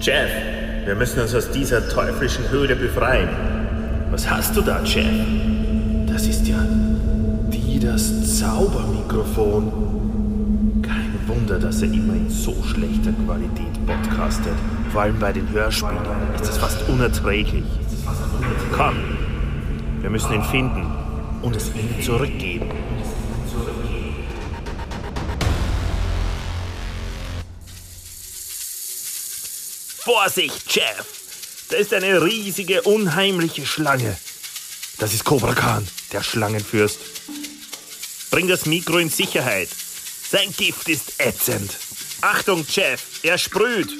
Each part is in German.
Jeff, wir müssen uns aus dieser teuflischen Höhle befreien. Was hast du da, Jeff? Das ist ja die das Zaubermikrofon. Kein Wunder, dass er immer in so schlechter Qualität podcastet. Vor allem bei den Hörspielen ist es fast unerträglich. Komm, wir müssen ihn finden und es ihm zurückgeben. Vorsicht, Jeff! Da ist eine riesige, unheimliche Schlange. Das ist Cobra Khan, der Schlangenfürst. Bring das Mikro in Sicherheit. Sein Gift ist ätzend. Achtung, Jeff, er sprüht.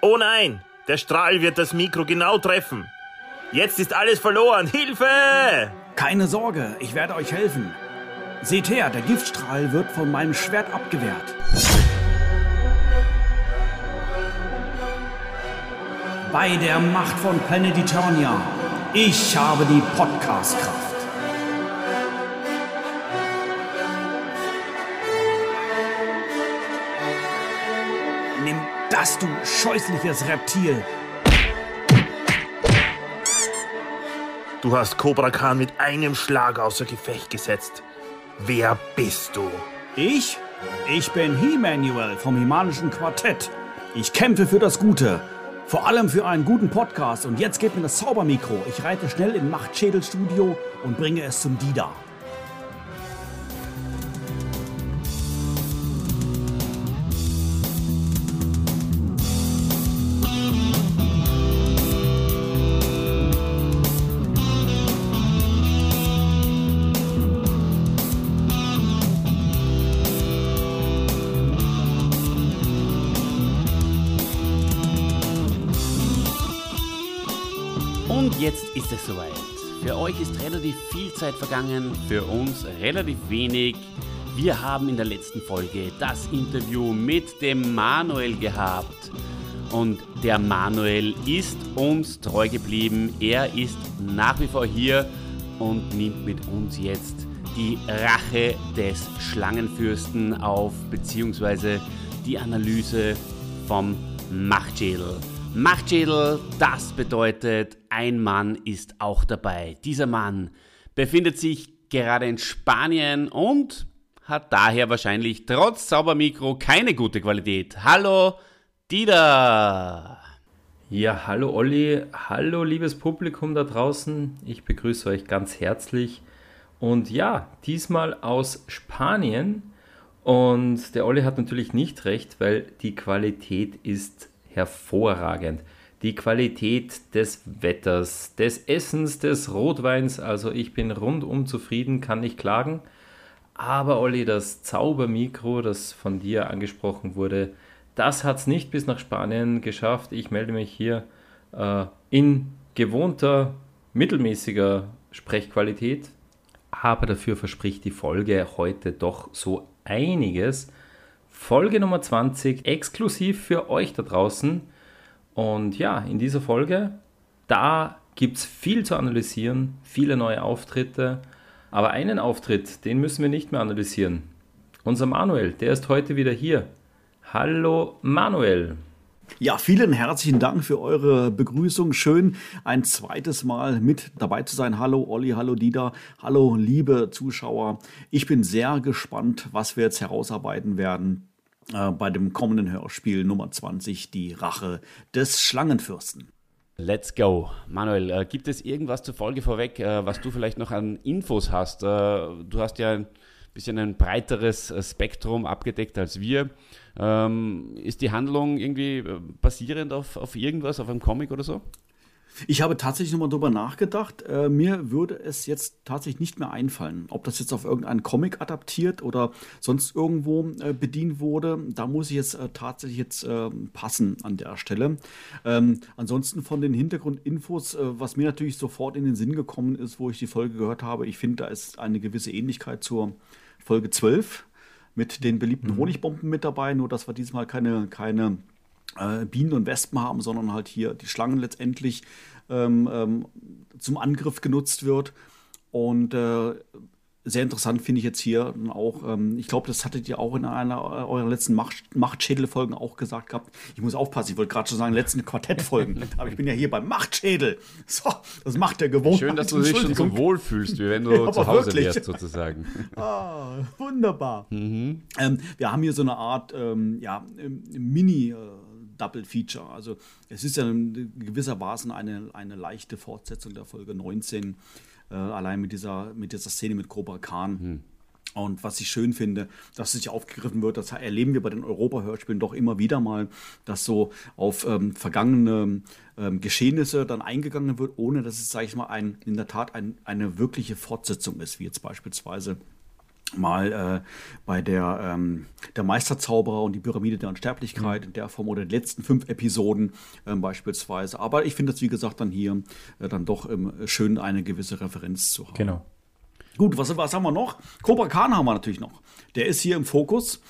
Oh nein, der Strahl wird das Mikro genau treffen. Jetzt ist alles verloren. Hilfe! Keine Sorge, ich werde euch helfen. Seht her, der Giftstrahl wird von meinem Schwert abgewehrt. Bei der Macht von Planet Eternia, ich habe die Podcast-Kraft. Nimm das, du scheußliches Reptil. Du hast Cobra Khan mit einem Schlag außer Gefecht gesetzt. Wer bist du? Ich? Ich bin He-Manuel vom Himanischen Quartett. Ich kämpfe für das Gute. Vor allem für einen guten Podcast. Und jetzt geht mir das Zaubermikro. Ich reite schnell in Machtschädelstudio und bringe es zum Dida. Jetzt ist es soweit. Für euch ist relativ viel Zeit vergangen, für uns relativ wenig. Wir haben in der letzten Folge das Interview mit dem Manuel gehabt. Und der Manuel ist uns treu geblieben. Er ist nach wie vor hier und nimmt mit uns jetzt die Rache des Schlangenfürsten auf, beziehungsweise die Analyse vom Machtschädel. Machtschädel, das bedeutet, ein Mann ist auch dabei. Dieser Mann befindet sich gerade in Spanien und hat daher wahrscheinlich trotz Zaubermikro keine gute Qualität. Hallo, Dieter! Ja, hallo Olli, hallo liebes Publikum da draußen. Ich begrüße euch ganz herzlich. Und ja, diesmal aus Spanien. Und der Olli hat natürlich nicht recht, weil die Qualität ist hervorragend. Die Qualität des Wetters, des Essens, des Rotweins, also ich bin rundum zufrieden, kann nicht klagen. Aber Olli, das Zaubermikro, das von dir angesprochen wurde, das hat es nicht bis nach Spanien geschafft. Ich melde mich hier äh, in gewohnter, mittelmäßiger Sprechqualität. Aber dafür verspricht die Folge heute doch so einiges. Folge Nummer 20, exklusiv für euch da draußen. Und ja, in dieser Folge, da gibt es viel zu analysieren, viele neue Auftritte. Aber einen Auftritt, den müssen wir nicht mehr analysieren. Unser Manuel, der ist heute wieder hier. Hallo Manuel. Ja, vielen herzlichen Dank für eure Begrüßung. Schön, ein zweites Mal mit dabei zu sein. Hallo Olli, hallo Dieter, hallo liebe Zuschauer. Ich bin sehr gespannt, was wir jetzt herausarbeiten werden äh, bei dem kommenden Hörspiel Nummer 20, die Rache des Schlangenfürsten. Let's go. Manuel, äh, gibt es irgendwas zur Folge vorweg, äh, was du vielleicht noch an Infos hast? Äh, du hast ja ein bisschen ein breiteres äh, Spektrum abgedeckt als wir. Ähm, ist die Handlung irgendwie basierend auf, auf irgendwas, auf einem Comic oder so? Ich habe tatsächlich nochmal drüber nachgedacht. Äh, mir würde es jetzt tatsächlich nicht mehr einfallen, ob das jetzt auf irgendeinen Comic adaptiert oder sonst irgendwo äh, bedient wurde. Da muss ich jetzt äh, tatsächlich jetzt ähm, passen an der Stelle. Ähm, ansonsten von den Hintergrundinfos, äh, was mir natürlich sofort in den Sinn gekommen ist, wo ich die Folge gehört habe, ich finde, da ist eine gewisse Ähnlichkeit zur Folge 12 mit den beliebten Honigbomben mit dabei, nur dass wir diesmal keine, keine äh, Bienen und Wespen haben, sondern halt hier die Schlangen letztendlich ähm, ähm, zum Angriff genutzt wird. Und äh, sehr interessant finde ich jetzt hier auch, ähm, ich glaube, das hattet ihr auch in einer eurer letzten Macht, Machtschädel-Folgen auch gesagt gehabt. Ich muss aufpassen, ich wollte gerade schon sagen, letzten Quartettfolgen, aber ich bin ja hier beim Machtschädel. So, das macht der gewohnt. Schön, dass du dich schon so wohl fühlst, wie wenn du ja, zu Hause wirklich. wärst, sozusagen. Ah, wunderbar. Mhm. Ähm, wir haben hier so eine Art, ähm, ja, Mini- äh, Double Feature. Also es ist ja gewissermaßen eine, eine leichte Fortsetzung der Folge 19 äh, allein mit dieser, mit dieser Szene mit Cobra Khan. Hm. Und was ich schön finde, dass es sich aufgegriffen wird, das erleben wir bei den Europa-Hörspielen doch immer wieder mal, dass so auf ähm, vergangene ähm, Geschehnisse dann eingegangen wird, ohne dass es, sage ich mal, ein, in der Tat ein, eine wirkliche Fortsetzung ist, wie jetzt beispielsweise mal äh, bei der, ähm, der Meisterzauberer und die Pyramide der Unsterblichkeit mhm. in der Form oder die letzten fünf Episoden ähm, beispielsweise. Aber ich finde es, wie gesagt, dann hier äh, dann doch ähm, schön, eine gewisse Referenz zu haben. Genau. Gut, was, was haben wir noch? Cobra Khan haben wir natürlich noch. Der ist hier im Fokus.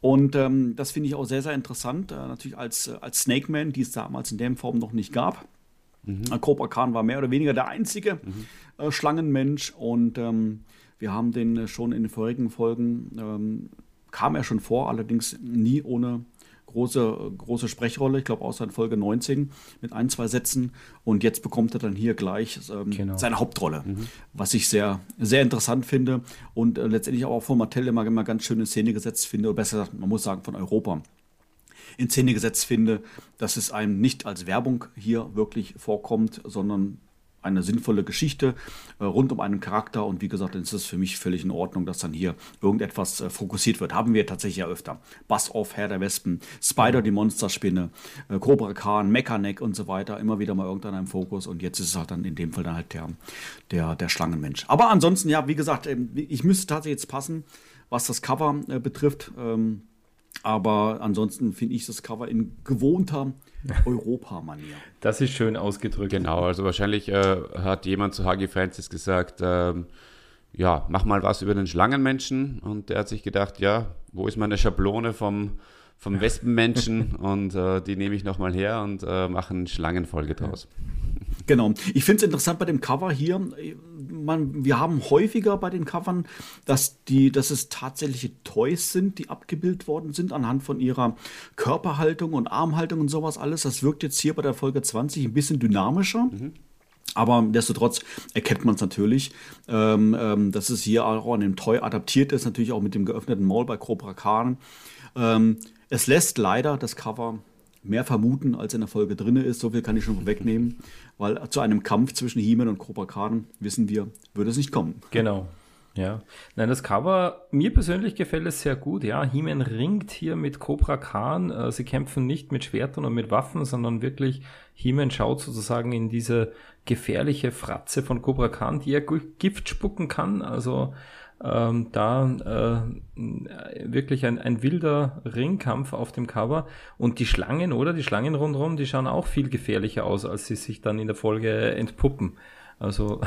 Und ähm, das finde ich auch sehr, sehr interessant. Äh, natürlich als, äh, als Snake Man, die es damals in der Form noch nicht gab. Mhm. Äh, Cobra Khan war mehr oder weniger der einzige mhm. äh, Schlangenmensch. Und ähm, wir haben den äh, schon in den vorigen Folgen, ähm, kam er schon vor, allerdings nie ohne große, große Sprechrolle, ich glaube außer in Folge 19 mit ein, zwei Sätzen. Und jetzt bekommt er dann hier gleich ähm, genau. seine Hauptrolle, mhm. was ich sehr, sehr interessant finde und äh, letztendlich auch von Mattel immer, immer ganz schön in Szene gesetzt finde, oder besser gesagt, man muss sagen, von Europa in Szene gesetzt finde, dass es einem nicht als Werbung hier wirklich vorkommt, sondern eine sinnvolle Geschichte äh, rund um einen Charakter und wie gesagt, dann ist es für mich völlig in Ordnung, dass dann hier irgendetwas äh, fokussiert wird. Haben wir tatsächlich ja öfter. Buzz Off, Herr der Wespen, Spider, die Monsterspinne, äh, Cobra Khan, Mechaneck und so weiter. Immer wieder mal irgendeiner im Fokus und jetzt ist es halt dann in dem Fall dann halt der, der, der Schlangenmensch. Aber ansonsten, ja, wie gesagt, ähm, ich müsste tatsächlich jetzt passen, was das Cover äh, betrifft. Ähm, aber ansonsten finde ich das Cover in gewohnter Europa-Manier. Das ist schön ausgedrückt. Genau, also wahrscheinlich äh, hat jemand zu Hagi Francis gesagt, ähm, ja, mach mal was über den Schlangenmenschen. Und der hat sich gedacht, ja, wo ist meine Schablone vom, vom Wespenmenschen? und äh, die nehme ich nochmal her und äh, mache eine Schlangenfolge draus. Genau. Ich finde es interessant bei dem Cover hier. Man, wir haben häufiger bei den Covern, dass, die, dass es tatsächliche Toys sind, die abgebildet worden sind anhand von ihrer Körperhaltung und Armhaltung und sowas alles. Das wirkt jetzt hier bei der Folge 20 ein bisschen dynamischer. Mhm. Aber destotrotz erkennt man es natürlich, ähm, ähm, dass es hier auch an dem Toy adaptiert ist, natürlich auch mit dem geöffneten Maul bei Cobra Khan. Ähm, es lässt leider das Cover mehr vermuten, als in der Folge drin ist. So viel kann ich schon wegnehmen, weil zu einem Kampf zwischen He-Man und Cobra Khan, wissen wir, würde es nicht kommen. Genau. Ja, nein, das Cover, mir persönlich gefällt es sehr gut. Ja, He-Man ringt hier mit Cobra Khan. Äh, sie kämpfen nicht mit Schwertern und mit Waffen, sondern wirklich He-Man schaut sozusagen in diese gefährliche Fratze von Cobra Khan, die er Gift spucken kann. Also ähm, da äh, wirklich ein, ein wilder Ringkampf auf dem Cover. Und die Schlangen, oder? Die Schlangen rundherum, die schauen auch viel gefährlicher aus, als sie sich dann in der Folge entpuppen. Also.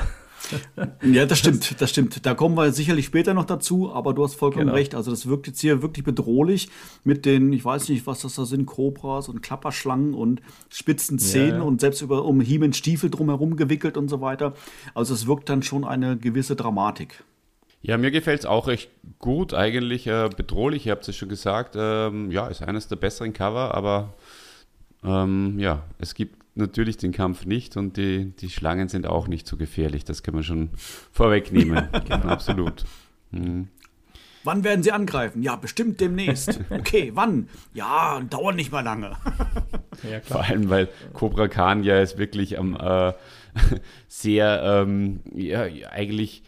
ja, das stimmt, das stimmt. Da kommen wir sicherlich später noch dazu, aber du hast vollkommen genau. recht. Also das wirkt jetzt hier wirklich bedrohlich mit den, ich weiß nicht, was das da sind, Kobras und Klapperschlangen und spitzen Zähnen ja. und selbst über um Hiemen Stiefel drumherum gewickelt und so weiter. Also es wirkt dann schon eine gewisse Dramatik. Ja, mir gefällt es auch recht gut, eigentlich äh, bedrohlich, ihr habt es schon gesagt. Ähm, ja, ist eines der besseren Cover, aber ähm, ja, es gibt natürlich den Kampf nicht und die, die Schlangen sind auch nicht so gefährlich, das kann man schon vorwegnehmen. genau. Absolut. Mhm. Wann werden sie angreifen? Ja, bestimmt demnächst. Okay, wann? Ja, dauert nicht mal lange. ja, Vor allem, weil Cobra Khan ja ist wirklich am äh, sehr, ähm, ja, eigentlich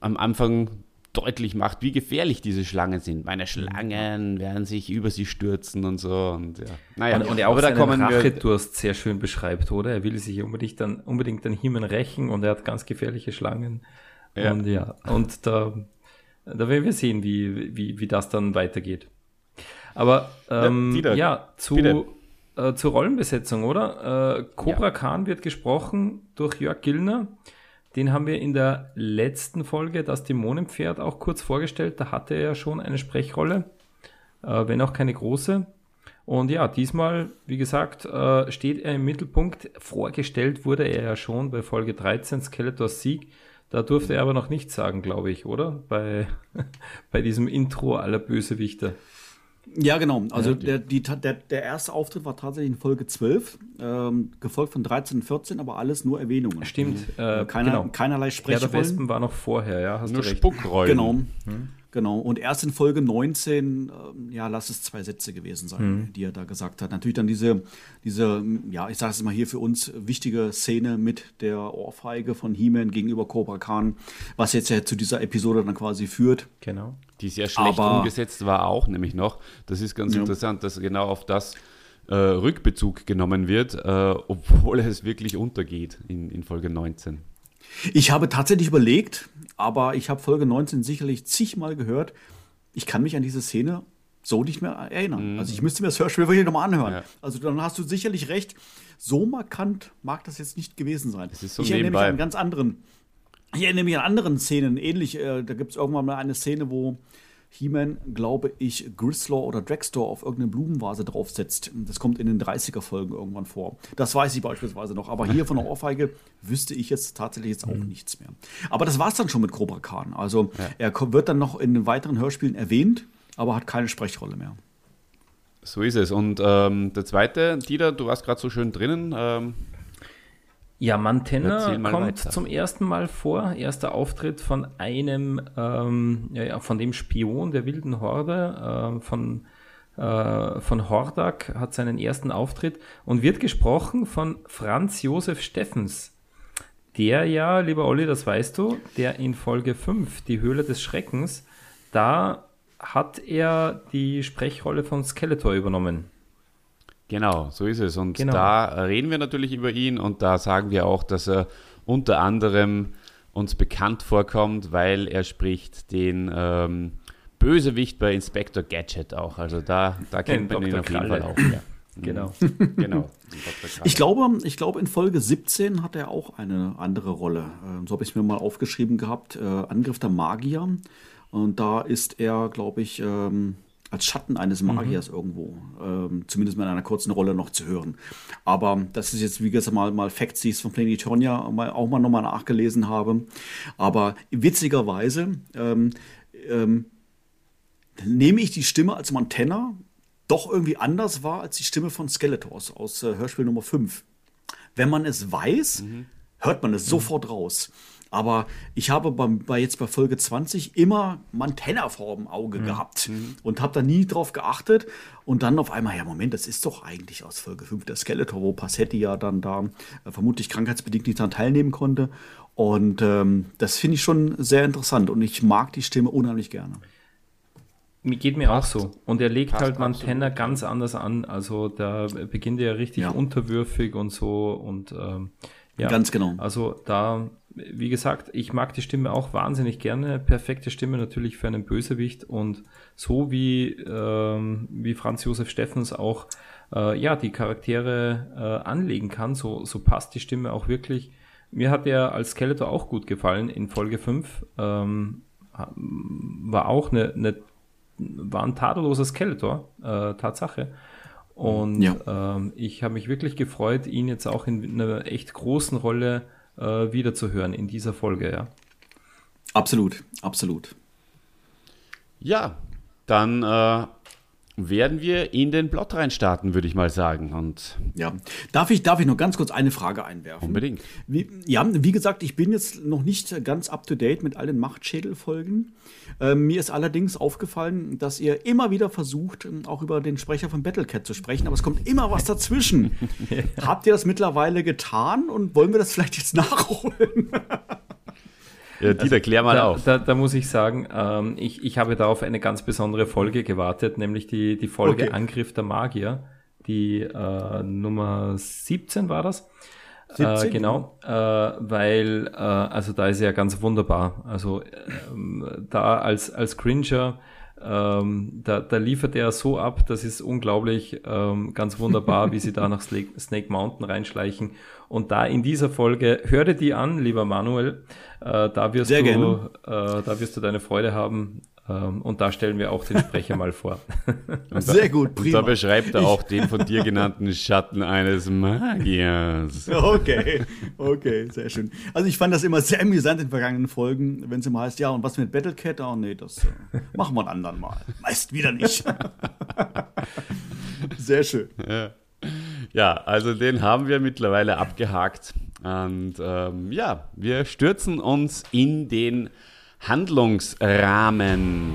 am Anfang deutlich macht, wie gefährlich diese Schlangen sind. Meine Schlangen werden sich über sie stürzen und so. Und, ja. naja, und, und er auch seinen Rachedurst sehr schön beschreibt, oder? Er will sich unbedingt dann unbedingt an Himen rächen und er hat ganz gefährliche Schlangen. Ja. Und ja, und da, da werden wir sehen, wie, wie, wie das dann weitergeht. Aber ähm, ja, ja, zu, äh, zur Rollenbesetzung, oder? Äh, Cobra ja. Khan wird gesprochen durch Jörg Gillner. Den haben wir in der letzten Folge, das Dämonenpferd, auch kurz vorgestellt. Da hatte er ja schon eine Sprechrolle, äh, wenn auch keine große. Und ja, diesmal, wie gesagt, äh, steht er im Mittelpunkt. Vorgestellt wurde er ja schon bei Folge 13, Skeletors Sieg. Da durfte er aber noch nichts sagen, glaube ich, oder? Bei, bei diesem Intro aller Bösewichter. Ja, genau. Also ja, der, die, der, der erste Auftritt war tatsächlich in Folge 12, ähm, gefolgt von 13 und 14, aber alles nur Erwähnungen. Stimmt. Mhm. Äh, Keiner, genau. Keinerlei Sprechrollen. Ja, der Wespen war noch vorher, ja. Hast nur Spuckrollen. Genau. Hm. Genau, und erst in Folge 19, äh, ja, lass es zwei Sätze gewesen sein, mhm. die er da gesagt hat. Natürlich dann diese, diese ja, ich sage es mal hier für uns, wichtige Szene mit der Ohrfeige von He-Man gegenüber Cobra Khan, was jetzt ja zu dieser Episode dann quasi führt. Genau. Die sehr schlecht Aber, umgesetzt war auch, nämlich noch. Das ist ganz ja. interessant, dass genau auf das äh, Rückbezug genommen wird, äh, obwohl es wirklich untergeht in, in Folge 19. Ich habe tatsächlich überlegt, aber ich habe Folge 19 sicherlich zigmal gehört. Ich kann mich an diese Szene so nicht mehr erinnern. Mhm. Also ich müsste mir das Hörspiel wirklich nochmal anhören. Ja. Also dann hast du sicherlich recht. So markant mag das jetzt nicht gewesen sein. So ich erinnere mich an ganz anderen. Ich erinnere mich an anderen Szenen. Ähnlich, äh, da gibt es irgendwann mal eine Szene, wo He-Man, glaube ich, Grislaw oder Dragstore auf irgendeine Blumenvase draufsetzt. Das kommt in den 30er-Folgen irgendwann vor. Das weiß ich beispielsweise noch. Aber hier von der Ohrfeige wüsste ich jetzt tatsächlich jetzt auch mhm. nichts mehr. Aber das war es dann schon mit Cobra Khan. Also ja. er wird dann noch in den weiteren Hörspielen erwähnt, aber hat keine Sprechrolle mehr. So ist es. Und ähm, der zweite, Dieter, du warst gerade so schön drinnen. Ähm, ja, Mantenna kommt weiter. zum ersten Mal vor. Erster Auftritt von einem, ähm, ja, von dem Spion der wilden Horde, äh, von, äh, von Hordak, hat seinen ersten Auftritt und wird gesprochen von Franz Josef Steffens. Der ja, lieber Olli, das weißt du, der in Folge 5, die Höhle des Schreckens, da hat er die Sprechrolle von Skeletor übernommen. Genau, so ist es. Und genau. da reden wir natürlich über ihn und da sagen wir auch, dass er unter anderem uns bekannt vorkommt, weil er spricht den ähm, Bösewicht bei Inspector Gadget auch. Also da, da kennt man ihn auf jeden Fall auch. Ja. Genau. genau. Ich glaube, ich glaube, in Folge 17 hat er auch eine andere Rolle. Ähm, so habe ich es mir mal aufgeschrieben gehabt. Äh, Angriff der Magier. Und da ist er, glaube ich, ähm, als Schatten eines Magiers mhm. irgendwo, ähm, zumindest mal in einer kurzen Rolle noch zu hören. Aber das ist jetzt, wie gesagt, mal, mal Facts, die ich von Planetonia mal, auch mal nochmal nachgelesen habe. Aber witzigerweise ähm, ähm, nehme ich die Stimme als Montana doch irgendwie anders wahr als die Stimme von Skeletors aus äh, Hörspiel Nummer 5. Wenn man es weiß, mhm. hört man es mhm. sofort raus. Aber ich habe bei, bei jetzt bei Folge 20 immer Mantenna vor dem Auge mhm. gehabt mhm. und habe da nie drauf geachtet. Und dann auf einmal, ja, Moment, das ist doch eigentlich aus Folge 5 der Skeletor, wo Passetti ja dann da äh, vermutlich krankheitsbedingt nicht daran teilnehmen konnte. Und ähm, das finde ich schon sehr interessant und ich mag die Stimme unheimlich gerne. Geht mir Passt. auch so. Und er legt Passt halt Mantenna absolut. ganz anders an. Also da beginnt er richtig ja. unterwürfig und so und ähm, ja. Ganz genau. Also da wie gesagt, ich mag die Stimme auch wahnsinnig gerne. Perfekte Stimme natürlich für einen Bösewicht und so wie, ähm, wie Franz Josef Steffens auch äh, ja, die Charaktere äh, anlegen kann, so, so passt die Stimme auch wirklich. Mir hat er als Skeletor auch gut gefallen in Folge 5. Ähm, war auch eine, eine, war ein tadelloser Skeletor, äh, Tatsache. Und ja. ähm, ich habe mich wirklich gefreut, ihn jetzt auch in einer echt großen Rolle zu äh, wiederzuhören in dieser Folge, ja. Absolut, absolut. Ja, dann äh, werden wir in den Plot reinstarten, würde ich mal sagen. Und ja, darf ich, darf ich noch ganz kurz eine Frage einwerfen? Unbedingt. Wie, ja, wie gesagt, ich bin jetzt noch nicht ganz up to date mit allen Machtschädel-Folgen. Äh, mir ist allerdings aufgefallen, dass ihr immer wieder versucht, auch über den Sprecher von Battlecat zu sprechen, aber es kommt immer was dazwischen. Habt ihr das mittlerweile getan und wollen wir das vielleicht jetzt nachholen? Ja, Dieter, also, klär mal da, auf. Da, da, muss ich sagen, ähm, ich, ich habe da auf eine ganz besondere Folge gewartet, nämlich die, die Folge okay. Angriff der Magier. Die äh, Nummer 17 war das. 17? Äh, genau, äh, weil, äh, also da ist er ja ganz wunderbar. Also ähm, da als, als Cringer ähm, da, da liefert er so ab, das ist unglaublich, ähm, ganz wunderbar, wie sie da nach Snake Mountain reinschleichen. Und da in dieser Folge, hör dir die an, lieber Manuel, äh, da, wirst du, äh, da wirst du deine Freude haben. Ähm, und da stellen wir auch den Sprecher mal vor. Sehr gut, prima. Und da beschreibt er auch den von dir genannten Schatten eines Magiers. Okay, okay, sehr schön. Also ich fand das immer sehr amüsant in vergangenen Folgen, wenn es immer heißt, ja, und was mit Battlecat? Oh nee, das äh, machen wir ein anderen Mal. Meist wieder nicht. sehr schön. Ja. ja, also den haben wir mittlerweile abgehakt. Und ähm, ja, wir stürzen uns in den Handlungsrahmen.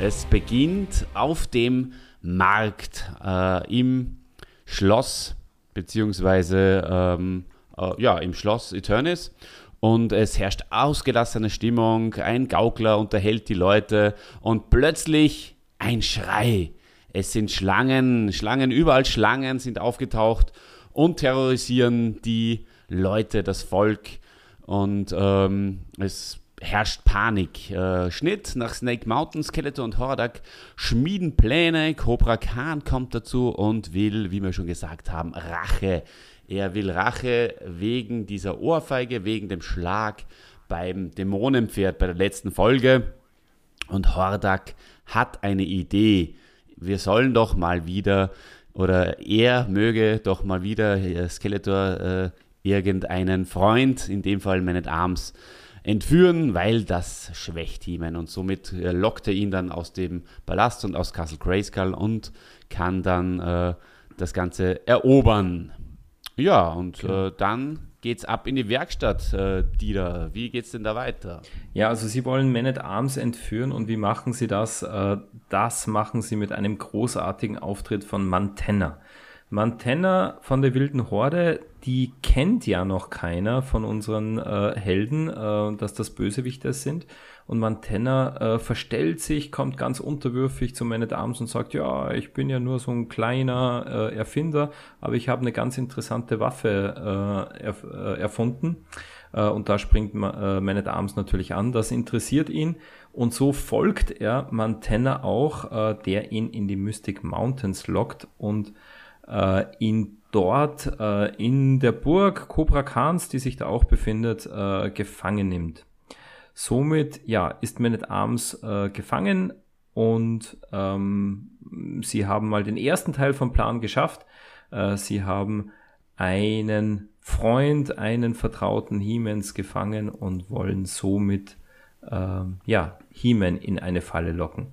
Es beginnt auf dem Markt äh, im Schloss, beziehungsweise ähm, äh, ja, im Schloss Eternis. Und es herrscht ausgelassene Stimmung, ein Gaukler unterhält die Leute und plötzlich ein Schrei. Es sind Schlangen, Schlangen, überall Schlangen sind aufgetaucht und terrorisieren die Leute, das Volk. Und ähm, es herrscht Panik. Äh, Schnitt nach Snake Mountain, Skeletor und Hordak schmieden Pläne. Cobra Khan kommt dazu und will, wie wir schon gesagt haben, Rache. Er will Rache wegen dieser Ohrfeige, wegen dem Schlag beim Dämonenpferd bei der letzten Folge. Und Hordak hat eine Idee wir sollen doch mal wieder, oder er möge doch mal wieder, Skeletor, äh, irgendeinen Freund, in dem Fall Man at Arms, entführen, weil das schwächt he Und somit äh, lockt er ihn dann aus dem Palast und aus Castle Grayskull und kann dann äh, das Ganze erobern. Ja, und okay. äh, dann geht's ab in die Werkstatt, äh, Dieter. Wie geht's denn da weiter? Ja, also Sie wollen Man at Arms entführen und wie machen Sie das? Äh, das machen Sie mit einem großartigen Auftritt von Mantenna. Mantenna von der wilden Horde, die kennt ja noch keiner von unseren äh, Helden, äh, dass das Bösewichter sind. Und Mantenna äh, verstellt sich, kommt ganz unterwürfig zu Man at Arms und sagt, ja, ich bin ja nur so ein kleiner äh, Erfinder, aber ich habe eine ganz interessante Waffe äh, erf äh, erfunden. Äh, und da springt Ma äh, Man at Arms natürlich an. Das interessiert ihn. Und so folgt er Mantenna auch, der ihn in die Mystic Mountains lockt und ihn dort äh, in der Burg Cobra Khans, die sich da auch befindet, äh, gefangen nimmt. Somit ja, ist Man at Arms äh, gefangen und ähm, sie haben mal den ersten Teil vom Plan geschafft. Äh, sie haben einen Freund, einen vertrauten Hemens gefangen und wollen somit äh, ja, He-Man in eine Falle locken.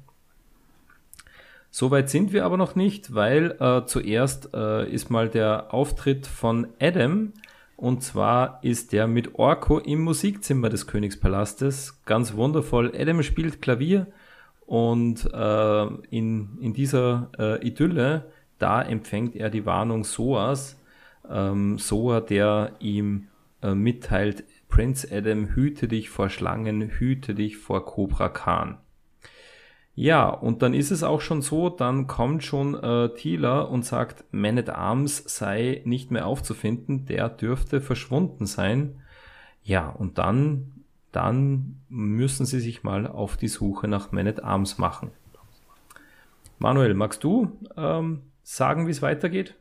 Soweit sind wir aber noch nicht, weil äh, zuerst äh, ist mal der Auftritt von Adam, und zwar ist er mit Orko im Musikzimmer des Königspalastes. Ganz wundervoll. Adam spielt Klavier und äh, in, in dieser äh, Idylle, da empfängt er die Warnung Soas. Ähm, Soa, der ihm äh, mitteilt, Prince Adam, hüte dich vor Schlangen, hüte dich vor Cobra Khan. Ja, und dann ist es auch schon so, dann kommt schon äh, Thieler und sagt, Man at Arms sei nicht mehr aufzufinden, der dürfte verschwunden sein. Ja, und dann, dann müssen sie sich mal auf die Suche nach Man at Arms machen. Manuel, magst du ähm, sagen, wie es weitergeht?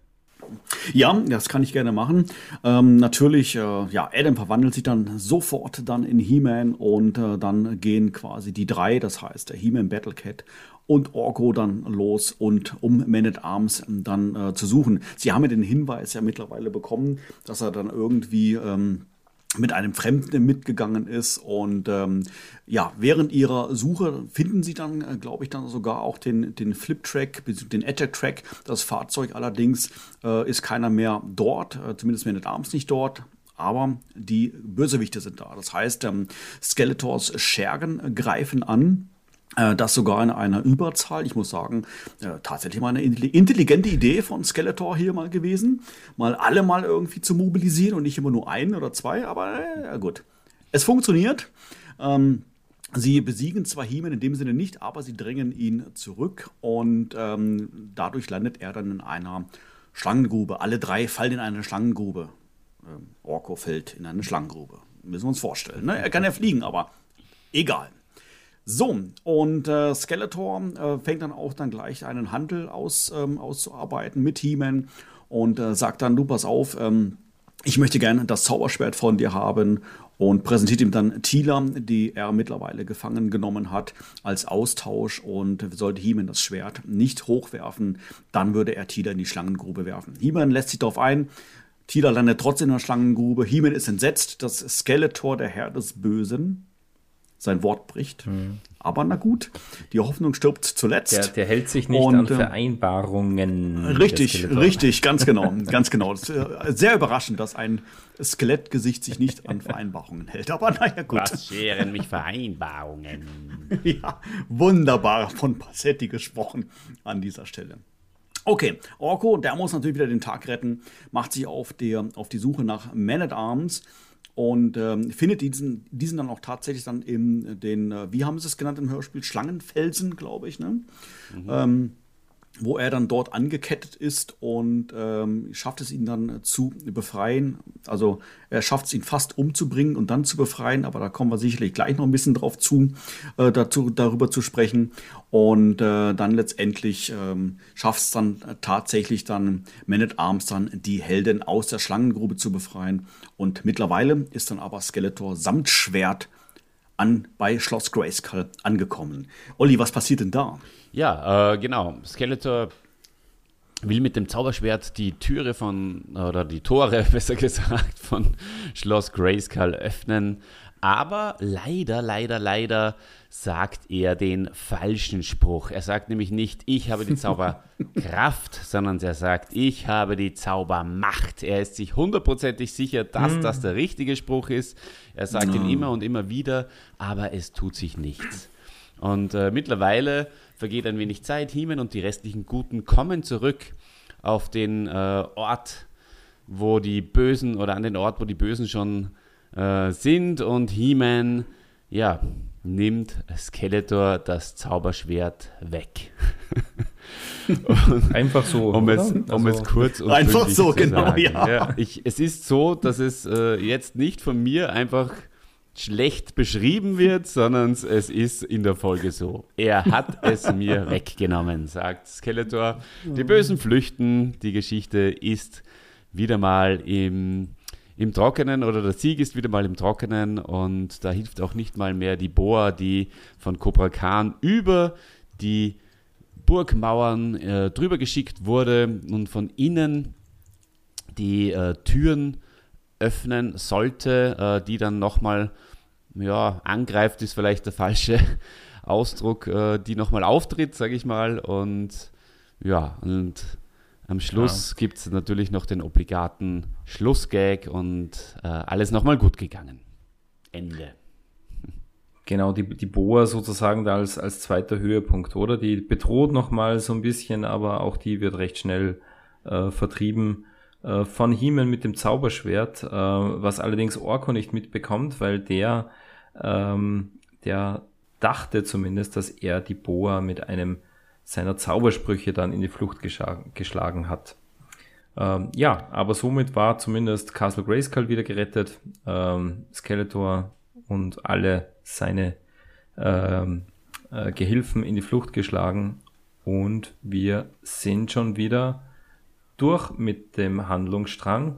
Ja, das kann ich gerne machen. Ähm, natürlich, äh, ja, Adam verwandelt sich dann sofort dann in He-Man und äh, dann gehen quasi die drei, das heißt der He-Man Battlecat und Orko dann los und um Man at Arms dann äh, zu suchen. Sie haben ja den Hinweis ja mittlerweile bekommen, dass er dann irgendwie ähm, mit einem Fremden mitgegangen ist. Und ähm, ja, während ihrer Suche finden sie dann, äh, glaube ich, dann sogar auch den, den Flip-Track, den Attack-Track. Das Fahrzeug allerdings äh, ist keiner mehr dort, äh, zumindest at Arms nicht dort. Aber die Bösewichte sind da. Das heißt, ähm, Skeletors Schergen greifen an das sogar in einer Überzahl. Ich muss sagen, äh, tatsächlich mal eine intelligente Idee von Skeletor hier mal gewesen. Mal alle mal irgendwie zu mobilisieren und nicht immer nur einen oder zwei, aber äh, gut. Es funktioniert. Ähm, Sie besiegen zwar Heeman in dem Sinne nicht, aber sie drängen ihn zurück und ähm, dadurch landet er dann in einer Schlangengrube. Alle drei fallen in eine Schlangengrube. Ähm, Orko fällt in eine Schlangengrube. Müssen wir uns vorstellen. Ne? Er kann ja fliegen, aber egal. So, und äh, Skeletor äh, fängt dann auch dann gleich einen Handel aus, ähm, auszuarbeiten mit He-Man. und äh, sagt dann, du pass auf, ähm, ich möchte gerne das Zauberschwert von dir haben und präsentiert ihm dann Tila, die er mittlerweile gefangen genommen hat, als Austausch und sollte Heeman das Schwert nicht hochwerfen, dann würde er Tila in die Schlangengrube werfen. Heeman lässt sich darauf ein, Tila landet trotzdem in der Schlangengrube, Heeman ist entsetzt, das Skeletor, der Herr des Bösen, sein Wort bricht. Mhm. Aber na gut, die Hoffnung stirbt zuletzt. Der, der hält sich nicht und, an ähm, Vereinbarungen. Richtig, richtig, ganz genau, ganz genau. Äh, sehr überraschend, dass ein Skelettgesicht sich nicht an Vereinbarungen hält. Aber naja, gut. Was scheren mich Vereinbarungen? ja, wunderbar von Passetti gesprochen an dieser Stelle. Okay, Orko, der muss natürlich wieder den Tag retten, macht sich auf, der, auf die Suche nach Man at Arms und ähm, findet diesen, diesen dann auch tatsächlich dann in den, äh, wie haben sie es genannt im Hörspiel, Schlangenfelsen, glaube ich, ne? Mhm. Ähm, wo er dann dort angekettet ist und ähm, schafft es ihn dann zu befreien. Also er schafft es ihn fast umzubringen und dann zu befreien, aber da kommen wir sicherlich gleich noch ein bisschen drauf zu, äh, dazu, darüber zu sprechen. Und äh, dann letztendlich ähm, schafft es dann tatsächlich dann Man at Arms dann die Heldin aus der Schlangengrube zu befreien. Und mittlerweile ist dann aber Skeletor samt Schwert an, bei Schloss Grayskull angekommen. Olli, was passiert denn da? Ja, äh, genau. Skeletor will mit dem Zauberschwert die Türe von, oder die Tore, besser gesagt, von Schloss Grayskull öffnen. Aber leider, leider, leider sagt er den falschen Spruch. Er sagt nämlich nicht, ich habe die Zauberkraft, sondern er sagt, ich habe die Zaubermacht. Er ist sich hundertprozentig sicher, dass mm. das der richtige Spruch ist. Er sagt no. ihn immer und immer wieder, aber es tut sich nichts. Und äh, mittlerweile vergeht ein wenig Zeit. Hiemen und die restlichen Guten kommen zurück auf den äh, Ort, wo die Bösen oder an den Ort, wo die Bösen schon äh, sind. Und He-Man, ja, nimmt Skeletor das Zauberschwert weg. einfach so. Um, es, um also, es, kurz und Einfach so, genau, sagen. ja. ja ich, es ist so, dass es äh, jetzt nicht von mir einfach schlecht beschrieben wird, sondern es ist in der Folge so. Er hat es mir weggenommen, sagt Skeletor. Die Bösen flüchten. Die Geschichte ist wieder mal im, im Trockenen oder der Sieg ist wieder mal im Trockenen und da hilft auch nicht mal mehr die Boa, die von Cobra Khan über die Burgmauern äh, drüber geschickt wurde und von innen die äh, Türen öffnen sollte, äh, die dann nochmal, ja, angreift ist vielleicht der falsche Ausdruck, äh, die nochmal auftritt, sage ich mal. Und ja, und am Schluss ja. gibt es natürlich noch den obligaten Schlussgag und äh, alles nochmal gut gegangen. Ende. Genau, die, die Boa sozusagen da als, als zweiter Höhepunkt, oder? Die bedroht nochmal so ein bisschen, aber auch die wird recht schnell äh, vertrieben äh, von Heeman mit dem Zauberschwert, äh, was allerdings Orko nicht mitbekommt, weil der, ähm, der dachte zumindest, dass er die Boa mit einem seiner Zaubersprüche dann in die Flucht geschlagen hat. Ähm, ja, aber somit war zumindest Castle Grayskull wieder gerettet, ähm, Skeletor und alle seine ähm, äh, Gehilfen in die Flucht geschlagen und wir sind schon wieder durch mit dem Handlungsstrang.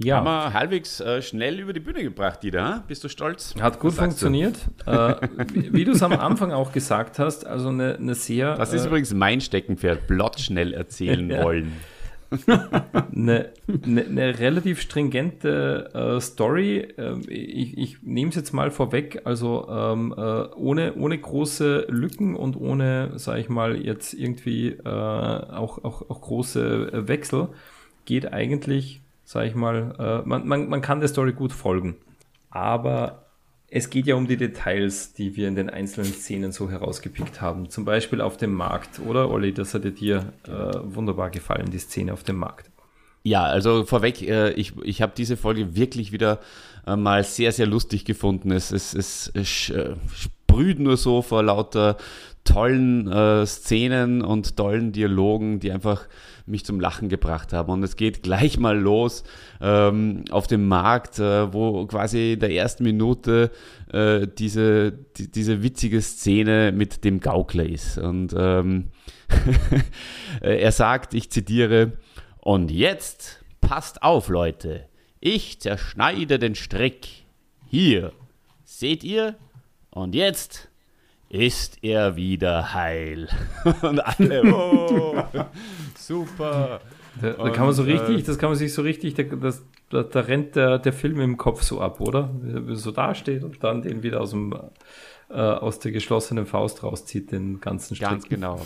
Ja. Haben wir halbwegs äh, schnell über die Bühne gebracht, Dieter. Bist du stolz? Hat gut funktioniert. äh, wie, wie du es am Anfang auch gesagt hast, also eine, eine sehr. Das ist äh, übrigens mein Steckenpferd, Plot schnell erzählen ja. wollen eine, eine, eine, relativ stringente äh, Story. Ähm, ich, ich nehme es jetzt mal vorweg, also ähm, äh, ohne, ohne große Lücken und ohne, sage ich mal, jetzt irgendwie äh, auch, auch, auch große Wechsel, geht eigentlich, sage ich mal, äh, man, man, man kann der Story gut folgen. Aber es geht ja um die Details, die wir in den einzelnen Szenen so herausgepickt haben. Zum Beispiel auf dem Markt, oder Olli? Das hat dir äh, wunderbar gefallen, die Szene auf dem Markt. Ja, also vorweg, äh, ich, ich habe diese Folge wirklich wieder äh, mal sehr, sehr lustig gefunden. Es, es, es, es äh, sprüht nur so vor lauter tollen äh, Szenen und tollen Dialogen, die einfach mich zum Lachen gebracht haben. Und es geht gleich mal los ähm, auf dem Markt, äh, wo quasi in der ersten Minute äh, diese, die, diese witzige Szene mit dem Gaukler ist. Und ähm, er sagt, ich zitiere, Und jetzt passt auf, Leute. Ich zerschneide den Strick. Hier. Seht ihr? Und jetzt ist er wieder heil. Und alle, oh, super. Da, da kann man so richtig, das kann man sich so richtig, da, das, da, da rennt der, der Film im Kopf so ab, oder? Wie er so dasteht und dann den wieder aus dem äh, aus der geschlossenen Faust rauszieht, den ganzen Strick. Ganz genau.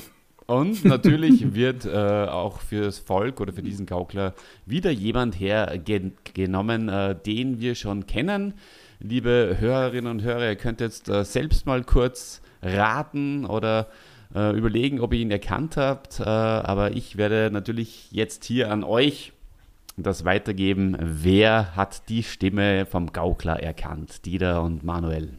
Und natürlich wird äh, auch fürs Volk oder für diesen Gaukler wieder jemand hergenommen, äh, den wir schon kennen. Liebe Hörerinnen und Hörer, ihr könnt jetzt äh, selbst mal kurz raten oder äh, überlegen, ob ihr ihn erkannt habt. Äh, aber ich werde natürlich jetzt hier an euch das weitergeben. Wer hat die Stimme vom Gaukler erkannt? Dieter und Manuel.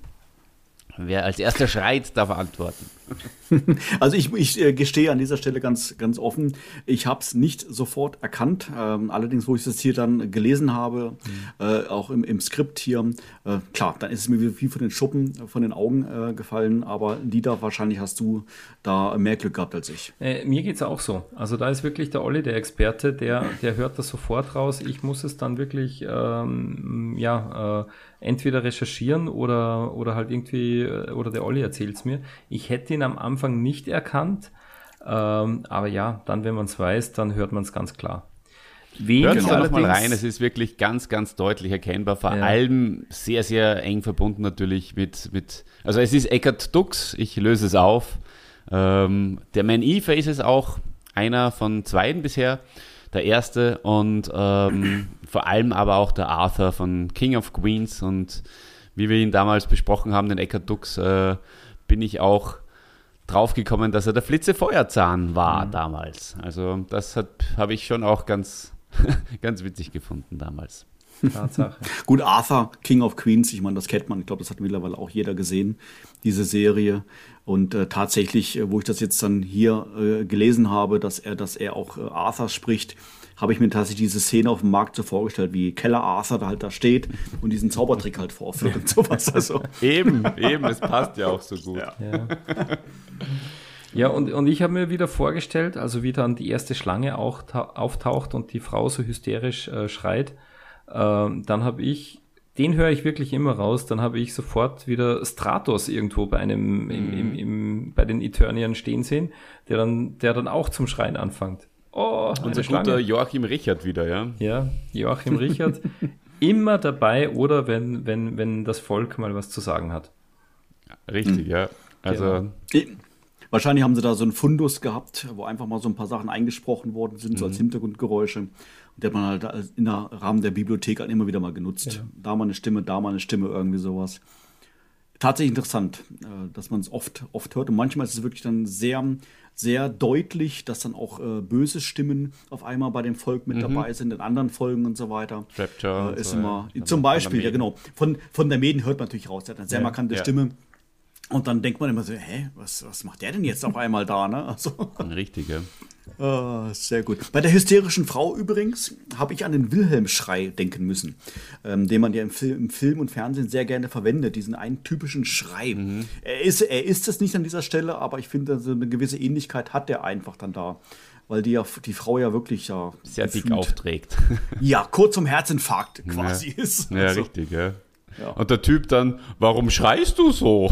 Wer als erster schreit, darf antworten. Also ich, ich äh, gestehe an dieser Stelle ganz, ganz offen, ich habe es nicht sofort erkannt. Ähm, allerdings, wo ich das hier dann gelesen habe, mhm. äh, auch im, im Skript hier, äh, klar, dann ist es mir wie von den Schuppen von den Augen äh, gefallen. Aber Dieter, wahrscheinlich hast du da mehr Glück gehabt als ich. Äh, mir geht es auch so. Also da ist wirklich der Olli, der Experte, der, der hört das sofort raus. Ich muss es dann wirklich, ähm, ja, äh, entweder recherchieren oder, oder halt irgendwie, äh, oder der Olli erzählt es mir. Ich hätte ihn am Anfang nicht erkannt, ähm, aber ja, dann, wenn man es weiß, dann hört man es ganz klar. Wen Hört da mal rein, es ist wirklich ganz, ganz deutlich erkennbar, vor ja. allem sehr, sehr eng verbunden natürlich mit, mit also es ist Eckert Dux, ich löse es auf. Ähm, der Man Eve ist es auch. Einer von zweien bisher. Der erste und ähm, vor allem aber auch der Arthur von King of Queens. Und wie wir ihn damals besprochen haben, den Eckhard Dux, äh, bin ich auch draufgekommen, dass er der Flitzefeuerzahn war mhm. damals. Also das habe ich schon auch ganz, ganz witzig gefunden damals. Tatsache. Gut, Arthur, King of Queens, ich meine, das kennt man, ich glaube, das hat mittlerweile auch jeder gesehen, diese Serie. Und äh, tatsächlich, äh, wo ich das jetzt dann hier äh, gelesen habe, dass er, dass er auch äh, Arthur spricht, habe ich mir tatsächlich diese Szene auf dem Markt so vorgestellt, wie Keller Arthur da halt da steht und diesen Zaubertrick halt vorführt und sowas. Also. eben, eben, es passt ja auch so gut. Ja, ja. ja und, und ich habe mir wieder vorgestellt, also wie dann die erste Schlange auch auftaucht und die Frau so hysterisch äh, schreit, äh, dann habe ich den höre ich wirklich immer raus. Dann habe ich sofort wieder Stratos irgendwo bei einem, im, im, mhm. im, bei den Eternian stehen sehen, der dann, der dann auch zum Schreien anfängt. Oh, unser guter Joachim Richard wieder, ja? Ja, Joachim Richard. immer dabei oder wenn, wenn, wenn das Volk mal was zu sagen hat. Richtig, mhm. ja. Also. Genau. Wahrscheinlich haben sie da so einen Fundus gehabt, wo einfach mal so ein paar Sachen eingesprochen worden sind, mhm. so als mhm. Hintergrundgeräusche. Und der hat man halt in der Rahmen der Bibliothek halt immer wieder mal genutzt. Ja. Da mal eine Stimme, da mal eine Stimme, irgendwie sowas. Tatsächlich interessant, äh, dass man es oft, oft hört. Und manchmal ist es wirklich dann sehr, sehr deutlich, dass dann auch äh, böse Stimmen auf einmal bei dem Volk mit mhm. dabei sind, in anderen Folgen und so weiter. Rapture. Äh, ist so, immer, ja. Zum Beispiel, ja genau. Von, von der Mäden hört man natürlich raus. Der hat eine sehr ja, markante Stimme. Und dann denkt man immer so, hä, was, was macht der denn jetzt auf einmal da, ne? Also, Richtig, ja. Oh, sehr gut. Bei der hysterischen Frau übrigens habe ich an den Wilhelm-Schrei denken müssen, ähm, den man ja im, Film, im Film und Fernsehen sehr gerne verwendet, diesen einen typischen Schrei. Mhm. Er, ist, er ist es nicht an dieser Stelle, aber ich finde, so eine gewisse Ähnlichkeit hat er einfach dann da. Weil die, ja, die Frau ja wirklich ja. Sehr dick aufträgt. Ja, kurz zum Herzinfarkt quasi ja. ist. Ja, also. richtig, ja. Ja. Und der Typ dann, warum schreist du so?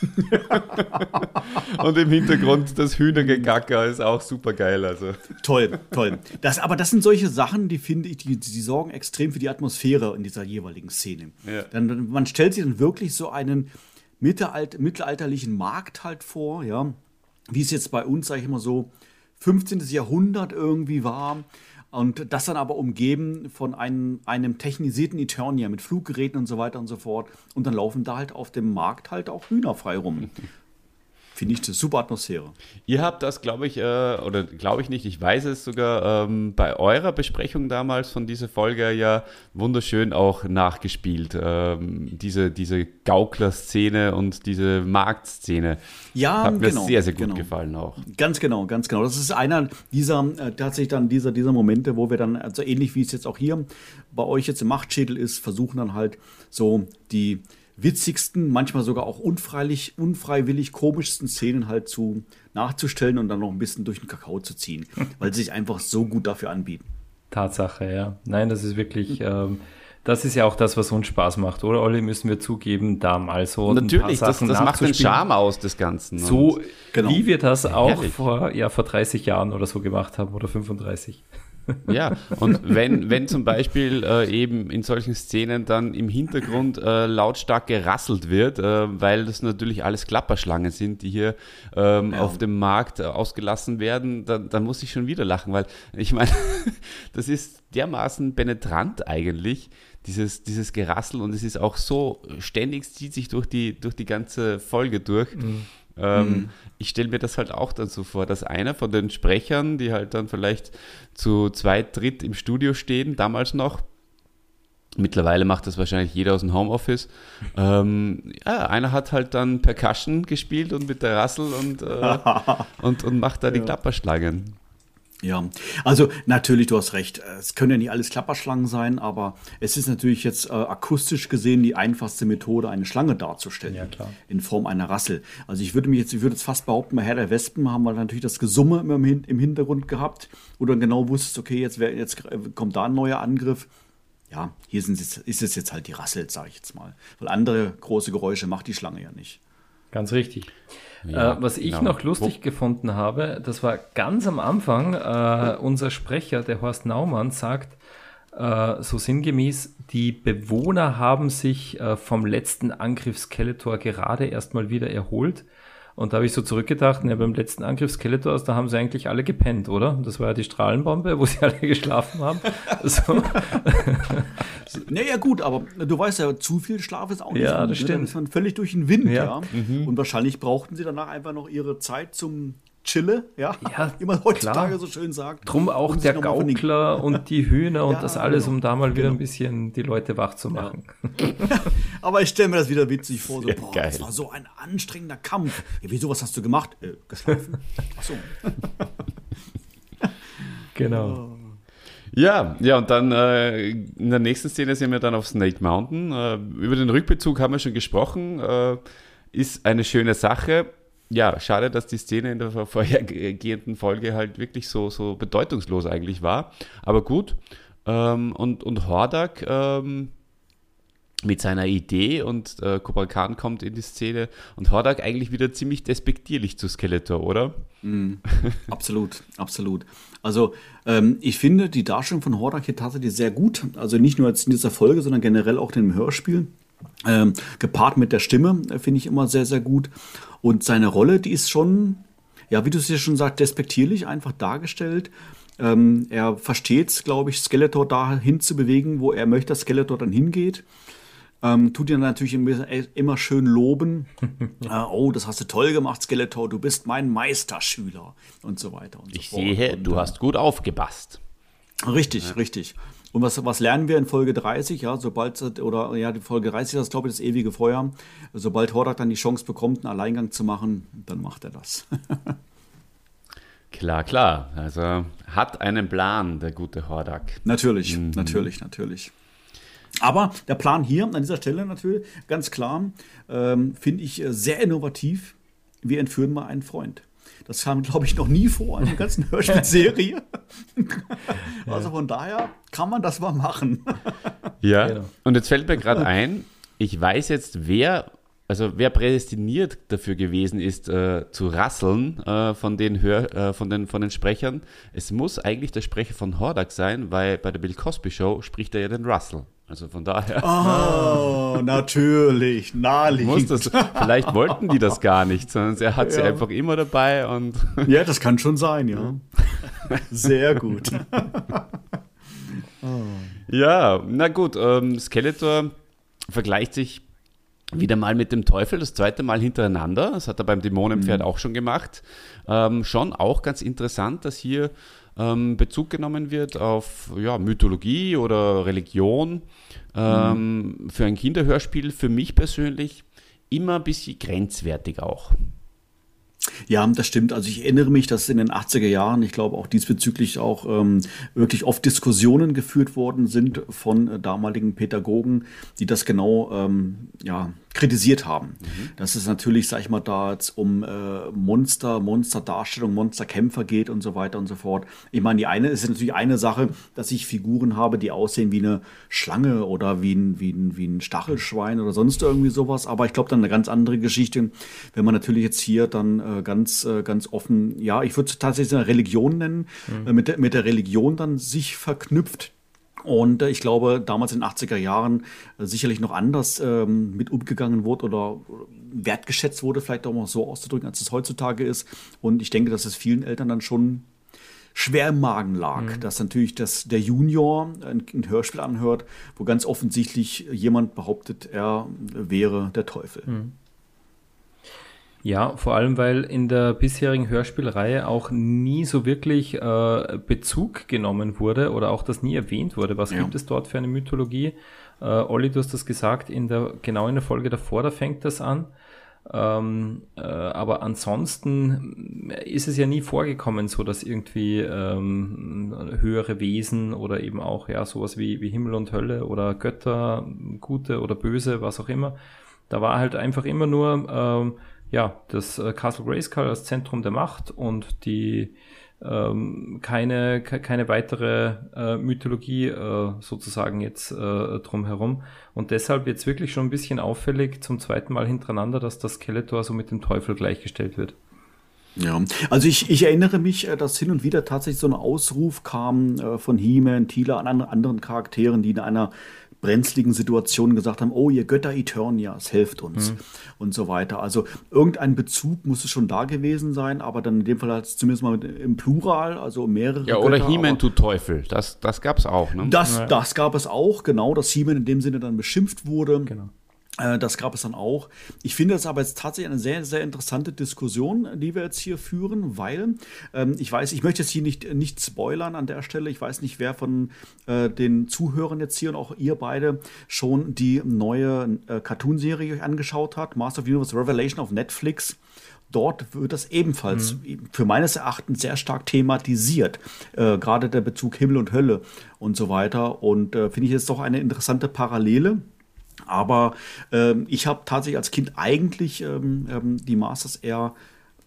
und im Hintergrund das Hühnergekacker ist auch super geil. Also. Toll, toll. Das, aber das sind solche Sachen, die finde ich, die, die sorgen extrem für die Atmosphäre in dieser jeweiligen Szene. Ja. Dann, man stellt sich dann wirklich so einen mittelalt, mittelalterlichen Markt halt vor, ja, wie es jetzt bei uns, sage ich immer so, 15. Jahrhundert irgendwie war und das dann aber umgeben von einem, einem technisierten Eternia mit Fluggeräten und so weiter und so fort. Und dann laufen da halt auf dem Markt halt auch Hühner frei rum. Finde ich eine super Atmosphäre. Ihr habt das, glaube ich, äh, oder glaube ich nicht, ich weiß es sogar, ähm, bei eurer Besprechung damals von dieser Folge ja wunderschön auch nachgespielt. Ähm, diese diese Gaukler-Szene und diese Marktszene. Ja, Hat mir genau, sehr, sehr gut genau. gefallen auch. Ganz genau, ganz genau. Das ist einer dieser, äh, tatsächlich dann dieser, dieser Momente, wo wir dann, also ähnlich wie es jetzt auch hier bei euch jetzt im Machtschädel ist, versuchen dann halt so die witzigsten, manchmal sogar auch unfreilich, unfreiwillig komischsten Szenen halt zu nachzustellen und dann noch ein bisschen durch den Kakao zu ziehen, weil sie sich einfach so gut dafür anbieten. Tatsache, ja. Nein, das ist wirklich, ähm, das ist ja auch das, was uns Spaß macht, oder Olli, müssen wir zugeben, da mal so Natürlich, das, das macht den Charme aus des Ganzen. So, genau. wie wir das auch vor, ja, vor 30 Jahren oder so gemacht haben oder 35. Ja, und wenn, wenn zum Beispiel äh, eben in solchen Szenen dann im Hintergrund äh, lautstark gerasselt wird, äh, weil das natürlich alles Klapperschlangen sind, die hier ähm, ja. auf dem Markt äh, ausgelassen werden, dann, dann muss ich schon wieder lachen, weil ich meine, das ist dermaßen penetrant eigentlich, dieses, dieses Gerassel und es ist auch so ständig, zieht sich durch die, durch die ganze Folge durch. Mhm. Ähm, mhm. Ich stelle mir das halt auch dann so vor, dass einer von den Sprechern, die halt dann vielleicht zu zweit, dritt im Studio stehen, damals noch, Mittlerweile macht das wahrscheinlich jeder aus dem Homeoffice. Ähm, ja, einer hat halt dann Percussion gespielt und mit der Rassel und, äh, und, und macht da die ja. Klapperschlangen. Ja, also natürlich, du hast recht. Es können ja nicht alles Klapperschlangen sein, aber es ist natürlich jetzt äh, akustisch gesehen die einfachste Methode, eine Schlange darzustellen. Ja, klar. In Form einer Rassel. Also ich würde mich jetzt, ich würde jetzt fast behaupten, bei Herr der Wespen haben wir natürlich das Gesumme immer im, im Hintergrund gehabt, wo du dann genau wusstest, okay, jetzt, wär, jetzt kommt da ein neuer Angriff. Ja, hier sind, ist es jetzt halt die Rassel, sage ich jetzt mal. Weil andere große Geräusche macht die Schlange ja nicht. Ganz richtig. Ja, äh, was ich genau. noch lustig gefunden habe, das war ganz am Anfang, äh, unser Sprecher, der Horst Naumann, sagt äh, so sinngemäß, die Bewohner haben sich äh, vom letzten Angriff Skeletor gerade erst mal wieder erholt und da habe ich so zurückgedacht, ne, beim letzten Angriff Skeletors, da haben sie eigentlich alle gepennt, oder? Das war ja die Strahlenbombe, wo sie alle geschlafen haben. so. naja, gut, aber du weißt ja, zu viel Schlaf ist auch nicht ja, gut. Das stimmt. Dann ist man völlig durch den Wind, ja. ja. Mhm. Und wahrscheinlich brauchten sie danach einfach noch ihre Zeit zum Chille, ja, ja wie man heutzutage klar. so schön sagt. Drum auch der Gaukler und die Hühner und ja, das alles, genau. um da mal wieder genau. ein bisschen die Leute wach zu machen. Ja. Aber ich stelle mir das wieder witzig vor, so, boah, das war so ein anstrengender Kampf. Ja, wieso, was hast du gemacht? Äh, geschlafen? Achso. genau. Ja, ja, und dann äh, in der nächsten Szene sind wir dann auf Snake Mountain. Äh, über den Rückbezug haben wir schon gesprochen. Äh, ist eine schöne Sache ja, schade, dass die Szene in der vorhergehenden Folge halt wirklich so, so bedeutungslos eigentlich war. Aber gut. Ähm, und, und Hordak ähm, mit seiner Idee und äh, Cobra Khan kommt in die Szene und Hordak eigentlich wieder ziemlich despektierlich zu Skeletor, oder? Mm, absolut, absolut. Also ähm, ich finde die Darstellung von Hordak hier tatsächlich sehr gut. Also nicht nur jetzt in dieser Folge, sondern generell auch in dem Hörspiel. Ähm, gepaart mit der Stimme äh, finde ich immer sehr, sehr gut. Und seine Rolle, die ist schon, ja, wie du es ja schon sagst, despektierlich einfach dargestellt. Ähm, er versteht es, glaube ich, Skeletor dahin zu bewegen, wo er möchte, dass Skeletor dann hingeht. Ähm, tut ihn natürlich immer schön loben. äh, oh, das hast du toll gemacht, Skeletor, du bist mein Meisterschüler und so weiter. Und ich so sehe, und, du hast gut aufgepasst. Richtig, ja. richtig. Und was, was lernen wir in Folge 30? Ja, sobald, oder ja, die Folge 30 ist das, glaube ich, das ewige Feuer. Sobald Hordak dann die Chance bekommt, einen Alleingang zu machen, dann macht er das. klar, klar. Also hat einen Plan, der gute Hordak. Natürlich, mhm. natürlich, natürlich. Aber der Plan hier an dieser Stelle natürlich ganz klar, ähm, finde ich sehr innovativ. Wir entführen mal einen Freund. Das kam, glaube ich, noch nie vor in der ganzen Hörspielserie. also von daher kann man das mal machen. ja, genau. und jetzt fällt mir gerade ein, ich weiß jetzt, wer, also wer prädestiniert dafür gewesen ist, äh, zu rasseln äh, von, den Hör, äh, von, den, von den Sprechern. Es muss eigentlich der Sprecher von Hordak sein, weil bei der Bill Cosby Show spricht er ja den Russell. Also von daher. Oh, natürlich, naheliegend. Das, vielleicht wollten die das gar nicht, sondern er hat ja. sie einfach immer dabei und. Ja, das kann schon sein, ja. Sehr gut. Ja, na gut, ähm, Skeletor vergleicht sich wieder mal mit dem Teufel, das zweite Mal hintereinander. Das hat er beim Dämonenpferd mhm. auch schon gemacht. Ähm, schon auch ganz interessant, dass hier ähm, Bezug genommen wird auf ja, Mythologie oder Religion. Ähm, mhm. Für ein Kinderhörspiel, für mich persönlich, immer ein bisschen grenzwertig auch. Ja, das stimmt. Also ich erinnere mich, dass in den 80er Jahren, ich glaube auch diesbezüglich auch ähm, wirklich oft Diskussionen geführt worden sind von äh, damaligen Pädagogen, die das genau ähm, ja, kritisiert haben. Mhm. Dass es natürlich, sag ich mal, da jetzt um äh, Monster, Monsterdarstellung, Monsterkämpfer geht und so weiter und so fort. Ich meine, die eine ist natürlich eine Sache, dass ich Figuren habe, die aussehen wie eine Schlange oder wie ein, wie ein, wie ein Stachelschwein oder sonst irgendwie sowas. Aber ich glaube, dann eine ganz andere Geschichte, wenn man natürlich jetzt hier dann äh, ganz, äh, ganz offen, ja, ich würde es tatsächlich eine Religion nennen, mhm. äh, mit, der, mit der Religion dann sich verknüpft. Und äh, ich glaube, damals in den 80er Jahren sicherlich noch anders ähm, mit umgegangen wurde oder wertgeschätzt wurde, vielleicht auch mal so auszudrücken, als es heutzutage ist. Und ich denke, dass es vielen Eltern dann schon schwer im Magen lag, mhm. dass natürlich das, der Junior ein, ein, Hörspiel anhört, wo ganz offensichtlich jemand behauptet, er wäre der Teufel. Mhm. Ja, vor allem, weil in der bisherigen Hörspielreihe auch nie so wirklich äh, Bezug genommen wurde oder auch das nie erwähnt wurde. Was ja. gibt es dort für eine Mythologie? Äh, Olli, du hast das gesagt, in der, genau in der Folge davor, da fängt das an. Ähm, äh, aber ansonsten ist es ja nie vorgekommen, so dass irgendwie ähm, höhere Wesen oder eben auch ja sowas wie, wie Himmel und Hölle oder Götter, gute oder böse, was auch immer. Da war halt einfach immer nur ähm, ja, das äh, Castle Grayskull als Zentrum der Macht und die ähm, keine, keine weitere äh, Mythologie äh, sozusagen jetzt äh, drumherum. Und deshalb jetzt wirklich schon ein bisschen auffällig zum zweiten Mal hintereinander, dass das Skeletor so mit dem Teufel gleichgestellt wird. Ja, also ich, ich erinnere mich, äh, dass hin und wieder tatsächlich so ein Ausruf kam äh, von He-Man, Tila, an anderen Charakteren, die in einer brenzligen Situationen gesagt haben, oh, ihr Götter Eternias, helft uns mhm. und so weiter. Also irgendein Bezug muss es schon da gewesen sein, aber dann in dem Fall halt zumindest mal mit, im Plural, also mehrere Ja, oder He-Man tu Teufel, das, das gab es auch. Ne? Das, ja. das gab es auch, genau, dass He-Man in dem Sinne dann beschimpft wurde. Genau. Äh, das gab es dann auch. Ich finde es aber jetzt tatsächlich eine sehr, sehr interessante Diskussion, die wir jetzt hier führen, weil ähm, ich weiß, ich möchte jetzt hier nicht, nicht spoilern an der Stelle. Ich weiß nicht, wer von äh, den Zuhörern jetzt hier und auch ihr beide schon die neue äh, Cartoonserie euch angeschaut hat, Master of Universe Revelation auf Netflix. Dort wird das ebenfalls mhm. für meines Erachtens sehr stark thematisiert. Äh, Gerade der Bezug Himmel und Hölle und so weiter. Und äh, finde ich jetzt doch eine interessante Parallele aber ähm, ich habe tatsächlich als Kind eigentlich ähm, ähm, die Masters eher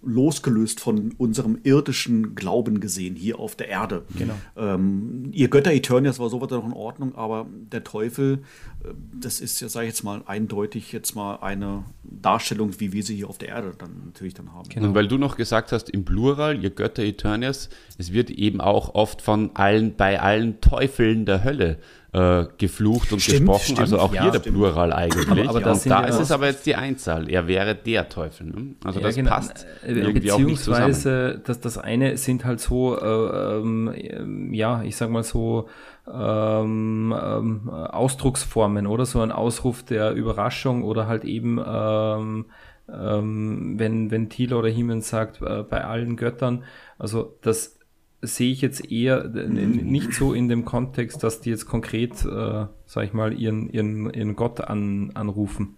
losgelöst von unserem irdischen Glauben gesehen hier auf der Erde. Genau. Ähm, ihr Götter Eternias war sowas noch in Ordnung, aber der Teufel, äh, das ist ja, sage ich jetzt mal, eindeutig jetzt mal eine Darstellung, wie wir sie hier auf der Erde dann natürlich dann haben. Genau. Und weil du noch gesagt hast, im Plural, ihr Götter Eternias, es wird eben auch oft von allen, bei allen Teufeln der Hölle äh, geflucht und stimmt, gesprochen. Stimmt. Also auch ja, hier der Plural eigentlich. Aber, aber ja, da ist es aber jetzt die Einzahl. Er wäre der Teufel. Ne? Also ja, das genau. passt äh, irgendwie auch nicht zusammen. Das, das eine sind halt so, äh, ähm, ja, ich sag mal so, ähm, ähm, Ausdrucksformen oder so ein Ausruf der Überraschung oder halt eben ähm, ähm, wenn, wenn Thiel oder Hiemen sagt, äh, bei allen Göttern, also das sehe ich jetzt eher nicht so in dem Kontext, dass die jetzt konkret, äh, sag ich mal, ihren, ihren, ihren Gott an, anrufen.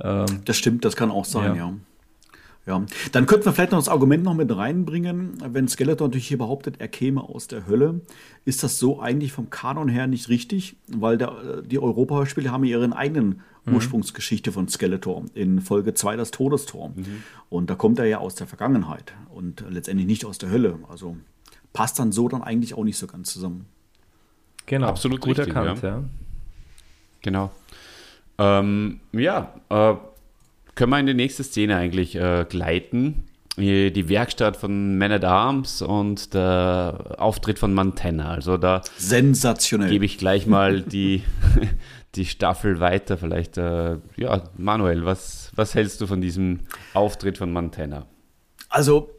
Ähm, das stimmt, das kann auch sein, ja. ja. Ja, dann könnten wir vielleicht noch das Argument noch mit reinbringen, wenn Skeletor natürlich hier behauptet, er käme aus der Hölle, ist das so eigentlich vom Kanon her nicht richtig, weil der, die Europa-Hörspiele haben ihren eigenen mhm. Ursprungsgeschichte von Skeletor in Folge 2 das Todestor. Mhm. Und da kommt er ja aus der Vergangenheit und letztendlich nicht aus der Hölle. Also passt dann so dann eigentlich auch nicht so ganz zusammen. Genau, absolut gut richtig, erkannt, ja. ja. Genau. Ähm, ja, äh, können wir in die nächste Szene eigentlich äh, gleiten. Die Werkstatt von Man at Arms und der Auftritt von Montana. Also da sensationell. Gebe ich gleich mal die, die Staffel weiter. Vielleicht, äh, ja, Manuel, was, was hältst du von diesem Auftritt von Montana? Also,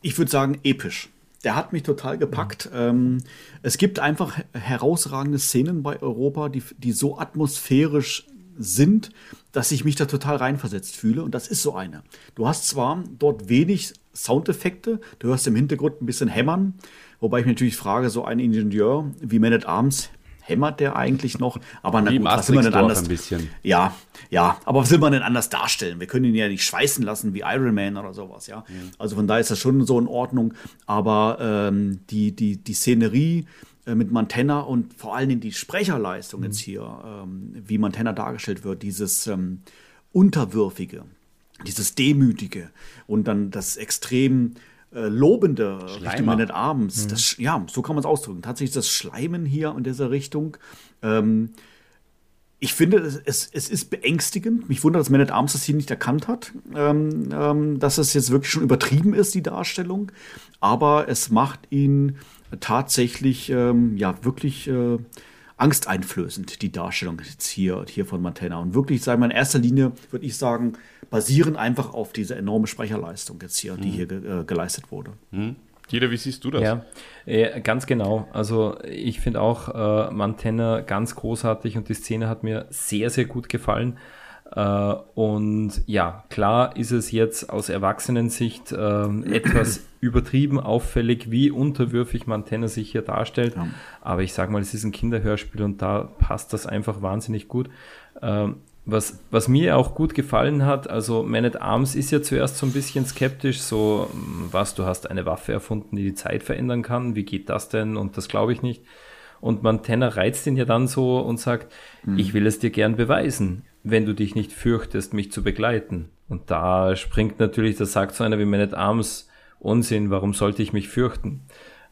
ich würde sagen, episch der hat mich total gepackt. Ja. Ähm, es gibt einfach herausragende Szenen bei Europa, die, die so atmosphärisch sind, dass ich mich da total reinversetzt fühle. Und das ist so eine. Du hast zwar dort wenig Soundeffekte, du hörst im Hintergrund ein bisschen hämmern, wobei ich mich natürlich frage, so ein Ingenieur wie Man at Arms hämmert der eigentlich noch? Aber na gut, was will man denn anders? Ein bisschen. Ja, ja, aber was will man denn anders darstellen? Wir können ihn ja nicht schweißen lassen wie Iron Man oder sowas, ja. Mhm. Also von daher ist das schon so in Ordnung. Aber ähm, die, die, die Szenerie, äh, mit Montana und vor allen Dingen die Sprecherleistung mhm. jetzt hier, ähm, wie Montana dargestellt wird, dieses ähm, Unterwürfige, dieses Demütige und dann das extrem äh, lobende Richtung Man at Arms. Mhm. Das, ja, so kann man es ausdrücken. Tatsächlich das Schleimen hier in dieser Richtung. Ähm, ich finde, es, es ist beängstigend. Mich wundert, dass Man at Arms das hier nicht erkannt hat, ähm, ähm, dass es jetzt wirklich schon übertrieben ist, die Darstellung. Aber es macht ihn tatsächlich ähm, ja wirklich äh, angsteinflößend, die Darstellung jetzt hier, hier von Montana. Und wirklich, sagen wir in erster Linie, würde ich sagen, basieren einfach auf diese enorme Sprecherleistung jetzt hier, die mhm. hier ge äh, geleistet wurde. Mhm. Jeder, wie siehst du das? Ja, äh, ganz genau. Also ich finde auch äh, Montana ganz großartig und die Szene hat mir sehr, sehr gut gefallen. Äh, und ja, klar ist es jetzt aus Erwachsenensicht äh, etwas übertrieben auffällig, wie unterwürfig Montana sich hier darstellt. Ja. Aber ich sage mal, es ist ein Kinderhörspiel und da passt das einfach wahnsinnig gut. Ähm, was, was mir auch gut gefallen hat, also Man at Arms ist ja zuerst so ein bisschen skeptisch, so was, du hast eine Waffe erfunden, die die Zeit verändern kann, wie geht das denn? Und das glaube ich nicht. Und Montana reizt ihn ja dann so und sagt, mhm. ich will es dir gern beweisen wenn du dich nicht fürchtest, mich zu begleiten. Und da springt natürlich, das sagt so einer wie Man at Arms, Unsinn, warum sollte ich mich fürchten?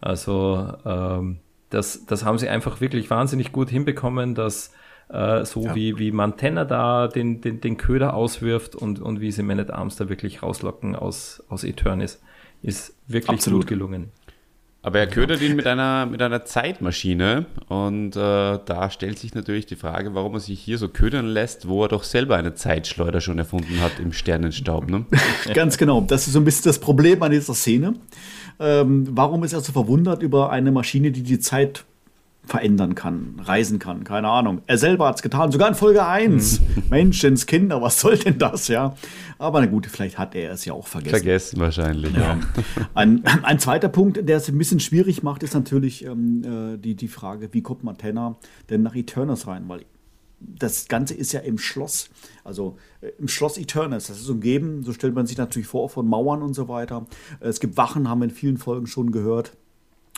Also ähm, das, das haben sie einfach wirklich wahnsinnig gut hinbekommen, dass äh, so ja. wie, wie Montana da den, den, den Köder auswirft und, und wie sie Man at Arms da wirklich rauslocken aus, aus Eternis, ist wirklich Absolut. gut gelungen. Aber er ködert ihn mit einer, mit einer Zeitmaschine und äh, da stellt sich natürlich die Frage, warum er sich hier so ködern lässt, wo er doch selber eine Zeitschleuder schon erfunden hat im Sternenstaub. Ne? Ganz genau, das ist so ein bisschen das Problem an dieser Szene. Ähm, warum ist er so verwundert über eine Maschine, die die Zeit verändern kann, reisen kann, keine Ahnung. Er selber hat es getan, sogar in Folge 1. Mhm. Menschenskinder, was soll denn das, ja? Aber na gut, vielleicht hat er es ja auch vergessen. Vergessen wahrscheinlich, ja. ja. Ein, ein, zweiter Punkt, der es ein bisschen schwierig macht, ist natürlich ähm, äh, die, die Frage, wie kommt Montana denn nach Eternus rein? Weil das Ganze ist ja im Schloss, also äh, im Schloss Eternus. Das ist umgeben, so stellt man sich natürlich vor, von Mauern und so weiter. Es gibt Wachen, haben wir in vielen Folgen schon gehört.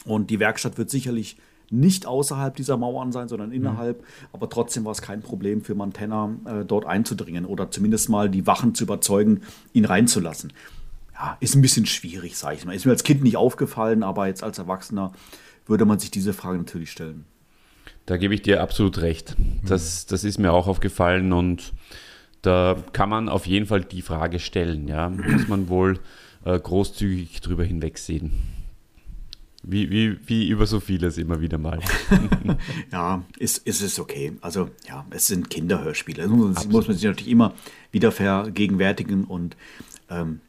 Und die Werkstatt wird sicherlich nicht außerhalb dieser Mauern sein, sondern innerhalb. Mhm. Aber trotzdem war es kein Problem für Montana, äh, dort einzudringen oder zumindest mal die Wachen zu überzeugen, ihn reinzulassen. Ja, ist ein bisschen schwierig, sage ich mal. Ist mir als Kind nicht aufgefallen, aber jetzt als Erwachsener würde man sich diese Frage natürlich stellen. Da gebe ich dir absolut recht. Das, das ist mir auch aufgefallen und da kann man auf jeden Fall die Frage stellen. Ja, muss man wohl äh, großzügig drüber hinwegsehen. Wie, wie, wie über so vieles immer wieder mal. ja, ist, ist es okay. Also ja, es sind Kinderhörspiele. Das muss, muss man sich natürlich immer wieder vergegenwärtigen und ähm,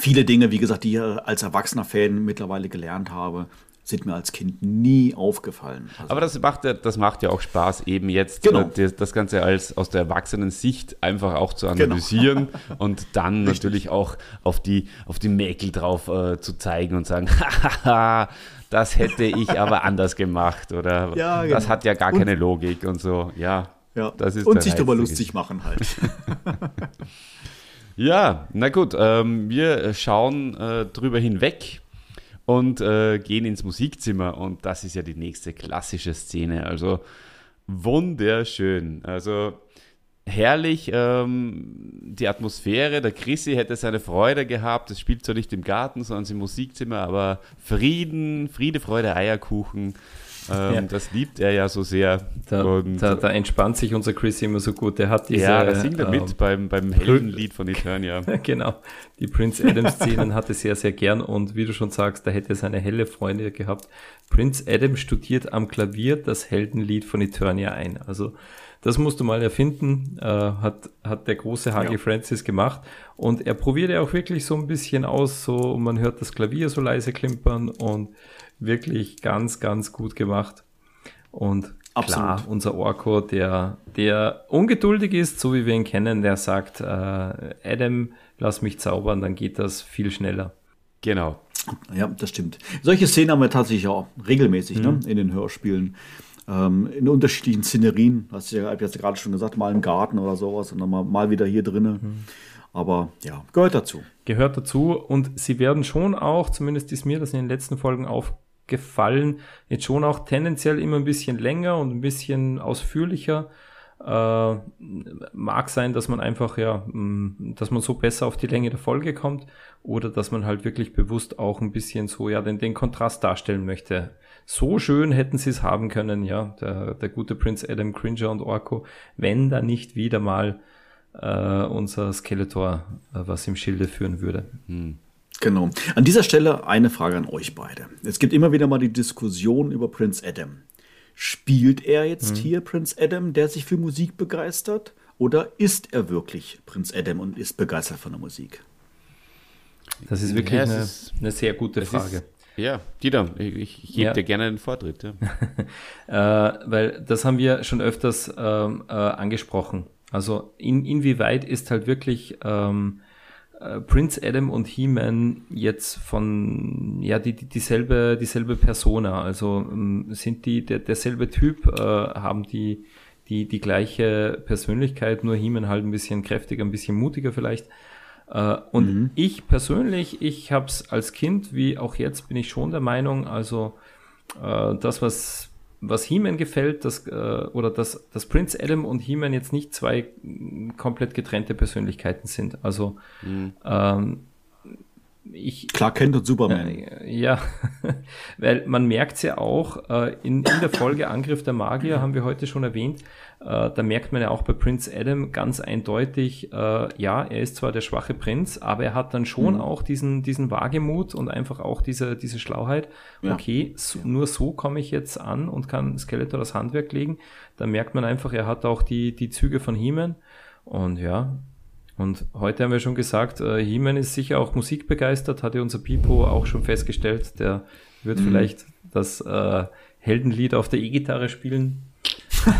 viele Dinge, wie gesagt, die ich als erwachsener Fan mittlerweile gelernt habe, sind mir als Kind nie aufgefallen. Also Aber das macht, ja, das macht ja auch Spaß, eben jetzt genau. das, das, Ganze als aus der erwachsenen Sicht einfach auch zu genau. analysieren genau. und dann Richtig. natürlich auch auf die, auf die Mäkel drauf äh, zu zeigen und sagen, haha, das hätte ich aber anders gemacht oder ja, genau. das hat ja gar und, keine Logik und so. Ja, ja. das ist Und sich darüber lustig machen halt. ja, na gut, ähm, wir schauen äh, drüber hinweg und äh, gehen ins Musikzimmer und das ist ja die nächste klassische Szene. Also wunderschön. Also herrlich ähm, die Atmosphäre. Der Chrissy hätte seine Freude gehabt. Es spielt zwar nicht im Garten, sondern im Musikzimmer, aber Frieden, Friede, Freude, Eierkuchen. Ähm, ja. Das liebt er ja so sehr. Da, und, da, da, entspannt sich unser Chris immer so gut. Der hat diese. Ja, da singt er mit ähm, beim, beim Heldenlied von Eternia. genau. Die Prince Adam-Szenen hatte sehr, sehr gern und wie du schon sagst, da hätte er seine helle Freunde gehabt. Prince Adam studiert am Klavier das Heldenlied von Eternia ein. Also, das musst du mal erfinden, äh, hat, hat der große Hagi ja. Francis gemacht. Und er probiert ja auch wirklich so ein bisschen aus, so man hört das Klavier so leise klimpern und wirklich ganz, ganz gut gemacht. Und Absolut. klar, unser Orko, der, der ungeduldig ist, so wie wir ihn kennen, der sagt, äh, Adam, lass mich zaubern, dann geht das viel schneller. Genau. Ja, das stimmt. Solche Szenen haben wir tatsächlich auch regelmäßig ne, mhm. ne, in den Hörspielen. Ähm, in unterschiedlichen Szenerien. Hast du ja jetzt gerade schon gesagt, mal im Garten oder sowas und dann mal, mal wieder hier drinnen. Mhm. Aber ja, gehört dazu. Gehört dazu und sie werden schon auch, zumindest ist mir das in den letzten Folgen auf, gefallen. Jetzt schon auch tendenziell immer ein bisschen länger und ein bisschen ausführlicher. Äh, mag sein, dass man einfach, ja, mm, dass man so besser auf die Länge der Folge kommt oder dass man halt wirklich bewusst auch ein bisschen so, ja, den, den Kontrast darstellen möchte. So schön hätten sie es haben können, ja, der, der gute Prinz Adam Cringer und Orko, wenn da nicht wieder mal äh, unser Skeletor äh, was im Schilde führen würde. Hm. Genau. An dieser Stelle eine Frage an euch beide. Es gibt immer wieder mal die Diskussion über Prince Adam. Spielt er jetzt hm. hier Prince Adam, der sich für Musik begeistert? Oder ist er wirklich Prinz Adam und ist begeistert von der Musik? Das ist wirklich ja, eine, ist, eine, sehr gute Frage. Ist, ja, Dieter, ich, ich gebe ja. dir gerne den Vortritt. Ja. äh, weil das haben wir schon öfters ähm, äh, angesprochen. Also in, inwieweit ist halt wirklich ähm, äh, Prince Adam und He-Man jetzt von ja die, die, dieselbe dieselbe Persona, also ähm, sind die der, derselbe Typ, äh, haben die die die gleiche Persönlichkeit, nur He-Man halt ein bisschen kräftiger, ein bisschen mutiger vielleicht. Äh, und mhm. ich persönlich, ich habe es als Kind wie auch jetzt bin ich schon der Meinung, also äh, das was was He-Man gefällt, dass, äh, oder dass, dass Prince Adam und He-Man jetzt nicht zwei komplett getrennte Persönlichkeiten sind. Also mhm. ähm, ich, Klar kennt und Superman. Äh, ja, weil man merkt es ja auch, äh, in, in der Folge Angriff der Magier haben wir heute schon erwähnt, äh, da merkt man ja auch bei Prince Adam ganz eindeutig, äh, ja, er ist zwar der schwache Prinz, aber er hat dann schon mhm. auch diesen, diesen Wagemut und einfach auch diese, diese Schlauheit. Ja. Okay, so, nur so komme ich jetzt an und kann Skeletor das Handwerk legen. Da merkt man einfach, er hat auch die, die Züge von He-Man. Und ja, und heute haben wir schon gesagt, äh, He-Man ist sicher auch musikbegeistert, hatte unser Pipo auch schon festgestellt. Der wird mhm. vielleicht das äh, Heldenlied auf der E-Gitarre spielen.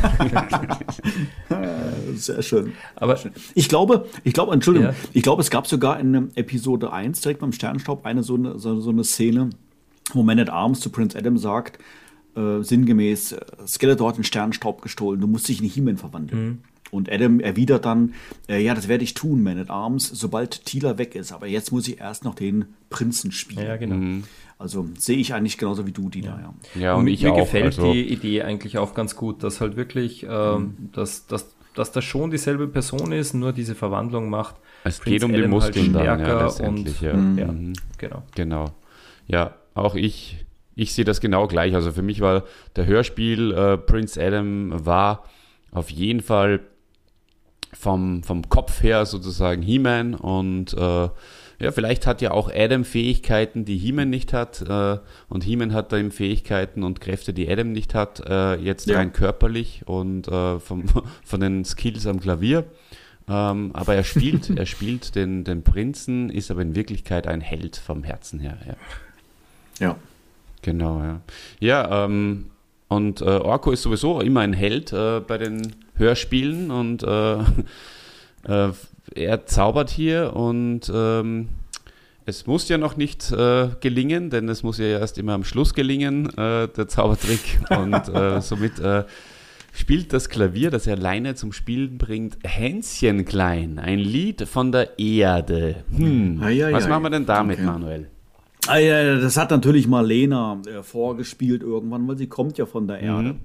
Sehr schön. Aber ich glaube, ich glaube, Entschuldigung, ja. ich glaube, es gab sogar in Episode 1 direkt beim Sternstaub eine so eine, so, so eine Szene, wo Man at Arms zu Prince Adam sagt, äh, sinngemäß, äh, Skeletor hat den Sternstaub gestohlen, du musst dich in He-Man verwandeln. Mhm. Und Adam erwidert dann, äh, ja, das werde ich tun, Man at Arms, sobald Tila weg ist. Aber jetzt muss ich erst noch den Prinzen spielen. Ja, genau. Mhm. Also sehe ich eigentlich genauso wie du, die ja. da, ja. Ja, und, und ich mir auch, gefällt also die Idee eigentlich auch ganz gut, dass halt wirklich, ähm, mhm. dass, dass, dass das schon dieselbe Person ist, nur diese Verwandlung macht. Es Prinz geht um Adam die Muskeln halt dann, ja, und, ja. Mhm. ja. Genau. Genau. Ja, auch ich, ich sehe das genau gleich. Also für mich war der Hörspiel äh, Prince Adam war auf jeden Fall vom, vom Kopf her sozusagen He-Man und äh, ja, vielleicht hat ja auch Adam Fähigkeiten, die He-Man nicht hat äh, und He-Man hat dann Fähigkeiten und Kräfte, die Adam nicht hat, äh, jetzt ja. rein körperlich und äh, vom, von den Skills am Klavier. Ähm, aber er spielt, er spielt den, den Prinzen, ist aber in Wirklichkeit ein Held vom Herzen her. Ja. ja. Genau, ja. Ja, ähm, und äh, Orko ist sowieso immer ein Held äh, bei den Hörspielen und äh, äh, er zaubert hier und ähm, es muss ja noch nicht äh, gelingen, denn es muss ja erst immer am Schluss gelingen, äh, der Zaubertrick. und äh, somit äh, spielt das Klavier, das er alleine zum Spielen bringt, Hänschen klein, ein Lied von der Erde. Hm. Ah, ja, Was ja, machen wir denn damit, okay. Manuel? Das hat natürlich Marlena vorgespielt irgendwann, weil sie kommt ja von der Erde. Mhm.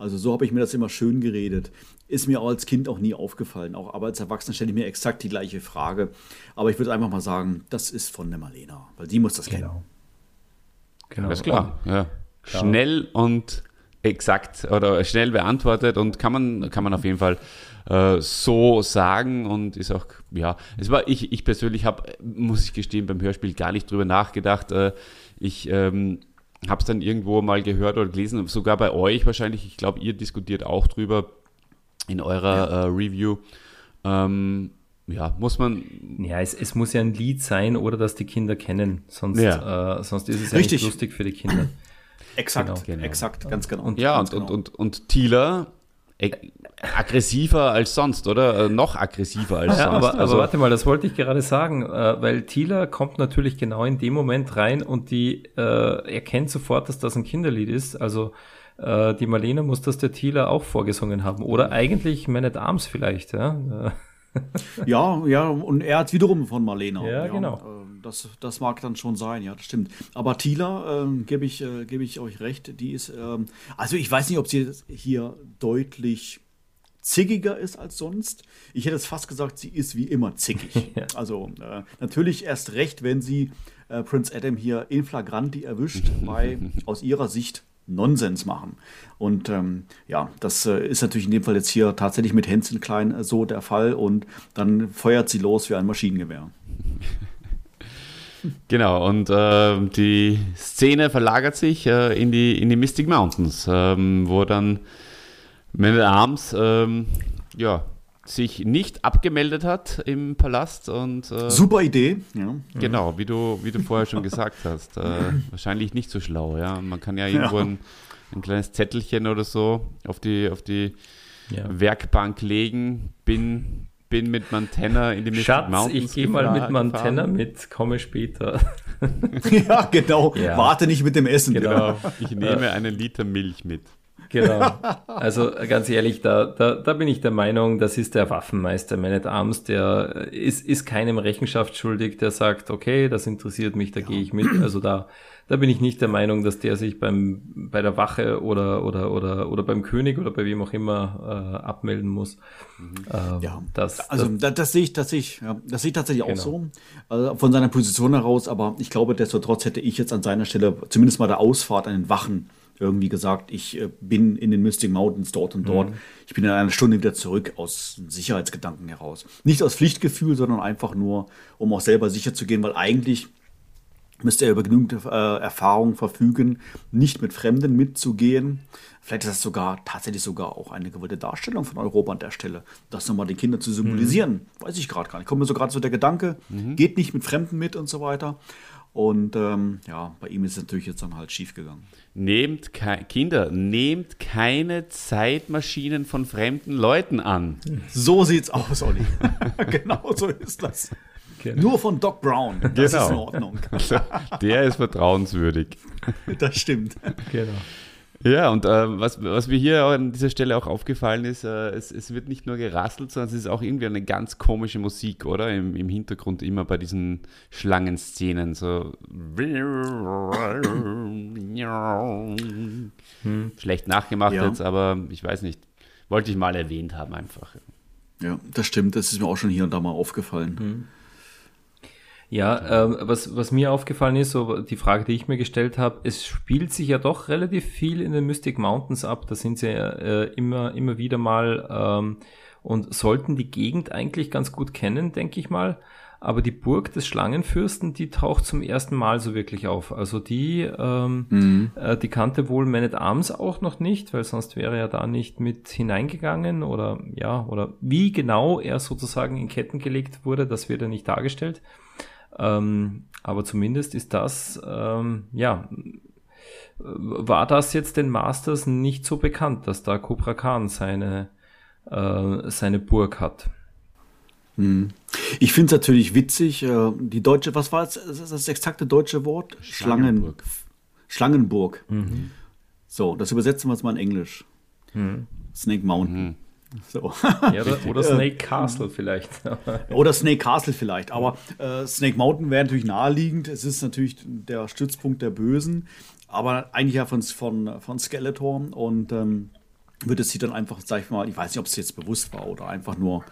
Also so habe ich mir das immer schön geredet. Ist mir auch als Kind auch nie aufgefallen. Auch aber als Erwachsener stelle ich mir exakt die gleiche Frage. Aber ich würde einfach mal sagen, das ist von der Marlena, weil die muss das genau. kennen. Genau. Das ist klar. Ja. Klar. Schnell und exakt oder schnell beantwortet und kann man, kann man auf jeden Fall äh, so sagen und ist auch, ja, es war, ich, ich persönlich habe, muss ich gestehen, beim Hörspiel gar nicht drüber nachgedacht. Äh, ich ähm, habe es dann irgendwo mal gehört oder gelesen, sogar bei euch wahrscheinlich. Ich glaube, ihr diskutiert auch drüber in eurer ja. äh, Review. Ähm, ja, muss man. Ja, es, es, muss ja ein Lied sein oder dass die Kinder kennen. Sonst, ja. äh, sonst ist es ja nicht lustig für die Kinder. Exakt, genau. genau. exakt, ganz genau. Und, ja, und, genau. und, und, und Thieler aggressiver als sonst, oder? Äh, noch aggressiver als ja, sonst. Aber, also, aber warte mal, das wollte ich gerade sagen, äh, weil Thieler kommt natürlich genau in dem Moment rein und die äh, erkennt sofort, dass das ein Kinderlied ist. Also äh, die Marlene muss das der Thieler auch vorgesungen haben. Oder eigentlich Man at Arms vielleicht, ja. ja, ja, und er hat wiederum von Marlene. Ja, genau. Äh, das, das mag dann schon sein, ja, das stimmt. Aber Tila, ähm, gebe ich, äh, geb ich euch recht, die ist, ähm, also ich weiß nicht, ob sie hier deutlich zickiger ist als sonst. Ich hätte es fast gesagt, sie ist wie immer zickig. ja. Also äh, natürlich erst recht, wenn sie äh, Prince Adam hier in flagranti erwischt, bei aus ihrer Sicht Nonsens machen. Und ähm, ja, das äh, ist natürlich in dem Fall jetzt hier tatsächlich mit Hänschen Klein äh, so der Fall und dann feuert sie los wie ein Maschinengewehr. Genau, und äh, die Szene verlagert sich äh, in, die, in die Mystic Mountains, ähm, wo dann Man at Arms ähm, ja, sich nicht abgemeldet hat im Palast und äh, super Idee, ja. Genau, wie du, wie du vorher schon gesagt hast. Äh, wahrscheinlich nicht so schlau, ja. Man kann ja irgendwo ja. Ein, ein, kleines Zettelchen oder so auf die, auf die ja. Werkbank legen. Bin, bin mit Montana in die Mystic Schatz, Mountains. Ich gehe mal mit Montana mit, komme später. ja, genau. Ja. Warte nicht mit dem Essen. Genau. Ich nehme einen Liter Milch mit. Genau. Also ganz ehrlich, da, da, da bin ich der Meinung, das ist der Waffenmeister Man at Arms, der ist, ist keinem Rechenschaft schuldig, der sagt, okay, das interessiert mich, da ja. gehe ich mit. Also da, da bin ich nicht der Meinung, dass der sich beim, bei der Wache oder, oder, oder, oder beim König oder bei wem auch immer äh, abmelden muss. Mhm. Ähm, ja, das, also das, das, sehe ich, das sehe ich, ja, das sehe ich tatsächlich genau. auch so, also von seiner Position heraus, aber ich glaube, destotrotz hätte ich jetzt an seiner Stelle zumindest mal der Ausfahrt an den Wachen irgendwie gesagt, ich äh, bin in den Mystic Mountains dort und dort. Mhm. Ich bin in einer Stunde wieder zurück aus Sicherheitsgedanken heraus. Nicht aus Pflichtgefühl, sondern einfach nur, um auch selber sicher zu gehen, weil eigentlich müsste er über genügend äh, Erfahrung verfügen, nicht mit Fremden mitzugehen. Vielleicht ist das sogar tatsächlich sogar auch eine gewollte Darstellung von Europa an der Stelle, das nochmal den Kindern zu symbolisieren. Mhm. Weiß ich gerade gar nicht. Kommt mir so gerade so der Gedanke, mhm. geht nicht mit Fremden mit und so weiter. Und ähm, ja, bei ihm ist es natürlich jetzt dann halt schief gegangen. Nehmt Kinder, nehmt keine Zeitmaschinen von fremden Leuten an. So sieht's aus, Olli. genau so ist das. Genau. Nur von Doc Brown. Das genau. ist in Ordnung. Also, der ist vertrauenswürdig. Das stimmt. Genau. Ja, und äh, was, was mir hier an dieser Stelle auch aufgefallen ist, äh, es, es wird nicht nur gerasselt, sondern es ist auch irgendwie eine ganz komische Musik, oder? Im, im Hintergrund immer bei diesen Schlangenszenen. So. Hm. Schlecht nachgemacht ja. jetzt, aber ich weiß nicht. Wollte ich mal erwähnt haben, einfach. Ja, das stimmt. Das ist mir auch schon hier und da mal aufgefallen. Hm. Ja, ähm, was, was mir aufgefallen ist, so die Frage, die ich mir gestellt habe, es spielt sich ja doch relativ viel in den Mystic Mountains ab. Da sind sie ja äh, immer, immer wieder mal ähm, und sollten die Gegend eigentlich ganz gut kennen, denke ich mal. Aber die Burg des Schlangenfürsten, die taucht zum ersten Mal so wirklich auf. Also die, ähm, mhm. äh, die kannte wohl Man at Arms auch noch nicht, weil sonst wäre er da nicht mit hineingegangen oder ja, oder wie genau er sozusagen in Ketten gelegt wurde, das wird ja nicht dargestellt. Ähm, aber zumindest ist das, ähm, ja, war das jetzt den Masters nicht so bekannt, dass da Cobra Khan seine, äh, seine Burg hat. Hm. Ich finde es natürlich witzig, äh, die deutsche, was war das, das exakte deutsche Wort? Schlangenburg. Schlangenburg. Mhm. So, das übersetzen wir jetzt mal in Englisch. Mhm. Snake Mountain. Mhm. So. Ja, oder, oder, Snake Castle vielleicht. oder Snake Castle vielleicht. Aber äh, Snake Mountain wäre natürlich naheliegend. Es ist natürlich der Stützpunkt der Bösen. Aber eigentlich ja von, von, von Skeletor. Und ähm, wird es sie dann einfach, sag ich mal, ich weiß nicht, ob es jetzt bewusst war oder einfach nur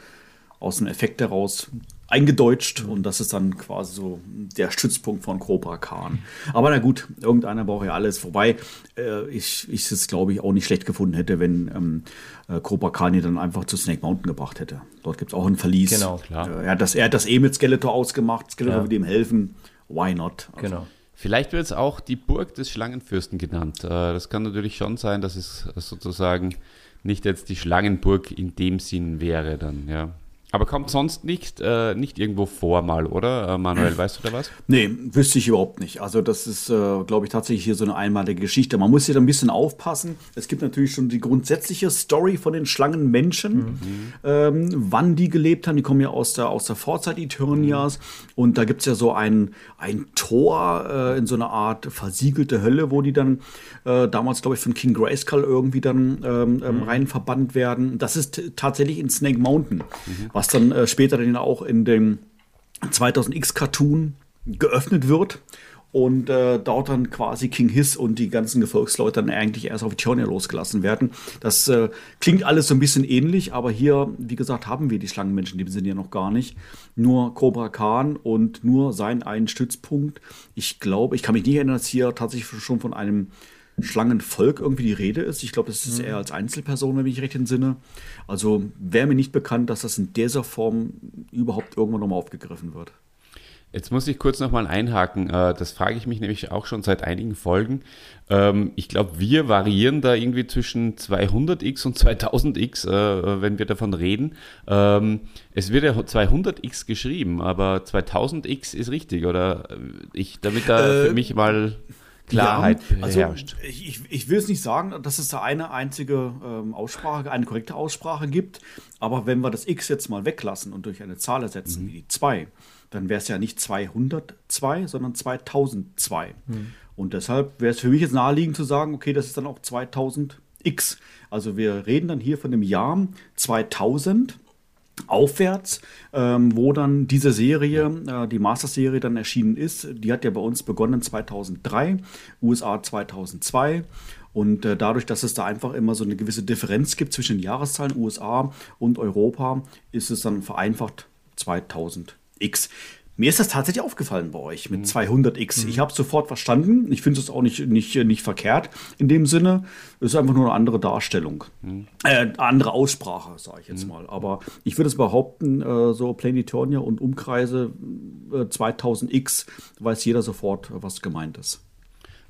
aus dem Effekt heraus eingedeutscht und das ist dann quasi so der Stützpunkt von Cobra Khan. Aber na gut, irgendeiner braucht ja alles. Wobei äh, ich, ich es, glaube ich, auch nicht schlecht gefunden hätte, wenn ähm, äh, Cobra Khan ihn dann einfach zu Snake Mountain gebracht hätte. Dort gibt es auch ein Verlies. Genau, klar. Äh, er, hat das, er hat das eh mit Skeletor ausgemacht. Skeletor ja. würde ihm helfen. Why not? Also, genau. Vielleicht wird es auch die Burg des Schlangenfürsten genannt. Äh, das kann natürlich schon sein, dass es sozusagen nicht jetzt die Schlangenburg in dem Sinn wäre dann, ja. Aber kommt sonst nicht, äh, nicht irgendwo vor mal, oder? Äh, Manuel, weißt du da was? Nee, wüsste ich überhaupt nicht. Also das ist, äh, glaube ich, tatsächlich hier so eine einmalige Geschichte. Man muss hier ein bisschen aufpassen. Es gibt natürlich schon die grundsätzliche Story von den Schlangenmenschen, mhm. ähm, wann die gelebt haben. Die kommen ja aus der, aus der Vorzeit Eternias. Mhm. Und da gibt es ja so ein, ein Tor äh, in so einer Art versiegelte Hölle, wo die dann äh, damals, glaube ich, von King Grayskull irgendwie dann ähm, ähm, mhm. rein verbannt werden. Das ist tatsächlich in Snake Mountain. Mhm was dann äh, später dann auch in dem 2000X Cartoon geöffnet wird und äh, dort dann quasi King Hiss und die ganzen Gefolgsleute dann eigentlich erst auf Tionia losgelassen werden. Das äh, klingt alles so ein bisschen ähnlich, aber hier, wie gesagt, haben wir die Schlangenmenschen, die sind ja noch gar nicht. Nur Cobra Khan und nur seinen einen Stützpunkt. Ich glaube, ich kann mich nicht erinnern, dass hier tatsächlich schon von einem Schlangenvolk irgendwie die Rede ist. Ich glaube, das ist mhm. eher als Einzelperson, wenn ich mich recht entsinne. Also wäre mir nicht bekannt, dass das in dieser Form überhaupt irgendwann nochmal aufgegriffen wird. Jetzt muss ich kurz nochmal einhaken. Äh, das frage ich mich nämlich auch schon seit einigen Folgen. Ähm, ich glaube, wir variieren da irgendwie zwischen 200x und 2000x, äh, wenn wir davon reden. Ähm, es wird ja 200x geschrieben, aber 2000x ist richtig, oder? Ich, damit da äh, für mich mal Klarheit ja, also herrscht. Ich, ich will es nicht sagen, dass es da eine einzige ähm, Aussprache, eine korrekte Aussprache gibt, aber wenn wir das x jetzt mal weglassen und durch eine Zahl ersetzen, mhm. wie die 2, dann wäre es ja nicht 202, sondern 2002. Mhm. Und deshalb wäre es für mich jetzt naheliegend zu sagen, okay, das ist dann auch 2000x. Also wir reden dann hier von dem Jahr 2000 aufwärts, ähm, wo dann diese Serie, äh, die Master-Serie dann erschienen ist. Die hat ja bei uns begonnen 2003, USA 2002. Und äh, dadurch, dass es da einfach immer so eine gewisse Differenz gibt zwischen den Jahreszahlen USA und Europa, ist es dann vereinfacht 2000x. Mir ist das tatsächlich aufgefallen bei euch mit 200x. Mhm. Ich habe es sofort verstanden. Ich finde es auch nicht, nicht, nicht verkehrt in dem Sinne. Es ist einfach nur eine andere Darstellung. Mhm. Äh, andere Aussprache, sage ich jetzt mhm. mal. Aber ich würde es behaupten, äh, so Planetonia und Umkreise äh, 2000x weiß jeder sofort, was gemeint ist.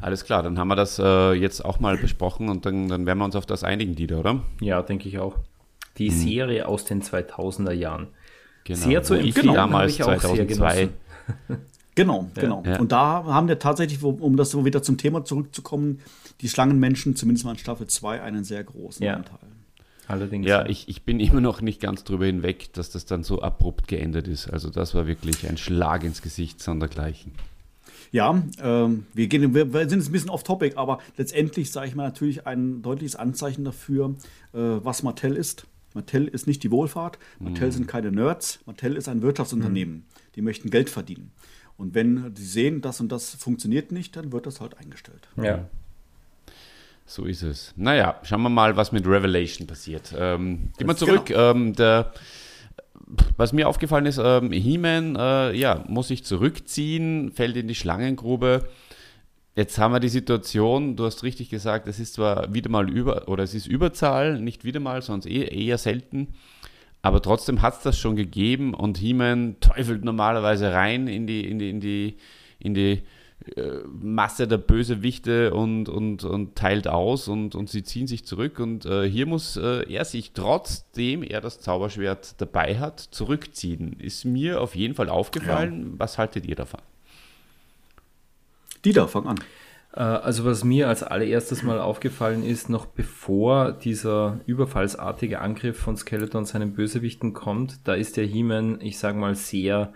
Alles klar, dann haben wir das äh, jetzt auch mal besprochen und dann, dann werden wir uns auf das einigen, Dieter, oder? Ja, denke ich auch. Die mhm. Serie aus den 2000er Jahren. Genau, sehr zu empfehlen. Genau, damals 2002. Genau, genau. Ja. Und da haben wir tatsächlich, um das so wieder zum Thema zurückzukommen, die Schlangenmenschen, zumindest mal in Staffel 2, einen sehr großen ja. Anteil. Allerdings. Ja, ich, ich bin immer noch nicht ganz drüber hinweg, dass das dann so abrupt geendet ist. Also das war wirklich ein Schlag ins Gesicht sondergleichen. Ja, ähm, wir, gehen, wir, wir sind jetzt ein bisschen off-topic, aber letztendlich sage ich mal natürlich ein deutliches Anzeichen dafür, äh, was Mattel ist. Mattel ist nicht die Wohlfahrt, Mattel mhm. sind keine Nerds, Mattel ist ein Wirtschaftsunternehmen. Mhm. Die möchten Geld verdienen. Und wenn sie sehen, das und das funktioniert nicht, dann wird das halt eingestellt. Ja. So ist es. Naja, schauen wir mal, was mit Revelation passiert. Ähm, gehen wir zurück. Genau. Ähm, der, was mir aufgefallen ist, ähm, He-Man äh, ja, muss sich zurückziehen, fällt in die Schlangengrube. Jetzt haben wir die Situation, du hast richtig gesagt, es ist zwar wieder mal über, oder es ist Überzahl, nicht wieder mal, sondern eher, eher selten. Aber trotzdem hat es das schon gegeben und He-Man teufelt normalerweise rein in die, in die, in die, in die äh, Masse der Bösewichte und, und, und teilt aus und, und sie ziehen sich zurück. Und äh, hier muss äh, er sich, trotzdem er das Zauberschwert dabei hat, zurückziehen. Ist mir auf jeden Fall aufgefallen. Ja. Was haltet ihr davon? Dieter, fang an. Äh, also was mir als allererstes mal aufgefallen ist, noch bevor dieser überfallsartige Angriff von Skeleton seinen Bösewichten kommt, da ist der He-Man, ich sag mal, sehr,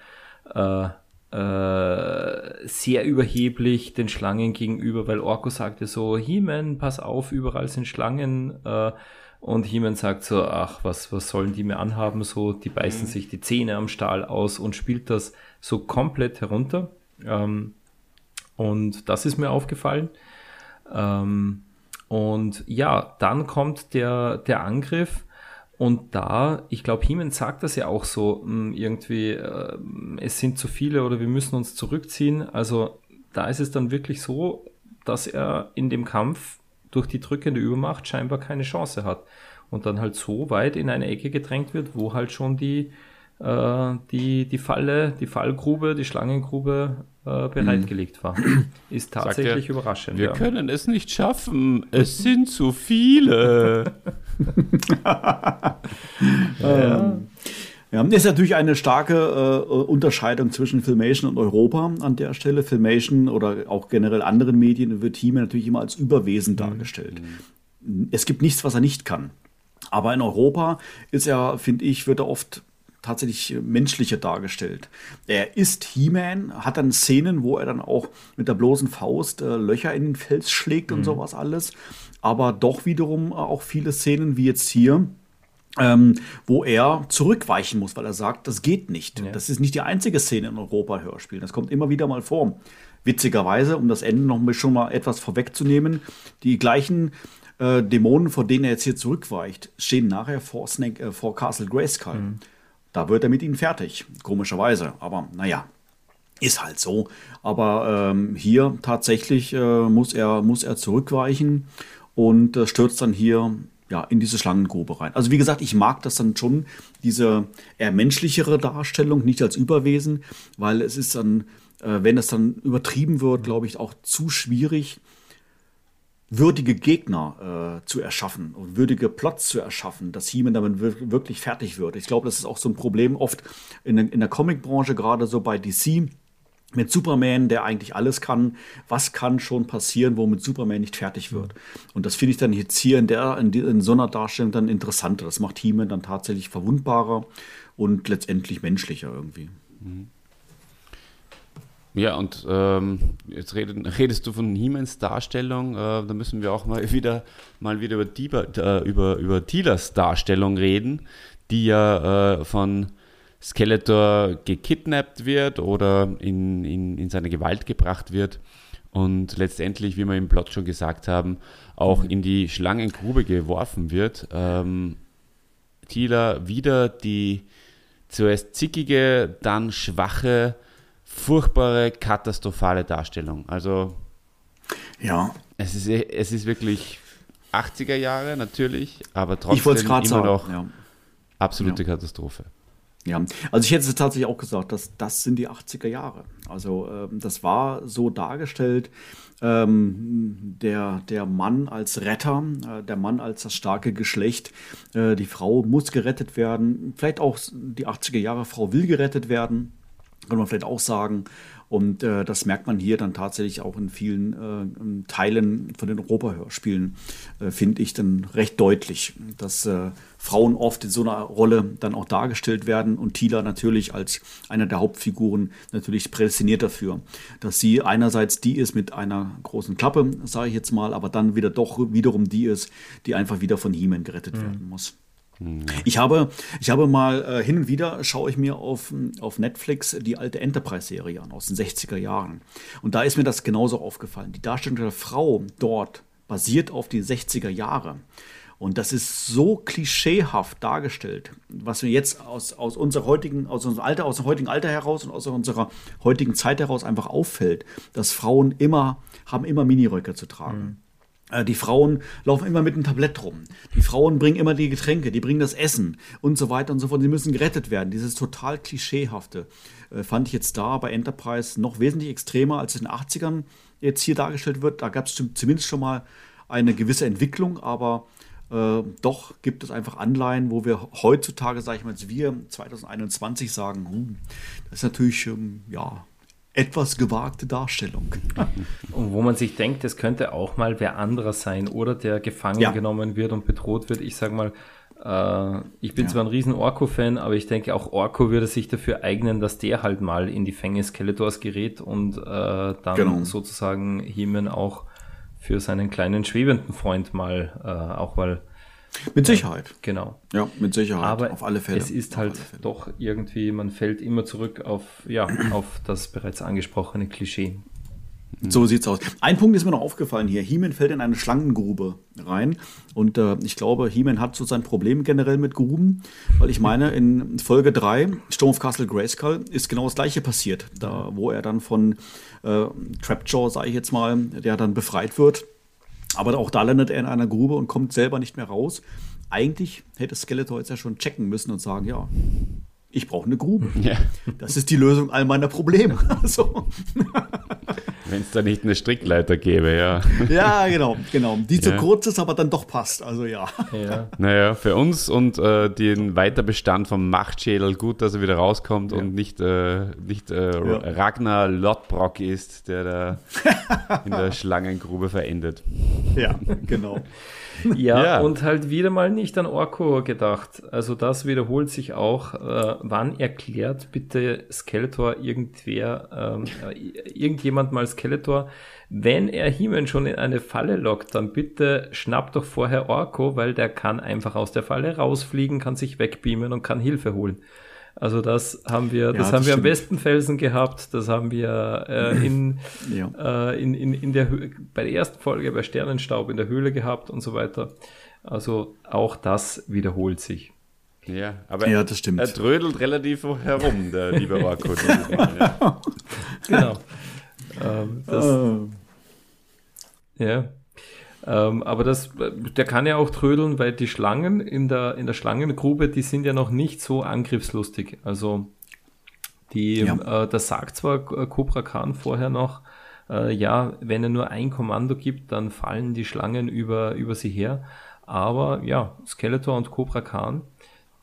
äh, äh, sehr überheblich den Schlangen gegenüber, weil Orko sagte so, He-Man, pass auf, überall sind Schlangen. Äh, und He-Man sagt so, ach, was, was sollen die mir anhaben? So, die beißen mhm. sich die Zähne am Stahl aus und spielt das so komplett herunter. Ähm, und das ist mir aufgefallen. Ähm, und ja, dann kommt der, der Angriff. Und da, ich glaube, Hiemen sagt das ja auch so, hm, irgendwie, äh, es sind zu viele oder wir müssen uns zurückziehen. Also da ist es dann wirklich so, dass er in dem Kampf durch die drückende Übermacht scheinbar keine Chance hat. Und dann halt so weit in eine Ecke gedrängt wird, wo halt schon die, äh, die, die Falle, die Fallgrube, die Schlangengrube äh, bereitgelegt war. Ist tatsächlich er, überraschend. Wir ja. können es nicht schaffen. Es sind zu viele. ja. Ja, ist natürlich eine starke äh, Unterscheidung zwischen Filmation und Europa an der Stelle. Filmation oder auch generell anderen Medien wird He natürlich immer als Überwesen dargestellt. Mhm. Es gibt nichts, was er nicht kann. Aber in Europa ist er, finde ich, wird er oft tatsächlich menschlicher dargestellt. Er ist He-Man, hat dann Szenen, wo er dann auch mit der bloßen Faust äh, Löcher in den Fels schlägt und mhm. sowas alles. Aber doch wiederum auch viele Szenen wie jetzt hier, ähm, wo er zurückweichen muss, weil er sagt, das geht nicht. Ja. Das ist nicht die einzige Szene in Europa-Hörspielen. Das kommt immer wieder mal vor. Witzigerweise, um das Ende noch schon mal etwas vorwegzunehmen, die gleichen äh, Dämonen, vor denen er jetzt hier zurückweicht, stehen nachher vor, Snake, äh, vor Castle Grayskull. Mhm. Da wird er mit ihnen fertig, komischerweise. Aber naja, ist halt so. Aber ähm, hier tatsächlich äh, muss, er, muss er zurückweichen und äh, stürzt dann hier ja, in diese Schlangengrube rein. Also wie gesagt, ich mag das dann schon, diese eher menschlichere Darstellung, nicht als Überwesen, weil es ist dann, äh, wenn es dann übertrieben wird, glaube ich, auch zu schwierig, würdige Gegner äh, zu erschaffen und würdige Plots zu erschaffen, dass He-Man damit wirklich fertig wird. Ich glaube, das ist auch so ein Problem oft in, in der Comicbranche, gerade so bei DC mit Superman, der eigentlich alles kann, was kann schon passieren, womit Superman nicht fertig wird. Und das finde ich dann jetzt hier in, der, in, in so einer Darstellung dann interessanter. Das macht he dann tatsächlich verwundbarer und letztendlich menschlicher irgendwie. Mhm. Ja, und ähm, jetzt redest, redest du von Hiemens Darstellung, äh, da müssen wir auch mal wieder, mal wieder über, Dieber, äh, über, über Tilas Darstellung reden, die ja äh, von Skeletor gekidnappt wird oder in, in, in seine Gewalt gebracht wird und letztendlich, wie wir im Plot schon gesagt haben, auch in die Schlangengrube geworfen wird. Ähm, Tila wieder die zuerst zickige, dann schwache, furchtbare, katastrophale Darstellung. Also ja. es ist, es ist wirklich 80er Jahre natürlich, aber trotzdem immer sagen, noch ja. absolute ja. Katastrophe. Ja, also ich hätte es tatsächlich auch gesagt, dass das sind die 80er Jahre. Also ähm, das war so dargestellt, ähm, der, der Mann als Retter, äh, der Mann als das starke Geschlecht, äh, die Frau muss gerettet werden, vielleicht auch die 80er Jahre, Frau will gerettet werden, kann man vielleicht auch sagen. Und äh, das merkt man hier dann tatsächlich auch in vielen äh, Teilen von den Europahörspielen, äh, finde ich dann recht deutlich, dass äh, Frauen oft in so einer Rolle dann auch dargestellt werden und Tila natürlich als einer der Hauptfiguren natürlich prädestiniert dafür, dass sie einerseits die ist mit einer großen Klappe, sage ich jetzt mal, aber dann wieder doch wiederum die ist, die einfach wieder von Heeman gerettet mhm. werden muss. Ich habe, ich habe mal äh, hin und wieder schaue ich mir auf, auf Netflix die alte Enterprise-Serie an aus den 60er Jahren. Und da ist mir das genauso aufgefallen. Die Darstellung der Frau dort basiert auf die 60er Jahre. Und das ist so klischeehaft dargestellt, was mir jetzt aus, aus unserer heutigen, aus unserem Alter, aus dem heutigen Alter heraus und aus unserer heutigen Zeit heraus einfach auffällt, dass Frauen immer, haben immer Miniröcke zu tragen. Mhm. Äh, die Frauen laufen immer mit einem Tablett rum. Die Frauen bringen immer die Getränke, die bringen das Essen und so weiter und so fort. Sie müssen gerettet werden. Dieses total klischeehafte äh, fand ich jetzt da bei Enterprise noch wesentlich extremer, als es in den 80ern jetzt hier dargestellt wird. Da gab es zumindest schon mal eine gewisse Entwicklung, aber äh, doch gibt es einfach Anleihen, wo wir heutzutage, sage ich mal, wir 2021 sagen, hm, das ist natürlich, ähm, ja, etwas gewagte Darstellung. Und wo man sich denkt, es könnte auch mal wer anderer sein oder der gefangen ja. genommen wird und bedroht wird. Ich sage mal, äh, ich bin ja. zwar ein riesen Orko-Fan, aber ich denke auch Orko würde sich dafür eignen, dass der halt mal in die Fänge Skeletors gerät und äh, dann genau. sozusagen Heeman auch für seinen kleinen schwebenden Freund mal äh, auch mal mit Sicherheit. Genau. Ja, mit Sicherheit. Aber auf alle Fälle. Es ist halt doch irgendwie, man fällt immer zurück auf, ja, auf das bereits angesprochene Klischee. So sieht's aus. Ein Punkt ist mir noch aufgefallen hier. Heeman fällt in eine Schlangengrube rein. Und äh, ich glaube, Heeman hat so sein Problem generell mit Gruben. Weil ich meine, in Folge 3, Storm of Castle Grayskull, ist genau das gleiche passiert. Da, wo er dann von äh, Trapjaw, sage ich jetzt mal, der dann befreit wird aber auch da landet er in einer Grube und kommt selber nicht mehr raus. Eigentlich hätte Skeletor jetzt ja schon checken müssen und sagen, ja, ich brauche eine Grube. Ja. Das ist die Lösung all meiner Probleme. Also. Wenn es da nicht eine Strickleiter gäbe, ja. Ja, genau, genau. Die zu kurz ist, aber dann doch passt. Also ja. ja. Naja, für uns und äh, den Weiterbestand vom Machtschädel gut, dass er wieder rauskommt ja. und nicht, äh, nicht äh, Ragnar Lodbrok ist, der da in der Schlangengrube verendet. Ja, genau. Ja, ja, und halt wieder mal nicht an Orko gedacht. Also das wiederholt sich auch. Äh, wann erklärt bitte Skeletor irgendwer, ähm, äh, irgendjemand mal Skeletor, wenn er Himen schon in eine Falle lockt, dann bitte schnapp doch vorher Orko, weil der kann einfach aus der Falle rausfliegen, kann sich wegbeamen und kann Hilfe holen. Also das haben wir, ja, das, das haben wir am Westenfelsen gehabt, das haben wir äh, in, ja. äh, in, in, in der bei der ersten Folge bei Sternenstaub in der Höhle gehabt und so weiter. Also auch das wiederholt sich. Ja, aber ja, das stimmt. er trödelt relativ herum, der liebe Orko. genau. Ähm, das, oh. Ja. Ähm, aber das, der kann ja auch trödeln, weil die Schlangen in der, in der Schlangengrube, die sind ja noch nicht so angriffslustig. Also die, ja. äh, das sagt zwar Cobra Khan vorher noch, äh, ja, wenn er nur ein Kommando gibt, dann fallen die Schlangen über, über sie her. Aber ja, Skeletor und Cobra Khan,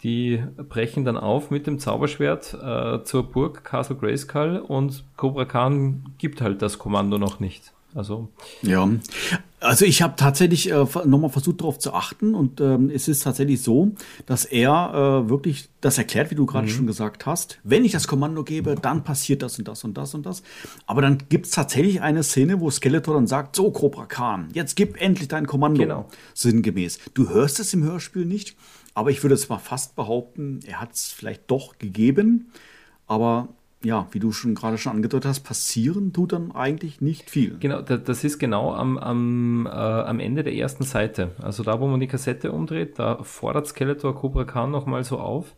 die brechen dann auf mit dem Zauberschwert äh, zur Burg Castle Grayskull und Cobra Khan gibt halt das Kommando noch nicht. Also ja, also ich habe tatsächlich äh, nochmal versucht darauf zu achten und ähm, es ist tatsächlich so, dass er äh, wirklich das erklärt, wie du gerade mhm. schon gesagt hast. Wenn ich das Kommando gebe, dann passiert das und das und das und das. Aber dann gibt es tatsächlich eine Szene, wo Skeletor dann sagt, so Cobra Khan, jetzt gib endlich dein Kommando. Genau. Sinngemäß. Du hörst es im Hörspiel nicht, aber ich würde es mal fast behaupten, er hat es vielleicht doch gegeben. Aber ja, wie du schon gerade schon angedeutet hast, passieren tut dann eigentlich nicht viel. Genau, das ist genau am, am, äh, am Ende der ersten Seite. Also da, wo man die Kassette umdreht, da fordert Skeletor Cobra Khan nochmal so auf.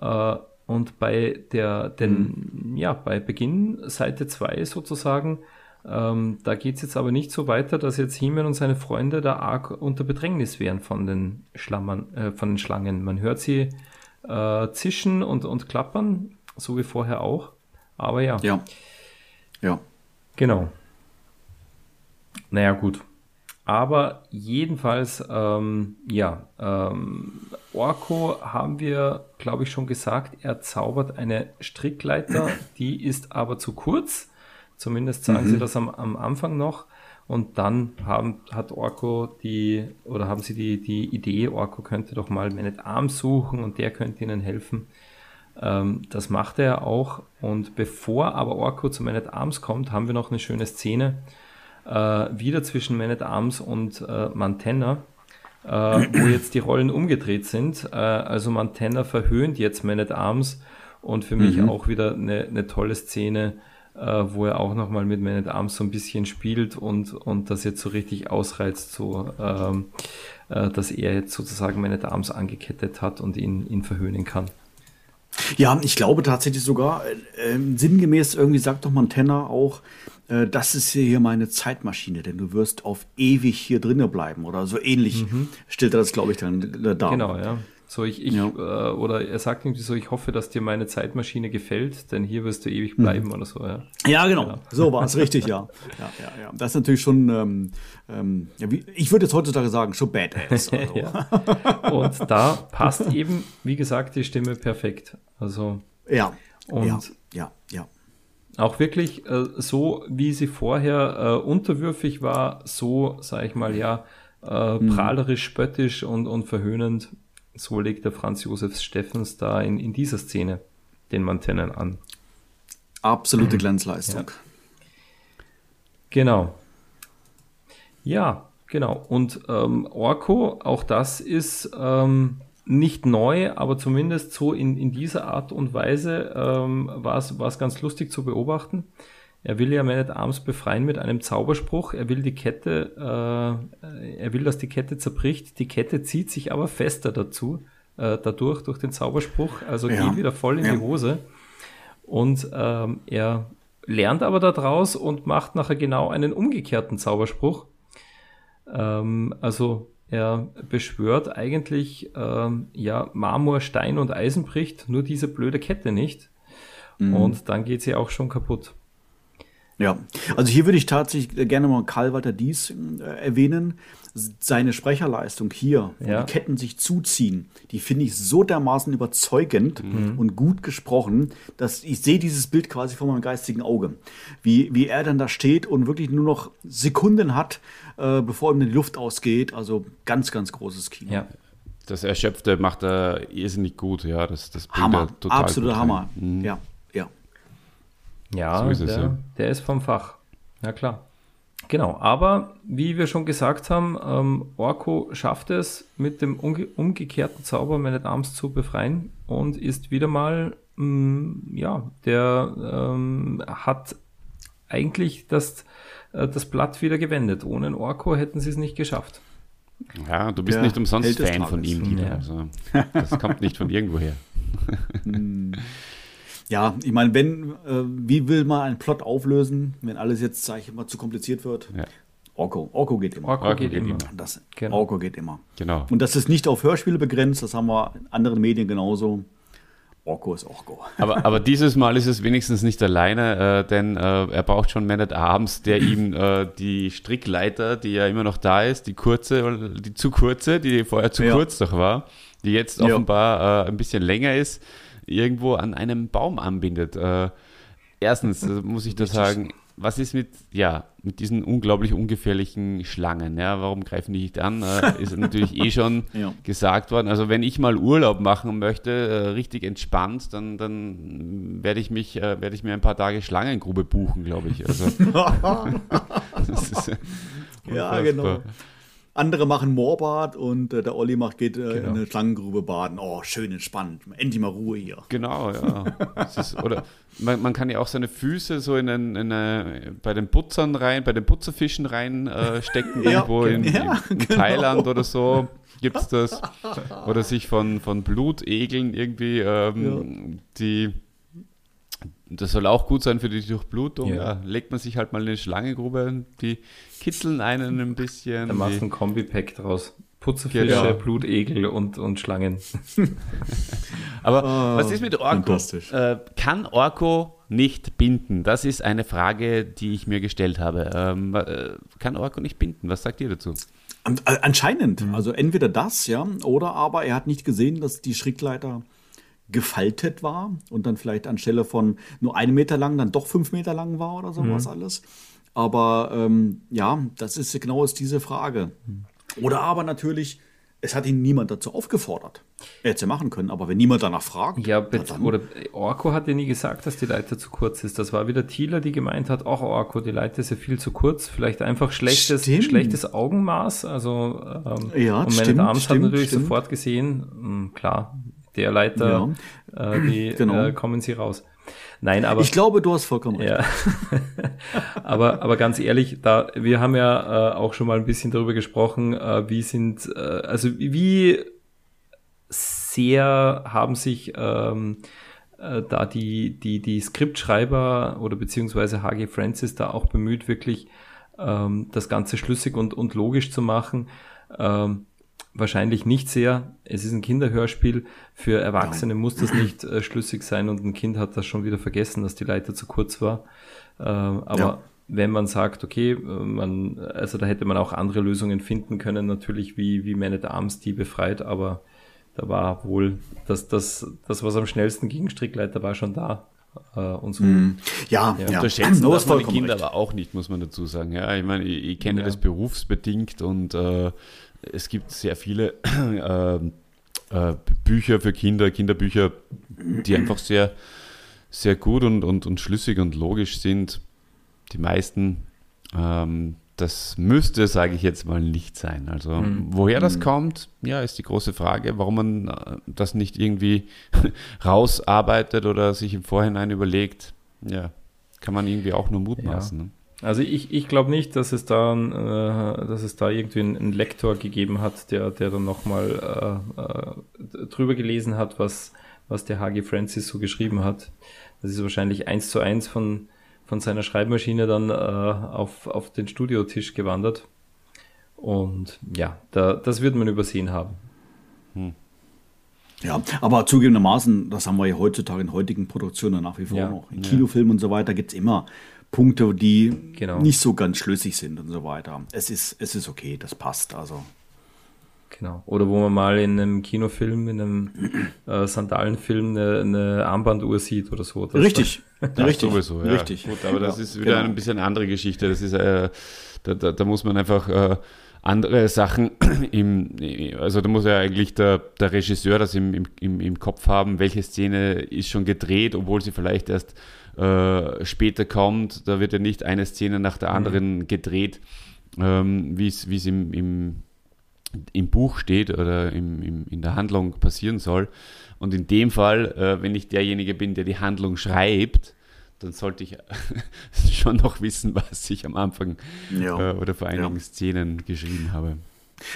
Äh, und bei der, den, mhm. ja, bei Beginn Seite 2 sozusagen, ähm, da geht es jetzt aber nicht so weiter, dass jetzt Himen und seine Freunde da arg unter Bedrängnis wären von den, Schlammern, äh, von den Schlangen. Man hört sie äh, zischen und, und klappern so wie vorher auch. Aber ja. Ja. Ja. Genau. Naja, gut. Aber jedenfalls, ähm, ja, ähm, Orko haben wir, glaube ich, schon gesagt, er zaubert eine Strickleiter, die ist aber zu kurz. Zumindest sagen mhm. sie das am, am Anfang noch. Und dann haben, hat Orko die, oder haben sie die, die Idee, Orko könnte doch mal Man Arm suchen und der könnte ihnen helfen. Ähm, das macht er auch. Und bevor aber Orko zu Man at Arms kommt, haben wir noch eine schöne Szene äh, wieder zwischen Man at Arms und äh, Mantenna, äh, wo jetzt die Rollen umgedreht sind. Äh, also Mantenna verhöhnt jetzt Man at Arms und für mich mhm. auch wieder eine, eine tolle Szene, äh, wo er auch nochmal mit Man at Arms so ein bisschen spielt und, und das jetzt so richtig ausreizt, so, ähm, äh, dass er jetzt sozusagen Man at Arms angekettet hat und ihn, ihn verhöhnen kann. Ja, ich glaube tatsächlich sogar, äh, sinngemäß irgendwie sagt doch Montana auch, äh, das ist hier meine Zeitmaschine, denn du wirst auf ewig hier drinnen bleiben oder so ähnlich mhm. stellt er das, glaube ich, dann äh, dar. Genau, ja. So, ich, ich ja. äh, oder er sagt irgendwie so, ich hoffe, dass dir meine Zeitmaschine gefällt, denn hier wirst du ewig mhm. bleiben mhm. oder so, ja. Ja, genau. genau. So war es richtig, ja. ja. Ja, ja, Das ist natürlich schon, ähm, ähm, wie, ich würde jetzt heutzutage sagen, schon badass. Also. Und da passt eben, wie gesagt, die Stimme perfekt. Also. Ja. Ja, ja, ja. Auch wirklich äh, so, wie sie vorher äh, unterwürfig war, so, sage ich mal, ja, äh, mhm. prahlerisch, spöttisch und, und verhöhnend so legt der Franz Josef Steffens da in, in dieser Szene den Mantennen an. Absolute Glanzleistung. Ja. Genau. Ja, genau. Und ähm, Orko, auch das ist ähm, nicht neu, aber zumindest so in, in dieser Art und Weise ähm, war es ganz lustig zu beobachten. Er will ja Man at Arms befreien mit einem Zauberspruch. Er will die Kette, äh, er will, dass die Kette zerbricht. Die Kette zieht sich aber fester dazu, äh, dadurch, durch den Zauberspruch. Also ja. geht wieder voll in ja. die Hose. Und ähm, er lernt aber daraus und macht nachher genau einen umgekehrten Zauberspruch. Ähm, also er beschwört eigentlich, ähm, ja, Marmor, Stein und Eisen bricht, nur diese blöde Kette nicht. Mhm. Und dann geht sie auch schon kaputt. Ja, also hier würde ich tatsächlich gerne mal Karl Walter Dies äh, erwähnen. seine Sprecherleistung hier, wo Ja. die Ketten sich zuziehen, die finde ich so dermaßen überzeugend und gut gesprochen, dass ich sehe dieses Bild quasi vor meinem geistigen Auge. Wie, wie er dann da steht und wirklich nur noch Sekunden hat, äh, bevor ihm die Luft ausgeht. Also ganz, ganz großes Kino. Ja. Das Erschöpfte macht er irrsinnig gut, ja. Das, das Hammer, er total absoluter gut Hammer. Mhm. Ja, ja. So ist es, der, ja. der ist vom Fach. Ja, klar. Genau, aber wie wir schon gesagt haben, ähm, Orko schafft es, mit dem umge umgekehrten Zauber Man at Arms zu befreien und ist wieder mal, mh, ja, der ähm, hat eigentlich das, äh, das Blatt wieder gewendet. Ohne einen Orko hätten sie es nicht geschafft. Ja, du bist Der nicht umsonst Fan von ihm, Dieter. Ja. Also, das kommt nicht von irgendwoher. Ja, ich meine, wenn, äh, wie will man einen Plot auflösen, wenn alles jetzt, sage ich mal, zu kompliziert wird? Ja. Orko, Orko geht immer. Orko, Orko geht, geht immer. immer. Das, Genau. Orko geht immer. Genau. Und das ist nicht auf Hörspiele begrenzt, das haben wir in anderen Medien genauso. Orko ist Orko. Aber, aber dieses Mal ist es wenigstens nicht alleine, äh, denn äh, er braucht schon Man at Arms, der ihm äh, die Strickleiter, die ja immer noch da ist, die kurze, die zu kurze, die vorher zu Ja. kurz doch war, die jetzt Ja. offenbar äh, ein bisschen länger ist, irgendwo an einem Baum anbindet. Äh, erstens äh, muss ich da sagen, was ist mit, ja, mit diesen unglaublich ungefährlichen Schlangen? Ja, warum greifen die nicht an? Äh, ist natürlich eh schon Ja. gesagt worden. Also wenn ich mal Urlaub machen möchte, äh, richtig entspannt, dann, dann werde ich mich, äh, werde ich mir ein paar Tage Schlangengrube buchen, glaube ich. Also, ist, Ja, genau. Andere machen Moorbad und äh, der Olli macht, geht äh, Genau. in eine Schlangengrube baden. Oh, schön entspannt. Endlich mal Ruhe hier. Genau, ja. Ist, oder man, man kann ja auch seine Füße so in, ein, in eine, bei den Putzern rein, bei den Putzerfischen rein äh, stecken, Ja, irgendwo in, ja, in, in genau. Thailand oder so. Gibt es das? Oder sich von, von Blutegeln irgendwie, ähm, die, das soll auch gut sein für die Durchblutung. Ja. Ja. legt man sich halt mal in eine Schlangengrube, die kitzeln einen ein bisschen. Da machst du ein Kombipack draus. Putzerfische, Genau. Blutegel und, und Schlangen. Aber Ah, was ist mit Orko? fantastisch. Äh, kann Orko nicht binden? Das ist eine Frage, die ich mir gestellt habe. Ähm, äh, kann Orko nicht binden? Was sagt ihr dazu? An, äh, anscheinend. Mhm. Also entweder das, ja, oder aber er hat nicht gesehen, dass die Strickleiter gefaltet war und dann vielleicht anstelle von nur einen Meter lang dann doch fünf Meter lang war oder sowas Mhm. alles. Aber ähm, ja, das ist genau ist diese Frage. Oder aber natürlich, es hat ihn niemand dazu aufgefordert. Er hätte es ja machen können, aber wenn niemand danach fragt, Ja, dann- oder Orko hat ja nie gesagt, dass die Leiter zu kurz ist. Das war wieder Thieler, die gemeint hat, ach Orko, die Leiter ist ja viel zu kurz. Vielleicht einfach schlechtes, Stimmt. schlechtes Augenmaß. Also ähm, Ja, und Arms stimmt, hat natürlich stimmt. sofort gesehen, mh, klar, der Leiter, äh, die Genau. äh, kommen sie raus. Nein, aber ich glaube, du hast vollkommen recht. ja. aber, aber ganz ehrlich, da, wir haben ja äh, auch schon mal ein bisschen darüber gesprochen, äh, wie sind, äh, also wie sehr haben sich ähm, äh, da die, die, die Skriptschreiber oder beziehungsweise HG Francis da auch bemüht, wirklich ähm, das Ganze schlüssig und, und logisch zu machen. Ähm, wahrscheinlich nicht sehr. Es ist ein Kinderhörspiel. Für Erwachsene muss das nicht äh, schlüssig sein und ein Kind hat das schon wieder vergessen, dass die Leiter zu kurz war. Äh, aber Ja. wenn man sagt, okay, äh, man, also da hätte man auch andere Lösungen finden können, natürlich wie, wie Man at Arms die befreit, aber da war wohl das, das, das was am schnellsten ging, Strickleiter war schon da. Äh, und so. Ja, ja. Unterschätzen hast man die Kinder recht. aber auch nicht, muss man dazu sagen. Ja, ich meine, ich, ich kenne Ja. das berufsbedingt und äh, es gibt sehr viele äh, äh, Bücher für Kinder, Kinderbücher, die einfach sehr, sehr gut und, und, und schlüssig und logisch sind. Die meisten, ähm, das müsste, sage ich jetzt mal, nicht sein. Also woher das kommt, ja, ist die große Frage, warum man äh, das nicht irgendwie rausarbeitet oder sich im Vorhinein überlegt. Ja, kann man irgendwie auch nur mutmaßen. Ne? Also ich, ich glaube nicht, dass es da, ein, äh, dass es da irgendwie einen, einen Lektor gegeben hat, der, der dann nochmal äh, äh, drüber gelesen hat, was, was der HG Francis so geschrieben hat. Das ist wahrscheinlich eins zu eins von, von seiner Schreibmaschine dann äh, auf, auf den Studiotisch gewandert. Und ja, da, das wird man übersehen haben. Ja, aber zugegebenermaßen, das haben wir ja heutzutage in heutigen Produktionen nach wie vor Ja, noch. In Kinofilmen und so weiter gibt es immer Punkte, die genau. nicht so ganz schlüssig sind und so weiter. Es ist, es ist okay, das passt. Also. Genau. Oder wo man mal in einem Kinofilm, in einem äh, Sandalenfilm eine, eine, Armbanduhr sieht oder so. Richtig. Ja, richtig. Sowieso, ja. Richtig. Gut, aber das ist wieder genau. ein bisschen eine andere Geschichte. Das ist, äh, da, da, da, muss man einfach äh, andere Sachen im, also da muss ja eigentlich der, der Regisseur das im, im, im Kopf haben, welche Szene ist schon gedreht, obwohl sie vielleicht erst äh, später kommt. Da wird ja nicht eine Szene nach der mhm. anderen mhm. gedreht, ähm, wie es im, im, im Buch steht oder im, im, in der Handlung passieren soll. Und in dem Fall, äh, wenn ich derjenige bin, der die Handlung schreibt, dann sollte ich schon noch wissen, was ich am Anfang ja. äh, oder vor einigen ja. Szenen geschrieben habe.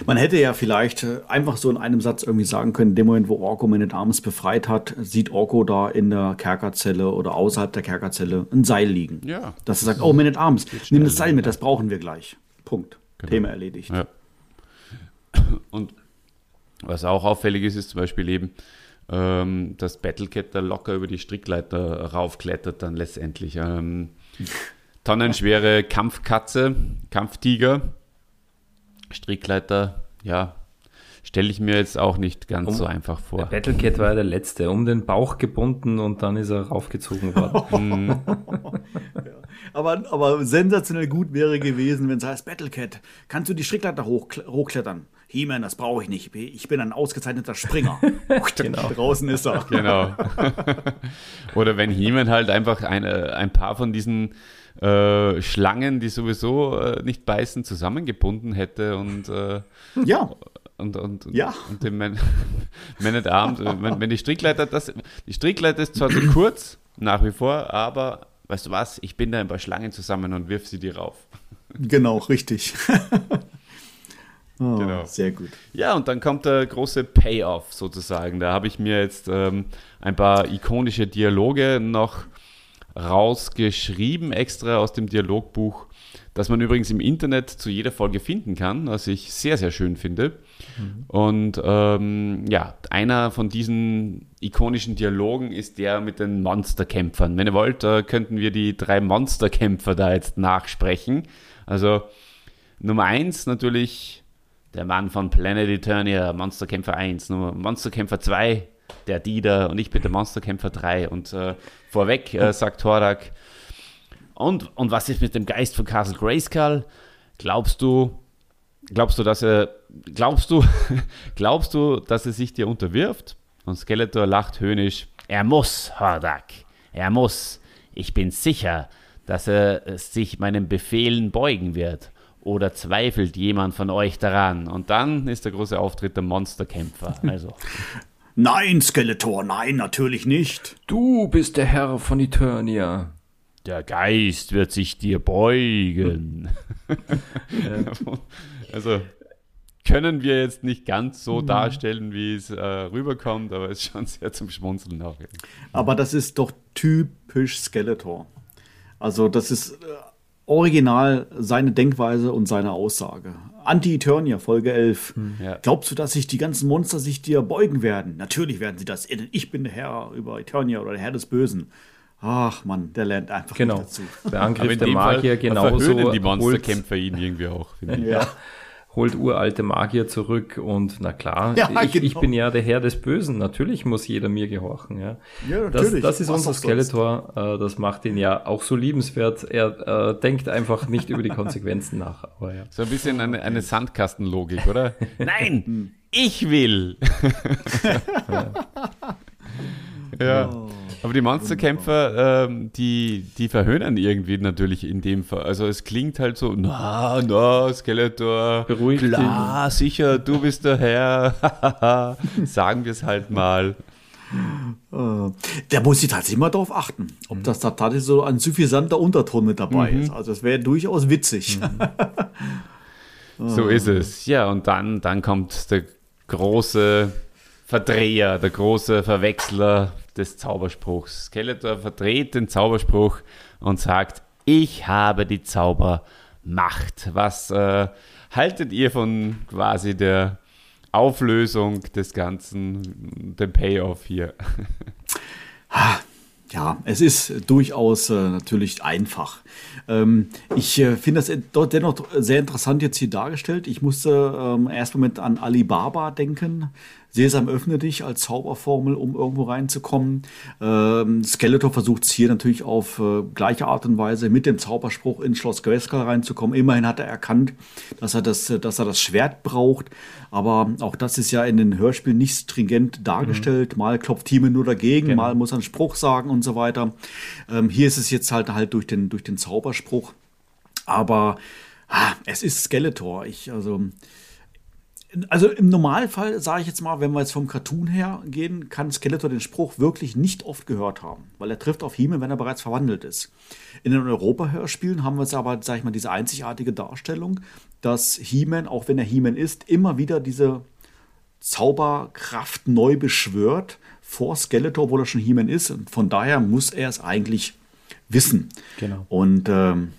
Man hätte ja vielleicht äh, einfach so in einem Satz irgendwie sagen können, in dem Moment, wo Orko meine Damen befreit hat, sieht Orko da in der Kerkerzelle oder außerhalb der Kerkerzelle ein Seil liegen. Ja. Dass er sagt, oh, Man at Arms, nimm das Seil mit, das brauchen wir gleich. Punkt. Genau. Thema erledigt. Ja. Und was auch auffällig ist, ist zum Beispiel eben, ähm, dass Battlecat da locker über die Strickleiter raufklettert dann letztendlich. Ähm, tonnenschwere Kampfkatze, Kampftiger, Strickleiter, ja, stelle ich mir jetzt auch nicht ganz um, so einfach vor. Der Battlecat war ja der letzte, um den Bauch gebunden und dann ist er raufgezogen worden. ja. aber, aber sensationell gut wäre gewesen, wenn es heißt, Battlecat, kannst du die Strickleiter hoch, hochklettern? He-Man, das brauche ich nicht. Ich bin ein ausgezeichneter Springer. genau. Draußen ist er. Genau. Oder wenn He-Man halt einfach eine, ein paar von diesen äh, Schlangen, die sowieso äh, nicht beißen, zusammengebunden hätte und äh, ja. Und, und, ja. und dem Man, Man at Arms, wenn, wenn die Strickleiter, das, die Strickleiter ist zwar zu kurz, nach wie vor, aber weißt du was, ich bin da ein paar Schlangen zusammen und wirf sie dir rauf. Genau, richtig. Oh, genau. Sehr gut. Ja, und dann kommt der große Payoff sozusagen. Da habe ich mir jetzt ähm, ein paar ikonische Dialoge noch rausgeschrieben, extra aus dem Dialogbuch, das man übrigens im Internet zu jeder Folge finden kann, was ich sehr, sehr schön finde. Mhm. Und ähm, ja, einer von diesen ikonischen Dialogen ist der mit den Monsterkämpfern. Wenn ihr wollt, äh, könnten wir die drei Monsterkämpfer da jetzt nachsprechen. Also Nummer eins natürlich der Mann von Planet Eternia, Monsterkämpfer 1, Monsterkämpfer 2, der Dieter und ich bin der Monsterkämpfer 3. Und äh, vorweg äh, sagt Thorak, und, und was ist mit dem Geist von Castle Grayskull? Glaubst du, glaubst du, dass er, glaubst du, glaubst du, dass er sich dir unterwirft? Und Skeletor lacht höhnisch, er muss, Hordak, er muss. Ich bin sicher, dass er sich meinen Befehlen beugen wird. Oder zweifelt jemand von euch daran? Und dann ist der große Auftritt der Monsterkämpfer. Also. Nein, Skeletor, nein, natürlich nicht. Du bist der Herr von Eternia. Der Geist wird sich dir beugen. also können wir jetzt nicht ganz so mhm. darstellen, wie es äh, rüberkommt, aber es ist schon sehr zum Schmunzeln auch. Aber das ist doch typisch Skeletor. Also das ist äh, original seine Denkweise und seine Aussage. Anti-Eternia, Folge 11. Hm, ja. Glaubst du, dass sich die ganzen Monster sich dir beugen werden? Natürlich werden sie das. Ich bin der Herr über Eternia oder der Herr des Bösen. Ach man, der lernt einfach genau. dazu. Der Angriff der Magier Fall genauso. die Monsterkämpfer ihn irgendwie auch. Ja. ja holt uralte Magier zurück und na klar, ja, ich, genau. ich, bin ja der Herr des Bösen. Natürlich muss jeder mir gehorchen. Ja, ja natürlich. Das, das ist unser Skeletor. Äh, das macht ihn ja auch so liebenswert. Er äh, denkt einfach nicht über die Konsequenzen nach. Aber ja. So ein bisschen eine, eine Sandkastenlogik, oder? Nein, ich will. ja. ja. Oh. Aber die Monsterkämpfer, ähm, die, die verhöhnen irgendwie natürlich in dem Fall. Also es klingt halt so, na, na, Skeletor, Beruhigt klar, ihn. sicher, du bist der Herr. Sagen wir es halt mal. Der muss sich tatsächlich mal darauf achten, ob mhm. das da tatsächlich so ein suffisanter Unterton mit dabei mhm. ist. Also es wäre durchaus witzig. Mhm. so ist es. Ja, und dann, dann kommt der große Verdreher, der große Verwechsler des Zauberspruchs. Skeletor verdreht den Zauberspruch und sagt, ich habe die Zaubermacht. Was äh, haltet ihr von quasi der Auflösung des Ganzen, dem Payoff hier? Ja, es ist durchaus äh, natürlich einfach. Ähm, ich äh, finde das dort dennoch sehr interessant jetzt hier dargestellt. Ich musste ähm, erst Moment an Alibaba denken. Sesam öffne dich als Zauberformel, um irgendwo reinzukommen. Ähm, Skeletor versucht es hier natürlich auf äh, gleiche Art und Weise mit dem Zauberspruch in Schloss Grayskull reinzukommen. Immerhin hat er erkannt, dass er das, dass er das Schwert braucht. Aber auch das ist ja in den Hörspielen nicht stringent dargestellt. Mhm. Mal klopft Thieme nur dagegen, genau. mal muss er einen Spruch sagen und so weiter. Ähm, hier ist es jetzt halt halt durch den, durch den Zauberspruch. Aber ah, es ist Skeletor. Ich, also, also im Normalfall, sage ich jetzt mal, wenn wir jetzt vom Cartoon her gehen, kann Skeletor den Spruch wirklich nicht oft gehört haben, weil er trifft auf Hime, wenn er bereits verwandelt ist. In den Europa-Hörspielen haben wir jetzt aber, sage ich mal, diese einzigartige Darstellung, dass He-Man, auch wenn er He-Man ist, immer wieder diese Zauberkraft neu beschwört vor Skeletor, obwohl er schon He-Man ist. Und von daher muss er es eigentlich wissen. Genau. Und ähm,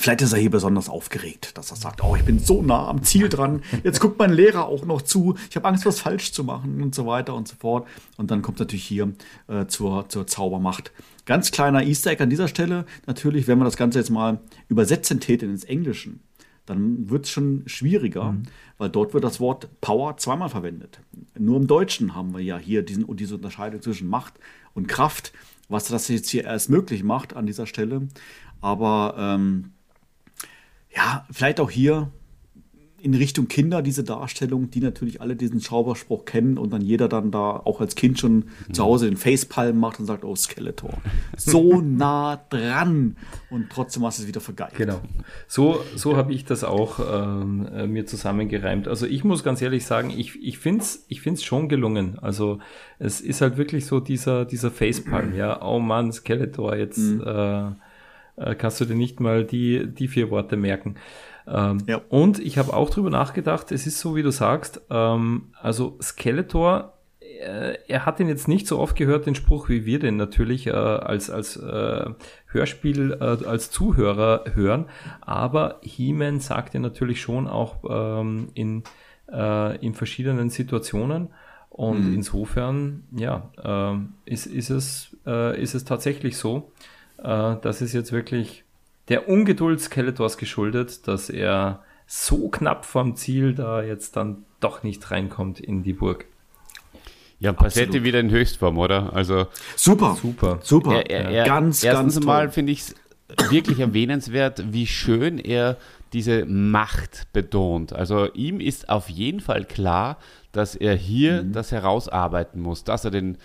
Vielleicht ist er hier besonders aufgeregt, dass er sagt, oh, ich bin so nah am Ziel dran. Jetzt guckt mein Lehrer auch noch zu. Ich habe Angst, was falsch zu machen und so weiter und so fort. Und dann kommt natürlich hier äh, zur, zur Zaubermacht. Ganz kleiner Easter Egg an dieser Stelle. Natürlich, wenn man das Ganze jetzt mal übersetzen täte ins Englischen, dann wird es schon schwieriger, mhm. weil dort wird das Wort Power zweimal verwendet. Nur im Deutschen haben wir ja hier diesen, diese Unterscheidung zwischen Macht und Kraft, was das jetzt hier erst möglich macht an dieser Stelle. Aber ähm, ja, vielleicht auch hier in Richtung Kinder diese Darstellung, die natürlich alle diesen Zauberspruch kennen und dann jeder dann da auch als Kind schon mhm. zu Hause den Facepalm macht und sagt, oh Skeletor, so nah dran und trotzdem hast du es wieder vergeigt. Genau, so, so habe ich das auch ähm, äh, mir zusammengereimt. Also ich muss ganz ehrlich sagen, ich, ich finde es ich find's schon gelungen. Also es ist halt wirklich so dieser, dieser Facepalm, ja, oh Mann, Skeletor, jetzt... Mhm. Äh, äh, kannst du dir nicht mal die, die vier Worte merken. Ähm, ja. Und ich habe auch drüber nachgedacht, es ist so, wie du sagst, ähm, also Skeletor, äh, er hat ihn jetzt nicht so oft gehört, den Spruch, wie wir den natürlich äh, als, als äh, Hörspiel, äh, als Zuhörer hören, aber He-Man sagt er natürlich schon auch ähm, in, äh, in verschiedenen Situationen. Und mhm. insofern, ja, äh, ist, ist, es, ist es tatsächlich so. Äh, das ist jetzt wirklich der Ungeduld Skeletors geschuldet, dass er so knapp vom Ziel da jetzt dann doch nicht reinkommt in die Burg. Ja, Passetti wieder in Höchstform, oder? Also super, super, super. Er, er, er, ganz, erstens ganz mal finde ich es wirklich erwähnenswert, wie schön er diese Macht betont. Also ihm ist auf jeden Fall klar, dass er hier mhm. das herausarbeiten muss, dass er den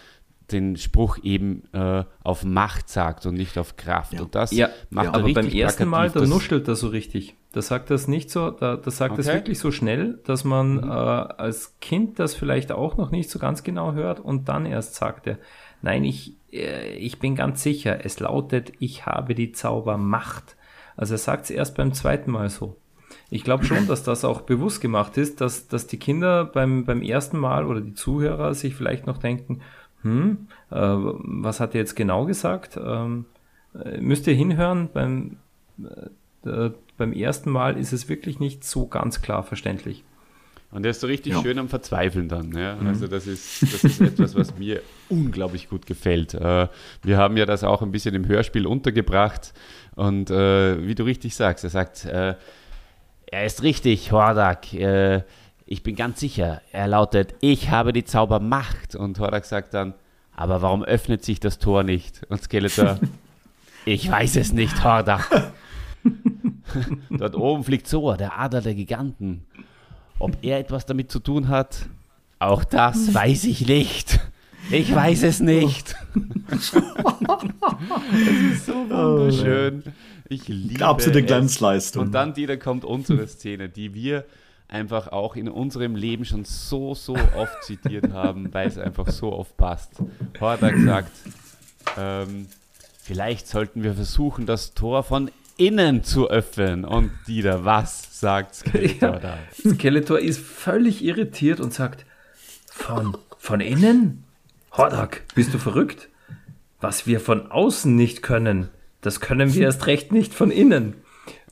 den Spruch eben äh, auf Macht sagt und nicht auf Kraft. Ja. Und das ja. macht ja. er Aber beim ersten Mal, da nuschelt er so richtig. Da sagt das nicht so, da, da sagt okay. das wirklich so schnell, dass man mhm. äh, als Kind das vielleicht auch noch nicht so ganz genau hört und dann erst sagt er, nein, ich, äh, ich bin ganz sicher, es lautet, ich habe die Zaubermacht. Also er sagt es erst beim zweiten Mal so. Ich glaube schon, dass das auch bewusst gemacht ist, dass, dass die Kinder beim, beim ersten Mal oder die Zuhörer sich vielleicht noch denken, hm, äh, was hat er jetzt genau gesagt? Ähm, äh, müsst ihr hinhören, beim, äh, äh, beim ersten Mal ist es wirklich nicht so ganz klar verständlich. Und er ist so richtig ja. schön am Verzweifeln dann. Ja? Mhm. Also das ist, das ist etwas, was mir unglaublich gut gefällt. Äh, wir haben ja das auch ein bisschen im Hörspiel untergebracht. Und äh, wie du richtig sagst, er sagt, äh, er ist richtig, Hordak. Äh, ich bin ganz sicher. Er lautet, ich habe die Zaubermacht. Und Horak sagt dann, aber warum öffnet sich das Tor nicht? Und Skeletor, ich weiß es nicht, Hordak. Dort oben fliegt Zor, der Adler der Giganten. Ob er etwas damit zu tun hat, auch das weiß ich nicht. Ich weiß es nicht. Es ist so wunderschön. Ich liebe Absolute Glanzleistung. Und dann, die, da kommt unsere Szene, die wir einfach auch in unserem Leben schon so, so oft zitiert haben, weil es einfach so oft passt. Hordak sagt, ähm, vielleicht sollten wir versuchen, das Tor von innen zu öffnen. Und Dieter, was sagt Skeletor ja, da? Skeletor ist völlig irritiert und sagt, von, von innen? Hordak, bist du verrückt? Was wir von außen nicht können, das können wir erst recht nicht von innen.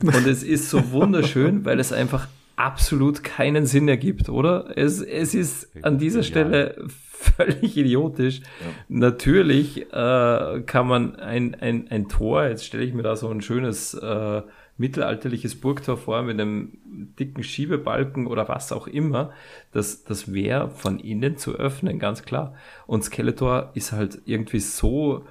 Und es ist so wunderschön, weil es einfach absolut keinen Sinn ergibt, oder? Es, es ist an dieser Stelle völlig idiotisch. Ja. Natürlich äh, kann man ein, ein, ein Tor, jetzt stelle ich mir da so ein schönes äh, mittelalterliches Burgtor vor mit einem dicken Schiebebalken oder was auch immer, das, das wäre von innen zu öffnen, ganz klar. Und Skeletor ist halt irgendwie so,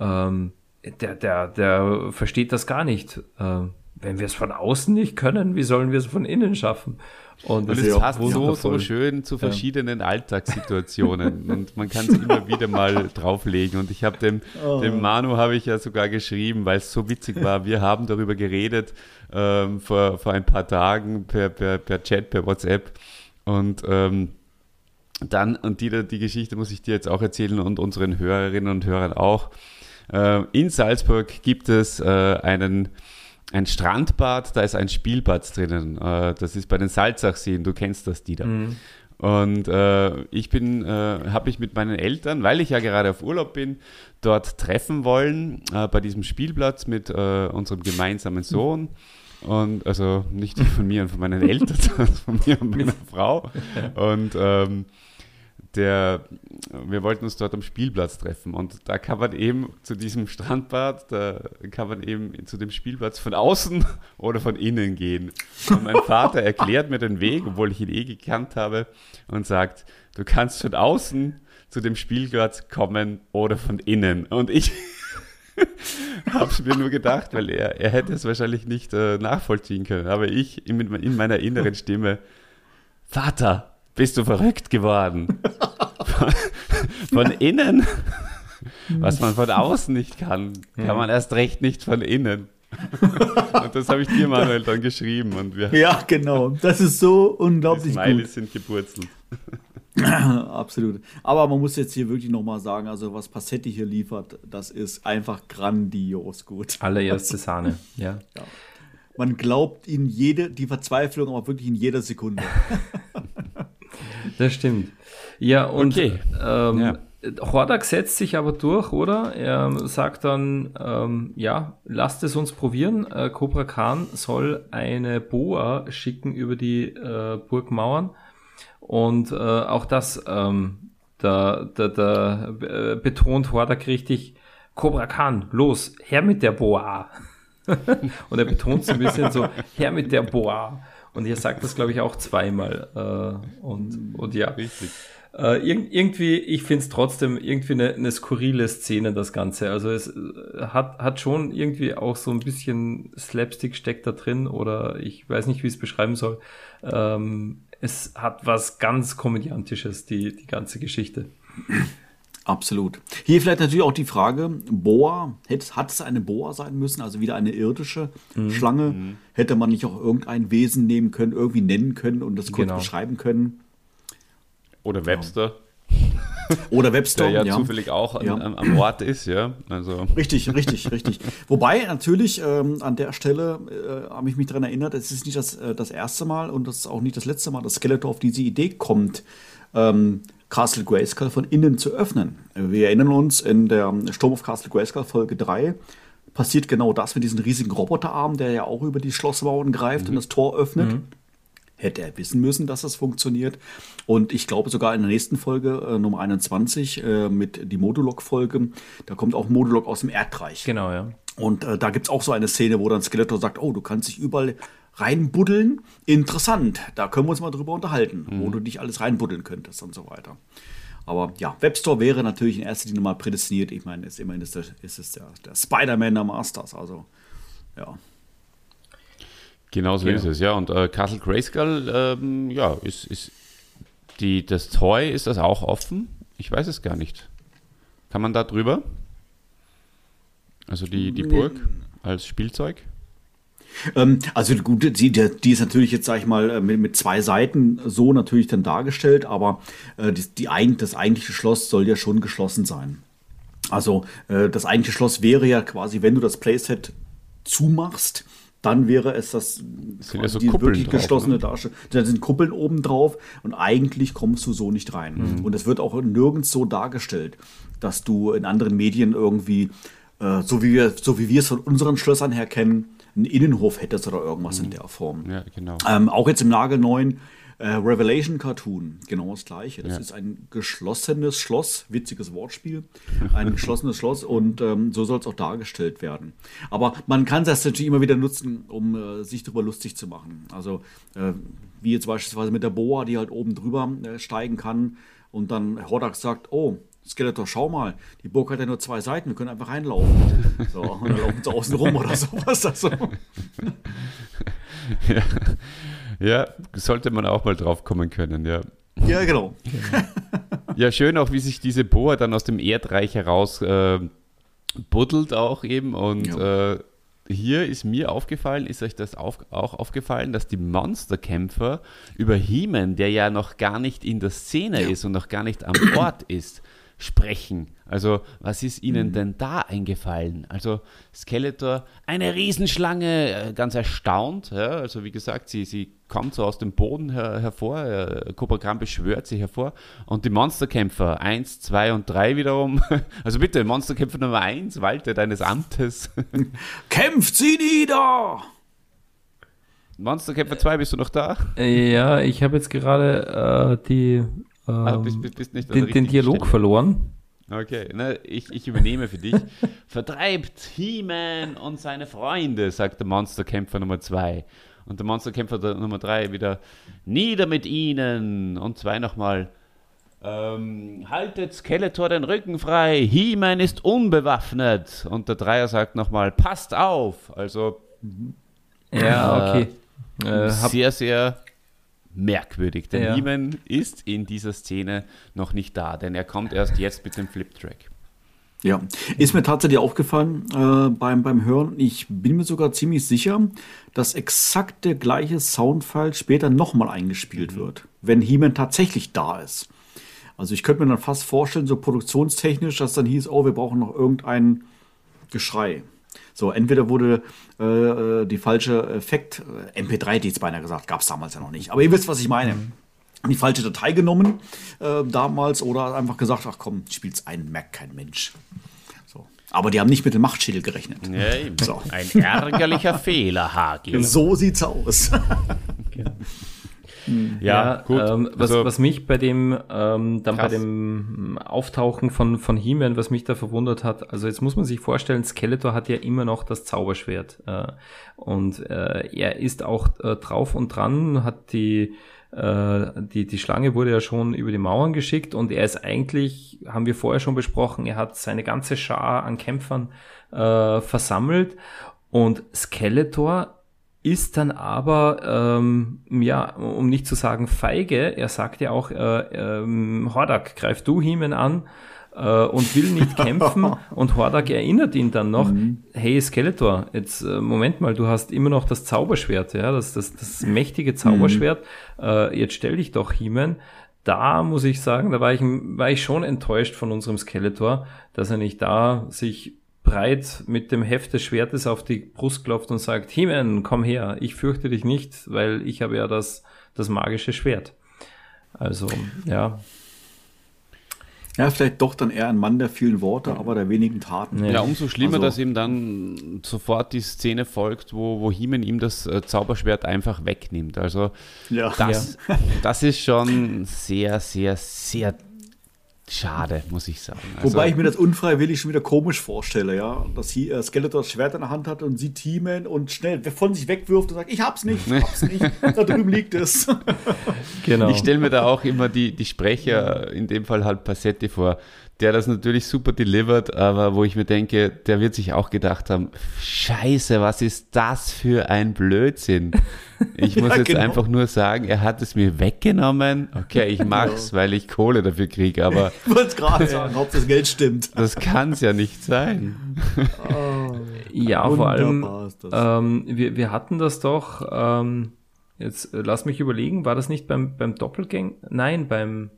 ähm, der, der, der versteht das gar nicht. Ähm, wenn wir es von außen nicht können, wie sollen wir es von innen schaffen? Und das, und das passt so, so schön zu verschiedenen ja. Alltagssituationen und man kann es immer wieder mal drauflegen. Und ich habe dem, oh. dem Manu habe ich ja sogar geschrieben, weil es so witzig war. Wir haben darüber geredet ähm, vor, vor ein paar Tagen per, per, per Chat, per WhatsApp. Und ähm, dann, und die, die Geschichte muss ich dir jetzt auch erzählen und unseren Hörerinnen und Hörern auch. Äh, in Salzburg gibt es äh, einen ein Strandbad, da ist ein Spielbad drinnen. Äh, das ist bei den Salzachseen, du kennst das, Dieter. Mhm. Und äh, ich bin, äh, habe mich mit meinen Eltern, weil ich ja gerade auf Urlaub bin, dort treffen wollen, äh, bei diesem Spielplatz mit äh, unserem gemeinsamen Sohn. Und also nicht von mir und von meinen Eltern, sondern von mir und meiner Frau. Und ähm, der, wir wollten uns dort am Spielplatz treffen und da kann man eben zu diesem Strandbad, da kann man eben zu dem Spielplatz von außen oder von innen gehen. Und mein Vater erklärt mir den Weg, obwohl ich ihn eh gekannt habe und sagt, du kannst von außen zu dem Spielplatz kommen oder von innen. Und ich habe es mir nur gedacht, weil er, er hätte es wahrscheinlich nicht äh, nachvollziehen können. Aber ich in, in meiner inneren Stimme, Vater, bist du verrückt geworden? von, von innen, was man von außen nicht kann, kann man erst recht nicht von innen. und das habe ich dir, Manuel, dann geschrieben. Und wir ja, genau. Das ist so unglaublich die Smileys gut. sind gepurzelt. Absolut. Aber man muss jetzt hier wirklich nochmal sagen, also was Passetti hier liefert, das ist einfach grandios gut. Allererste Sahne, ja. ja. Man glaubt in jede, die Verzweiflung, aber wirklich in jeder Sekunde. Das stimmt. Ja, und okay. ähm, ja. Hordak setzt sich aber durch, oder? Er sagt dann, ähm, ja, lasst es uns probieren. Äh, Cobra Khan soll eine Boa schicken über die äh, Burgmauern. Und äh, auch das, ähm, da, da, da äh, betont Hordak richtig, Cobra Khan, los, her mit der Boa. und er betont so ein bisschen so, her mit der Boa. Und ihr sagt das, glaube ich, auch zweimal. Äh, und, und ja. Richtig. Äh, irg irgendwie, ich finde es trotzdem irgendwie eine, eine, skurrile Szene, das Ganze. Also es äh, hat, hat schon irgendwie auch so ein bisschen Slapstick steckt da drin oder ich weiß nicht, wie ich es beschreiben soll. Ähm, es hat was ganz Komödiantisches, die, die ganze Geschichte. Absolut. Hier vielleicht natürlich auch die Frage, Boa, hat es eine Boa sein müssen, also wieder eine irdische mhm. Schlange? Mhm. Hätte man nicht auch irgendein Wesen nehmen können, irgendwie nennen können und das kurz genau. beschreiben können? Oder Webster. Oder Webster, der ja, ja. zufällig auch ja. An, am Ort ist, ja. Also. Richtig, richtig, richtig. Wobei natürlich ähm, an der Stelle äh, habe ich mich daran erinnert, es ist nicht das, äh, das erste Mal und das ist auch nicht das letzte Mal, dass Skeletor auf diese Idee kommt, ähm, Castle Grayskull von innen zu öffnen. Wir erinnern uns, in der Sturm auf Castle Grayskull Folge 3 passiert genau das mit diesem riesigen Roboterarm, der ja auch über die Schlossmauern greift mhm. und das Tor öffnet. Mhm. Hätte er wissen müssen, dass das funktioniert. Und ich glaube sogar in der nächsten Folge, äh, Nummer 21, äh, mit die Modulok-Folge, da kommt auch Modulok aus dem Erdreich. Genau, ja. Und äh, da gibt es auch so eine Szene, wo dann Skeletor sagt, oh, du kannst dich überall reinbuddeln. Interessant, da können wir uns mal drüber unterhalten, mhm. wo du dich alles reinbuddeln könntest und so weiter. Aber ja, Webstore wäre natürlich in erster Linie mal prädestiniert. Ich meine, ist immerhin ist, der, ist es der, der Spider-Man der Masters. Also, ja. Genau so ja. ist es, ja. Und äh, Castle Grayskull, ähm, ja, ist, ist die, das Toy, ist das auch offen? Ich weiß es gar nicht. Kann man da drüber? Also die, die Burg als Spielzeug? Ähm, also gute, die, die ist natürlich jetzt, sag ich mal, äh, mit, mit zwei Seiten so natürlich dann dargestellt, aber äh, die, die, das eigentliche Schloss soll ja schon geschlossen sein. Also äh, das eigentliche Schloss wäre ja quasi, wenn du das Playset zumachst, dann wäre es das, sind ja so die wirklich drauf, geschlossene ne? Darstellung. Da sind Kuppeln oben drauf und eigentlich kommst du so nicht rein. Mhm. Und es wird auch nirgends so dargestellt, dass du in anderen Medien irgendwie, äh, so, wie wir, so wie wir es von unseren Schlössern her kennen, einen Innenhof hättest oder irgendwas mhm. in der Form. Ja, genau. Ähm, auch jetzt im nagelneuen Äh, Revelation Cartoon, genau das gleiche. Das ja. ist ein geschlossenes Schloss, witziges Wortspiel, ein geschlossenes Schloss und ähm, so soll es auch dargestellt werden. Aber man kann das natürlich immer wieder nutzen, um äh, sich darüber lustig zu machen. Also äh, wie jetzt beispielsweise mit der Boa, die halt oben drüber äh, steigen kann und dann Hordak sagt, oh, Skeletor, schau mal, die Burg hat ja nur zwei Seiten, wir können einfach reinlaufen. So, und dann laufen sie außen rum oder sowas. Also. Ja. ja, sollte man auch mal drauf kommen können, ja. Ja, genau. ja, schön auch, wie sich diese Boa dann aus dem Erdreich heraus äh, buddelt auch eben und ja. äh, hier ist mir aufgefallen, ist euch das auf, auch aufgefallen, dass die Monsterkämpfer über Heeman, der ja noch gar nicht in der Szene ja. ist und noch gar nicht am Ort ist, sprechen. Also, was ist Ihnen mhm. denn da eingefallen? Also, Skeletor, eine Riesenschlange, äh, ganz erstaunt. Ja? Also, wie gesagt, sie, sie kommt so aus dem Boden her, hervor, äh, Cobra Khan beschwört sie hervor. Und die Monsterkämpfer, 1, 2 und 3 wiederum. Also bitte, Monsterkämpfer Nummer 1, walte deines Amtes. Kämpft sie nieder! Monsterkämpfer 2, bist du noch da? Ja, ich habe jetzt gerade äh, die ah, bist, bist den, den, Dialog Stelle. verloren. Okay, ne, ich, ich übernehme für dich. Vertreibt He-Man und seine Freunde, sagt der Monsterkämpfer Nummer 2. Und der Monsterkämpfer Nummer 3 wieder, nieder mit ihnen. Und zwei nochmal, ähm, haltet Skeletor den Rücken frei, He-Man ist unbewaffnet. Und der Dreier sagt nochmal, passt auf. Also, ja, okay. Äh, sehr, sehr merkwürdig. Denn ja. Neiman ist in dieser Szene noch nicht da, denn er kommt erst jetzt mit dem Flip-Track. Ja, ist mir tatsächlich aufgefallen äh, beim, beim Hören. Ich bin mir sogar ziemlich sicher, dass exakt der gleiche Soundfile später nochmal eingespielt wird, wenn He-Man tatsächlich da ist. Also ich könnte mir dann fast vorstellen, so produktionstechnisch, dass dann hieß, oh, wir brauchen noch irgendein Geschrei. So, entweder wurde äh, äh die falsche Effekt, äh, MP3 hätte ich beinahe gesagt, gab es damals ja noch nicht. Aber ihr wisst, was ich meine. Mhm. Die falsche Datei genommen äh, damals oder einfach gesagt, ach komm, spielt's ein, merkt kein Mensch. So. Aber die haben nicht mit dem Machtschädel gerechnet. Ja, so. Ein ärgerlicher Fehler, Hagi. So sieht's aus. genau. Hm. Ja, ja gut. Ähm, was, also, was mich bei dem, ähm, dann krass. bei dem Auftauchen von, von He-Man, was mich da verwundert hat, also jetzt muss man sich vorstellen, Skeletor hat ja immer noch das Zauberschwert. Äh, und äh, er ist auch äh, drauf und dran, hat die, äh, die, die Schlange wurde ja schon über die Mauern geschickt und er ist eigentlich, haben wir vorher schon besprochen, er hat seine ganze Schar an Kämpfern äh, versammelt und Skeletor ist dann aber, ähm, ja, um nicht zu sagen feige, er sagt ja auch, äh, ähm, Hordak, greif du Himen an äh, und will nicht kämpfen und Hordak erinnert ihn dann noch, mhm. hey Skeletor, jetzt äh, Moment mal, du hast immer noch das Zauberschwert, ja, das, das, das mächtige Zauberschwert, mhm. äh, jetzt stell dich doch Himen. Da muss ich sagen, da war ich, war ich schon enttäuscht von unserem Skeletor, dass er nicht da sich breit mit dem Heft des Schwertes auf die Brust klopft und sagt, Himen, komm her, ich fürchte dich nicht, weil ich habe ja das, das magische Schwert. Also, ja. Ja, vielleicht doch dann eher ein Mann der vielen Worte, aber der wenigen Taten. Ja, umso schlimmer, also, dass ihm dann sofort die Szene folgt, wo, wo Heeman ihm das äh, Zauberschwert einfach wegnimmt. Also ja. Das, ja. das ist schon sehr, sehr, sehr Schade, muss ich sagen. Also, Wobei ich mir das unfreiwillig schon wieder komisch vorstelle, ja. Dass hier äh, Skeletor das Schwert in der Hand hat und sieht He-Man und schnell von sich wegwirft und sagt, ich hab's nicht, ich hab's nicht, da drüben liegt es. genau. Ich stelle mir da auch immer die, die Sprecher, in dem Fall halt Passetti vor, der das natürlich super delivert, aber wo ich mir denke, der wird sich auch gedacht haben, scheiße, was ist das für ein Blödsinn? Ich muss ja, jetzt genau. einfach nur sagen, er hat es mir weggenommen. Okay, ich mach's, genau. weil ich Kohle dafür kriege, aber. Ich wollte gerade sagen, ob das Geld stimmt. Das kann's ja nicht sein. Oh, ja, vor allem, ähm, wir, wir hatten das doch, ähm, jetzt äh, lass mich überlegen, war das nicht beim, beim Doppelgang? Nein, beim,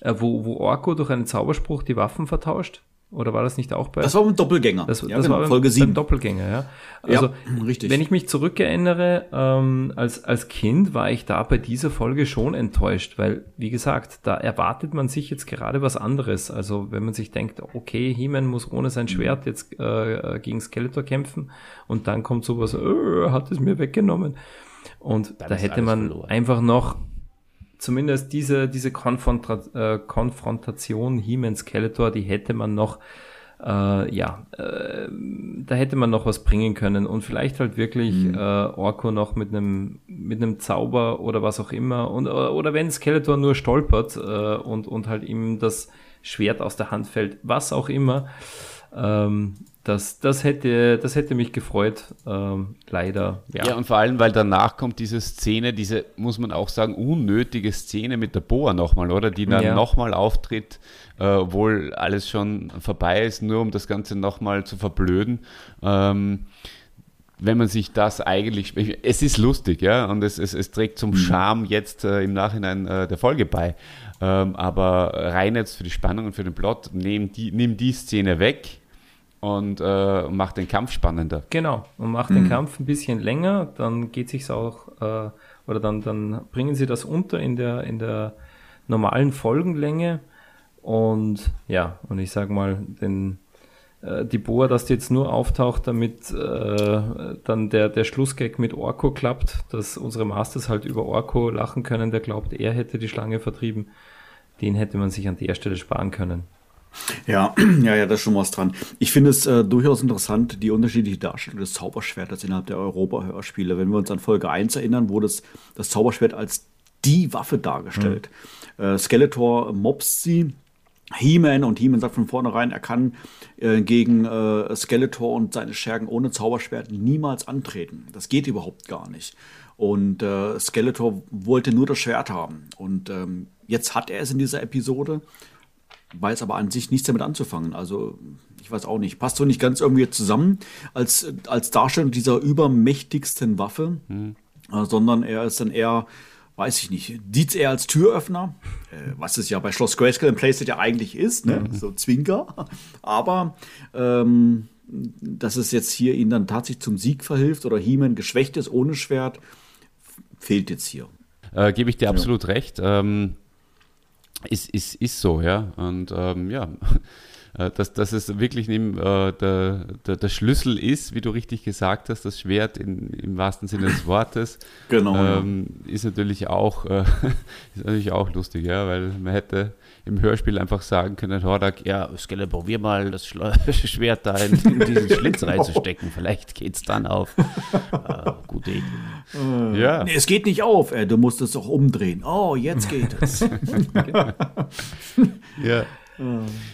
äh, wo, wo Orko durch einen Zauberspruch die Waffen vertauscht? Oder war das nicht auch bei. Das war beim Doppelgänger. Das, ja, das genau, war beim, Folge 7. Beim Doppelgänger, ja. Also, ja, richtig. wenn ich mich zurückerinnere, ähm, als, als Kind war ich da bei dieser Folge schon enttäuscht, weil, wie gesagt, da erwartet man sich jetzt gerade was anderes. Also, wenn man sich denkt, okay, He-Man muss ohne sein Schwert jetzt äh, gegen Skeletor kämpfen und dann kommt sowas, äh, hat es mir weggenommen. Und Dann da hätte man verloren. einfach noch zumindest diese, diese Konfronta äh, Konfrontation He-Man Skeletor, die hätte man noch äh, ja, äh, da hätte man noch was bringen können und vielleicht halt wirklich mhm. äh, Orko noch mit einem mit einem Zauber oder was auch immer und oder, oder wenn Skeletor nur stolpert äh, und und halt ihm das Schwert aus der Hand fällt, was auch immer. Ähm, das, das, hätte, das hätte mich gefreut, ähm, leider. Ja. ja, und vor allem, weil danach kommt diese Szene, diese, muss man auch sagen, unnötige Szene mit der Boa nochmal, oder? Die dann ja. nochmal auftritt, äh, obwohl alles schon vorbei ist, nur um das Ganze nochmal zu verblöden. Ähm, wenn man sich das eigentlich, es ist lustig, ja, und es, es, es trägt zum mhm. Charme jetzt äh, im Nachhinein äh, der Folge bei. Ähm, aber rein jetzt für die Spannung und für den Plot, nimm die, nimm die Szene weg und äh, macht den Kampf spannender. Genau, und macht mhm. den Kampf ein bisschen länger, dann geht sich auch, äh, oder dann, dann bringen sie das unter in der, in der normalen Folgenlänge. Und ja, und ich sag mal, den, äh, die Boa, dass die jetzt nur auftaucht, damit äh, dann der, der Schlussgag mit Orko klappt, dass unsere Masters halt über Orko lachen können, der glaubt, er hätte die Schlange vertrieben, den hätte man sich an der Stelle sparen können. Ja, ja, ja, da ist schon was dran. Ich finde es äh, durchaus interessant, die unterschiedliche Darstellung des Zauberschwertes innerhalb der Europa-Hörspiele. Wenn wir uns an Folge 1 erinnern, wurde das, das Zauberschwert als die Waffe dargestellt. Mhm. Äh, Skeletor mobst sie. He-Man und He-Man sagt von vornherein, er kann äh, gegen äh, Skeletor und seine Schergen ohne Zauberschwert niemals antreten. Das geht überhaupt gar nicht. Und äh, Skeletor wollte nur das Schwert haben. Und ähm, jetzt hat er es in dieser Episode weiß aber an sich nichts damit anzufangen. Also ich weiß auch nicht. Passt so nicht ganz irgendwie zusammen als, als Darstellung dieser übermächtigsten Waffe, mhm. äh, sondern er ist dann eher, weiß ich nicht, sieht es eher als Türöffner, äh, was es ja bei Schloss Grayskull im Playset ja eigentlich ist, ne? Mhm. so Zwinker. Aber ähm, dass es jetzt hier ihn dann tatsächlich zum Sieg verhilft oder He-Man geschwächt ist ohne Schwert, fehlt jetzt hier. Äh, Gebe ich dir absolut ja. recht. Ähm ist, ist, ist so, ja. Und ähm, ja, äh, dass, dass es wirklich neben, äh, der, der, der, Schlüssel ist, wie du richtig gesagt hast, das Schwert in, im wahrsten Sinne des Wortes, genau, ähm, ja. ist, natürlich auch, äh, ist natürlich auch lustig, ja, weil man hätte im Hörspiel einfach sagen können, Hordak, ja, Skelle, probier mal das Schwert da in, in diesen Schlitz genau. reinzustecken, vielleicht geht es dann auf. äh, gute Idee. Äh, ja. Nee, es geht nicht auf, äh, du musst es auch umdrehen. Oh, jetzt geht es. ja.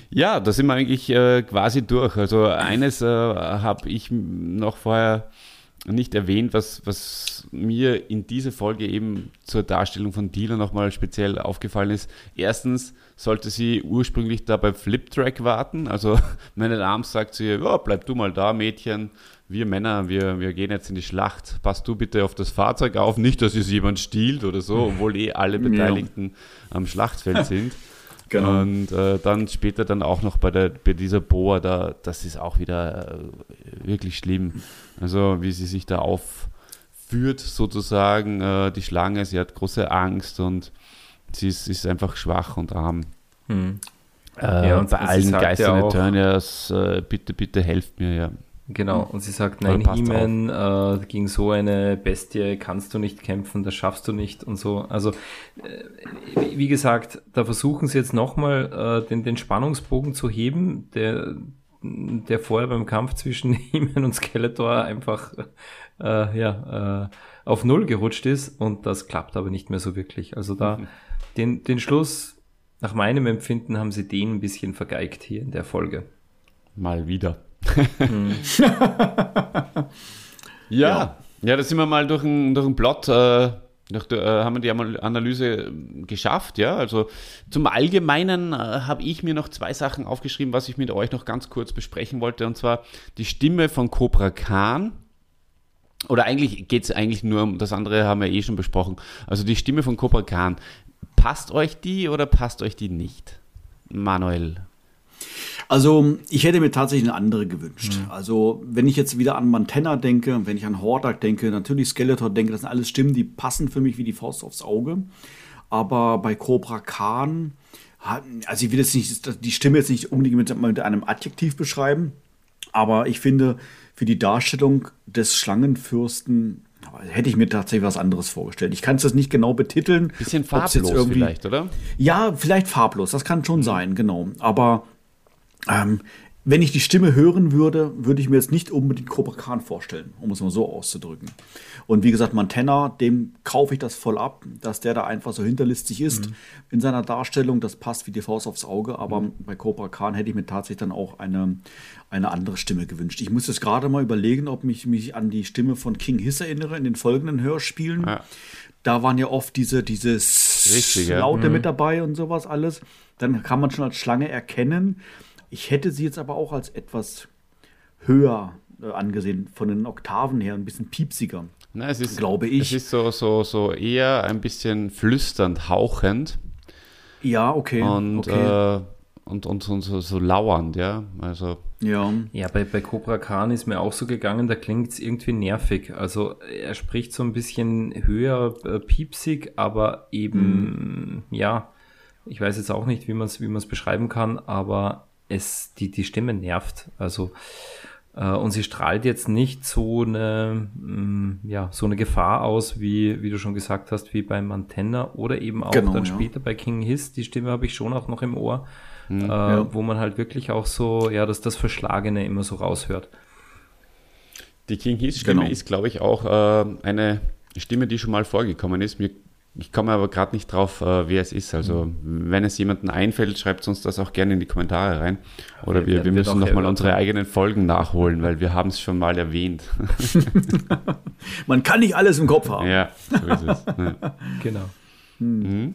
Ja, da sind wir eigentlich äh, quasi durch. Also eines äh, habe ich noch vorher nicht erwähnt, was, was mir in dieser Folge eben zur Darstellung von Dealer nochmal speziell aufgefallen ist. Erstens sollte sie ursprünglich da beim Flip-Track warten. Also meine Arms sagt sie, oh, bleib du mal da, Mädchen. Wir Männer, wir, wir gehen jetzt in die Schlacht. Pass du bitte auf das Fahrzeug auf. Nicht, dass es jemand stiehlt oder so, obwohl eh alle Beteiligten ja. am Schlachtfeld sind. Genau. Und äh, dann später dann auch noch bei, der, bei dieser Boa, da, das ist auch wieder äh, wirklich schlimm. Also wie sie sich da aufführt sozusagen, äh, die Schlange, sie hat große Angst und sie ist, ist einfach schwach und arm. Hm. Äh, ja, und bei allen Geistern ja Eternias, äh, bitte, bitte helft mir, ja. Genau, und sie sagt, nein, He-Man, äh, gegen so eine Bestie kannst du nicht kämpfen, das schaffst du nicht und so. Also, äh, wie gesagt, da versuchen sie jetzt nochmal äh, den, den Spannungsbogen zu heben, der, der vorher beim Kampf zwischen He-Man und Skeletor einfach äh, ja, äh, auf Null gerutscht ist und das klappt aber nicht mehr so wirklich. Also da, mhm. den, den Schluss, nach meinem Empfinden, haben sie den ein bisschen vergeigt hier in der Folge. Mal wieder. ja. ja. Ja, da sind wir mal durch einen Plot, äh, durch, äh, haben wir die Analyse geschafft, ja. Also zum Allgemeinen äh, habe ich mir noch zwei Sachen aufgeschrieben, was ich mit euch noch ganz kurz besprechen wollte, und zwar die Stimme von Cobra Khan. Oder eigentlich geht es eigentlich nur um das andere, haben wir eh schon besprochen. Also die Stimme von Cobra Khan. Passt euch die oder passt euch die nicht? Manuel, also, ich hätte mir tatsächlich eine andere gewünscht. Mhm. Also, wenn ich jetzt wieder an Montana denke, wenn ich an Hordak denke, natürlich Skeletor denke, das sind alles Stimmen, die passen für mich wie die Faust aufs Auge. Aber bei Cobra Khan, also ich will jetzt nicht die Stimme jetzt nicht unbedingt mit, mit einem Adjektiv beschreiben, aber ich finde, für die Darstellung des Schlangenfürsten hätte ich mir tatsächlich was anderes vorgestellt. Ich kann es das nicht genau betiteln. Bisschen farblos vielleicht, oder? Ja, vielleicht farblos, das kann schon sein, genau. Aber ähm, wenn ich die Stimme hören würde, würde ich mir jetzt nicht unbedingt Cobra Khan vorstellen, um es mal so auszudrücken. Und wie gesagt, Montana, dem kaufe ich das voll ab, dass der da einfach so hinterlistig ist mhm. in seiner Darstellung. Das passt wie die Faust aufs Auge. Aber mhm. bei Cobra Khan hätte ich mir tatsächlich dann auch eine, eine andere Stimme gewünscht. Ich muss jetzt gerade mal überlegen, ob ich mich an die Stimme von King Hiss erinnere in den folgenden Hörspielen. Ja. Da waren ja oft diese, dieses Richtige. Laute mhm. mit dabei und sowas alles. Dann kann man schon als Schlange erkennen. Ich hätte sie jetzt aber auch als etwas höher äh, angesehen, von den Oktaven her, ein bisschen piepsiger. Na, es ist, glaube ich. Es ist so, so, so eher ein bisschen flüsternd, hauchend. Ja, okay. Und, okay. Äh, und, und, und so, so lauernd, ja. Also. Ja, ja bei, bei Cobra Khan ist mir auch so gegangen, da klingt es irgendwie nervig. Also er spricht so ein bisschen höher äh, piepsig, aber eben, mhm. ja, ich weiß jetzt auch nicht, wie man es wie beschreiben kann, aber es, die, die Stimme nervt. Also, äh, und sie strahlt jetzt nicht so eine, mh, mm, ja, so eine Gefahr aus, wie, wie du schon gesagt hast, wie beim Antenna oder eben auch genau, dann ja. später bei King Hiss. Die Stimme habe ich schon auch noch im Ohr, mhm, äh, ja. wo man halt wirklich auch so, ja, dass das Verschlagene immer so raushört. Die King Hiss-Stimme genau. ist, glaube ich, auch äh, eine Stimme, die schon mal vorgekommen ist. Mir ich komme aber gerade nicht drauf, äh, wer es ist. Also, mhm. wenn es jemanden einfällt, schreibt uns das auch gerne in die Kommentare rein. Oder ja, wir, wir müssen nochmal unsere eigenen Folgen nachholen, weil wir haben es schon mal erwähnt. Man kann nicht alles im Kopf haben. Ja, so ist es. Ja. Genau. Mhm.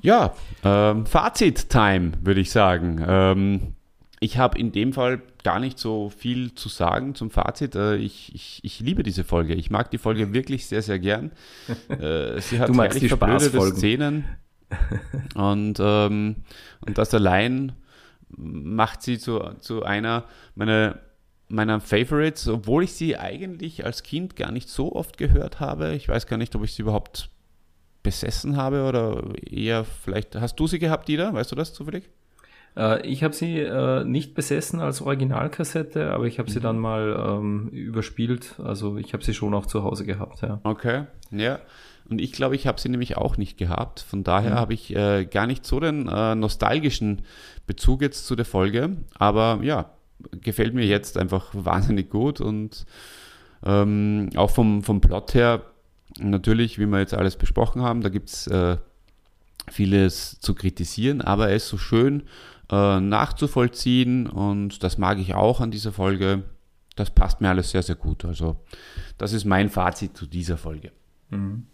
Ja, ähm, Fazit-Time, würde ich sagen. Ähm, ich habe in dem Fall gar nicht so viel zu sagen zum Fazit. Äh, ich, ich, ich liebe diese Folge. Ich mag die Folge wirklich sehr, sehr gern. Äh, sie hat du magst die verblödete Szenen. Und, ähm, und das allein macht sie zu, zu einer meiner, meiner Favorites, obwohl ich sie eigentlich als Kind gar nicht so oft gehört habe. Ich weiß gar nicht, ob ich sie überhaupt besessen habe oder eher vielleicht. Hast du sie gehabt, Dieter? Weißt du das zufällig? Äh, ich habe sie äh, nicht besessen als Originalkassette, aber ich habe sie mhm. dann mal ähm, überspielt. Also ich habe sie schon auch zu Hause gehabt, ja. Okay, ja. Und ich glaube, ich habe sie nämlich auch nicht gehabt. Von daher mhm. habe ich äh, gar nicht so den äh, nostalgischen Bezug jetzt zu der Folge. Aber ja, gefällt mir jetzt einfach wahnsinnig gut und ähm, auch vom, vom Plot her, natürlich, wie wir jetzt alles besprochen haben, da gibt es äh, vieles zu kritisieren, aber er ist so schön äh, nachzuvollziehen und das mag ich auch an dieser Folge. Das passt mir alles sehr, sehr gut. Also das ist mein Fazit zu dieser Folge. Mhm.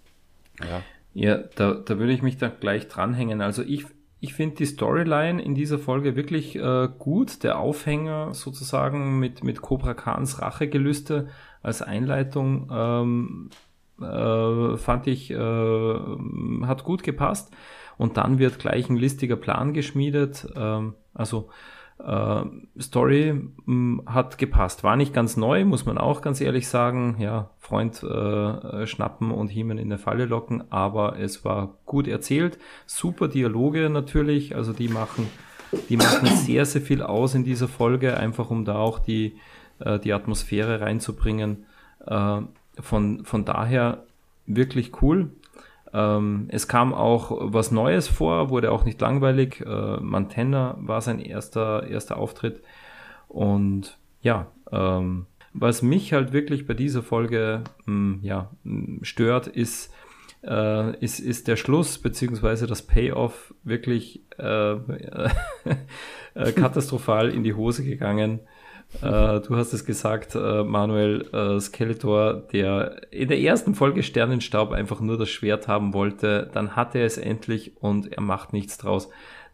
Ja, ja da, da würde ich mich dann gleich dranhängen. Also ich, ich finde die Storyline in dieser Folge wirklich äh, gut. Der Aufhänger sozusagen mit, mit Cobra Khans Rachegelüste als Einleitung ähm, äh, fand ich, äh, hat gut gepasst und dann wird gleich ein listiger Plan geschmiedet. Ähm, also äh, Story mh, hm, hat gepasst. War nicht ganz neu, muss man auch ganz ehrlich sagen. Ja, Freund äh, schnappen und Hiemen in eine Falle locken, aber es war gut erzählt. Super Dialoge natürlich, also die machen, die machen sehr, sehr viel aus in dieser Folge, einfach um da auch die, äh, die Atmosphäre reinzubringen. Äh, von, von daher wirklich cool. Ähm, es kam auch was Neues vor, wurde auch nicht langweilig. Äh, Mantenna war sein erster, erster Auftritt. Und ja, ähm, was mich halt wirklich bei dieser Folge mh, hm, ja, stört, ist, äh, ist, ist der Schluss beziehungsweise das Payoff wirklich äh, äh katastrophal in die Hose gegangen. Äh, du hast es gesagt, äh, Manuel äh, Skeletor, der in der ersten Folge Sternenstaub einfach nur das Schwert haben wollte, dann hat er es endlich und er macht nichts draus.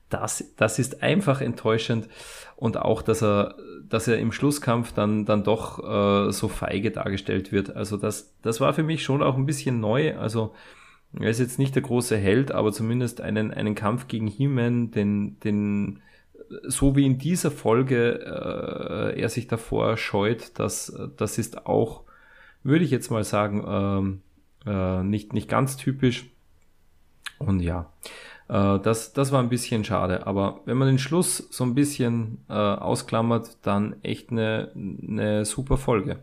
Das, das ist einfach enttäuschend und auch, dass er, dass er im Schlusskampf dann, dann doch äh, so feige dargestellt wird. Also das, das war für mich schon auch ein bisschen neu. Also er ist jetzt nicht der große Held, aber zumindest einen, einen Kampf gegen He-Man, den, den, so wie in dieser Folge äh, er sich davor scheut, das, das ist auch, würde ich jetzt mal sagen, ähm, äh, nicht, nicht ganz typisch. Und ja, äh, das, das war ein bisschen schade. Aber wenn man den Schluss so ein bisschen äh, ausklammert, dann echt eine, eine super Folge.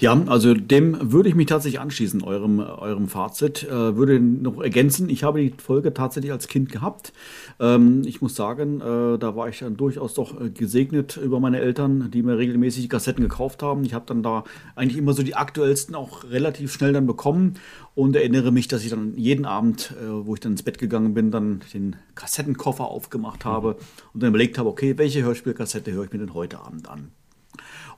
Ja, also dem würde ich mich tatsächlich anschließen, eurem, eurem Fazit. Äh, würde noch ergänzen, ich habe die Folge tatsächlich als Kind gehabt. Ähm, ich muss sagen, äh, da war ich dann durchaus doch äh, gesegnet über meine Eltern, die mir regelmäßig Kassetten gekauft haben. Ich habe dann da eigentlich immer so die aktuellsten auch relativ schnell dann bekommen und erinnere mich, dass ich dann jeden Abend, äh, wo ich dann ins Bett gegangen bin, dann den Kassettenkoffer aufgemacht habe und dann überlegt habe, okay, welche Hörspielkassette höre ich mir denn heute Abend an?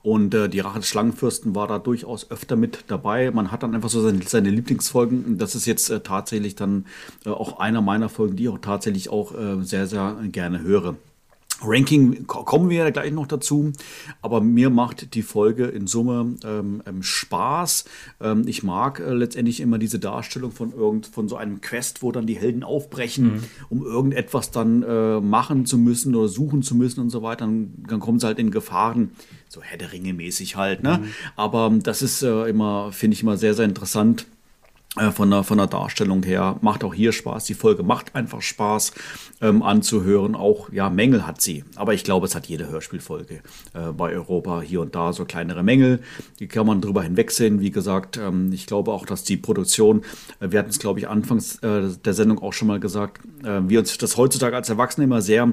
Und äh, die Rache des Schlangenfürsten war da durchaus öfter mit dabei. Man hat dann einfach so seine, seine Lieblingsfolgen. Das ist jetzt äh, tatsächlich dann äh, auch einer meiner Folgen, die ich auch tatsächlich auch äh, sehr, sehr gerne höre. Ranking kommen wir ja gleich noch dazu, aber mir macht die Folge in Summe ähm, ähm, Spaß. Ähm, ich mag äh, letztendlich immer diese Darstellung von irgend von so einem Quest, wo dann die Helden aufbrechen, mhm. um irgendetwas dann äh, machen zu müssen oder suchen zu müssen und so weiter. Dann, dann kommen sie halt in Gefahren, so Herr der Ringe mäßig halt. Ne? Mhm. Aber das ist äh, immer, finde ich immer sehr, sehr interessant äh, von der, von der Darstellung her. Macht auch hier Spaß. Die Folge macht einfach Spaß ähm, anzuhören. Auch, ja, Mängel hat sie. Aber ich glaube, es hat jede Hörspielfolge äh, bei Europa hier und da so kleinere Mängel. Die kann man drüber hinwegsehen. Wie gesagt, ähm, ich glaube auch, dass die Produktion, äh, wir hatten es, glaube ich, anfangs äh, der Sendung auch schon mal gesagt, äh, wir uns das heutzutage als Erwachsene immer sehr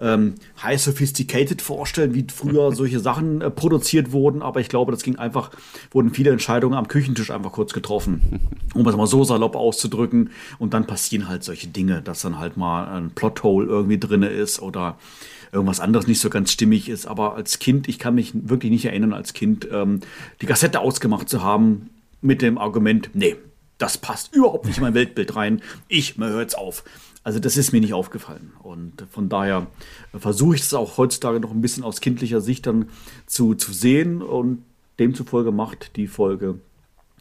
ähm, high sophisticated vorstellen, wie früher solche Sachen äh, produziert wurden. Aber ich glaube, das ging einfach, wurden viele Entscheidungen am Küchentisch einfach kurz getroffen, um es mal so salopp auszudrücken. Und dann passieren halt solche Dinge, dass dann halt mal ein Plothole irgendwie drin ist oder irgendwas anderes nicht so ganz stimmig ist. Aber als Kind, ich kann mich wirklich nicht erinnern, als Kind ähm, die Kassette ausgemacht zu haben mit dem Argument, nee, das passt überhaupt nicht in mein Weltbild rein. Ich, mir hört's auf. Also das ist mir nicht aufgefallen. Und von daher versuche ich es auch heutzutage noch ein bisschen aus kindlicher Sicht dann zu, zu sehen. Und demzufolge macht die Folge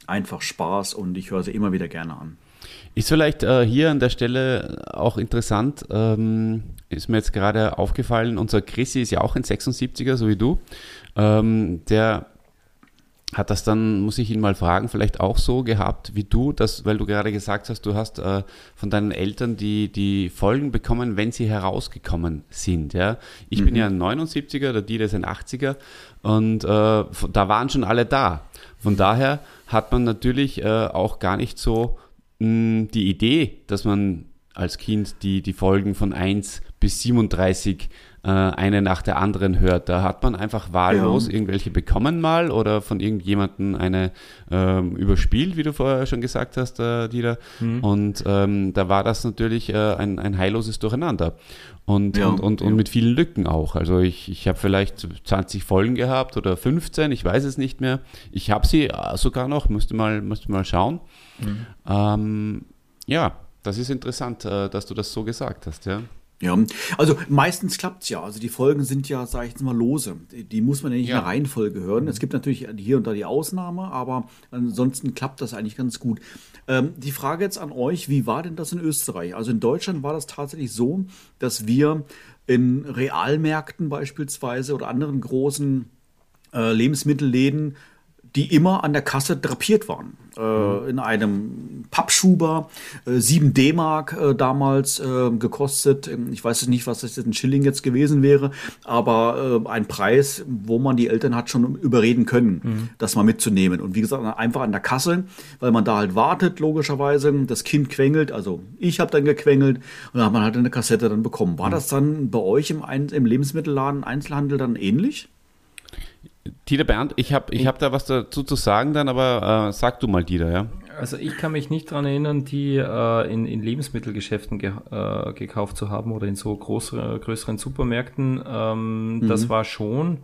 einfach Spaß und ich höre sie immer wieder gerne an. Ist vielleicht äh, hier an der Stelle auch interessant, ähm, ist mir jetzt gerade aufgefallen, unser Chrissy ist ja auch ein 76er, so wie du. Ähm, der hat das dann, muss ich ihn mal fragen, vielleicht auch so gehabt wie du, dass, weil du gerade gesagt hast, du hast äh, von deinen Eltern die, die Folgen bekommen, wenn sie herausgekommen sind. Ja? Ich mhm. bin ja ein 79er, der Dieter ist ein 80er und äh, da waren schon alle da. Von daher hat man natürlich äh, auch gar nicht so mh, die Idee, dass man als Kind die, die Folgen von 1 bis 37 äh, eine nach der anderen hört. Da hat man einfach wahllos ja. irgendwelche bekommen mal oder von irgendjemandem eine ähm, überspielt, wie du vorher schon gesagt hast, äh, Dieter. Mhm. Und ähm, da war das natürlich äh, ein, ein heilloses Durcheinander. Und, ja, und, und, und mit vielen Lücken auch. Also ich, ich habe vielleicht 20 Folgen gehabt oder 15, ich weiß es nicht mehr. Ich habe sie äh, sogar noch, müsste mal, müsste mal schauen. Mhm. Ähm, ja, das ist interessant, äh, dass du das so gesagt hast, ja. Ja, also meistens klappt es ja. Also die Folgen sind ja, sage ich jetzt mal, lose. Die muss man ja nicht ja. in der Reihenfolge hören. Es gibt natürlich hier und da die Ausnahme, aber ansonsten klappt das eigentlich ganz gut. Ähm, die Frage jetzt an euch, wie war denn das in Österreich? Also in Deutschland war das tatsächlich so, dass wir in Realmärkten beispielsweise oder anderen großen äh, Lebensmittelläden die immer an der Kasse drapiert waren. Äh, mhm. in einem Pappschuber, äh, 7 D-Mark äh, damals äh, gekostet. Ähm, ich weiß nicht, was das jetzt ein Schilling jetzt gewesen wäre, aber äh, ein Preis, wo man die Eltern hat schon überreden können, mhm. das mal mitzunehmen. Und wie gesagt, einfach an der Kasse, weil man da halt wartet, logischerweise. Das Kind quengelt, also ich habe dann gequengelt und dann hat man halt eine Kassette dann bekommen. War mhm. das dann bei euch im, im Lebensmittelladen, Einzelhandel dann ähnlich? Dieter Bernd, ich habe ich hab da was dazu zu sagen dann, aber äh, sag du mal, Dieter, ja? Also ich kann mich nicht daran erinnern, die äh, in, in Lebensmittelgeschäften ge äh, gekauft zu haben oder in so größere, größeren Supermärkten. Ähm, mhm. Das war schon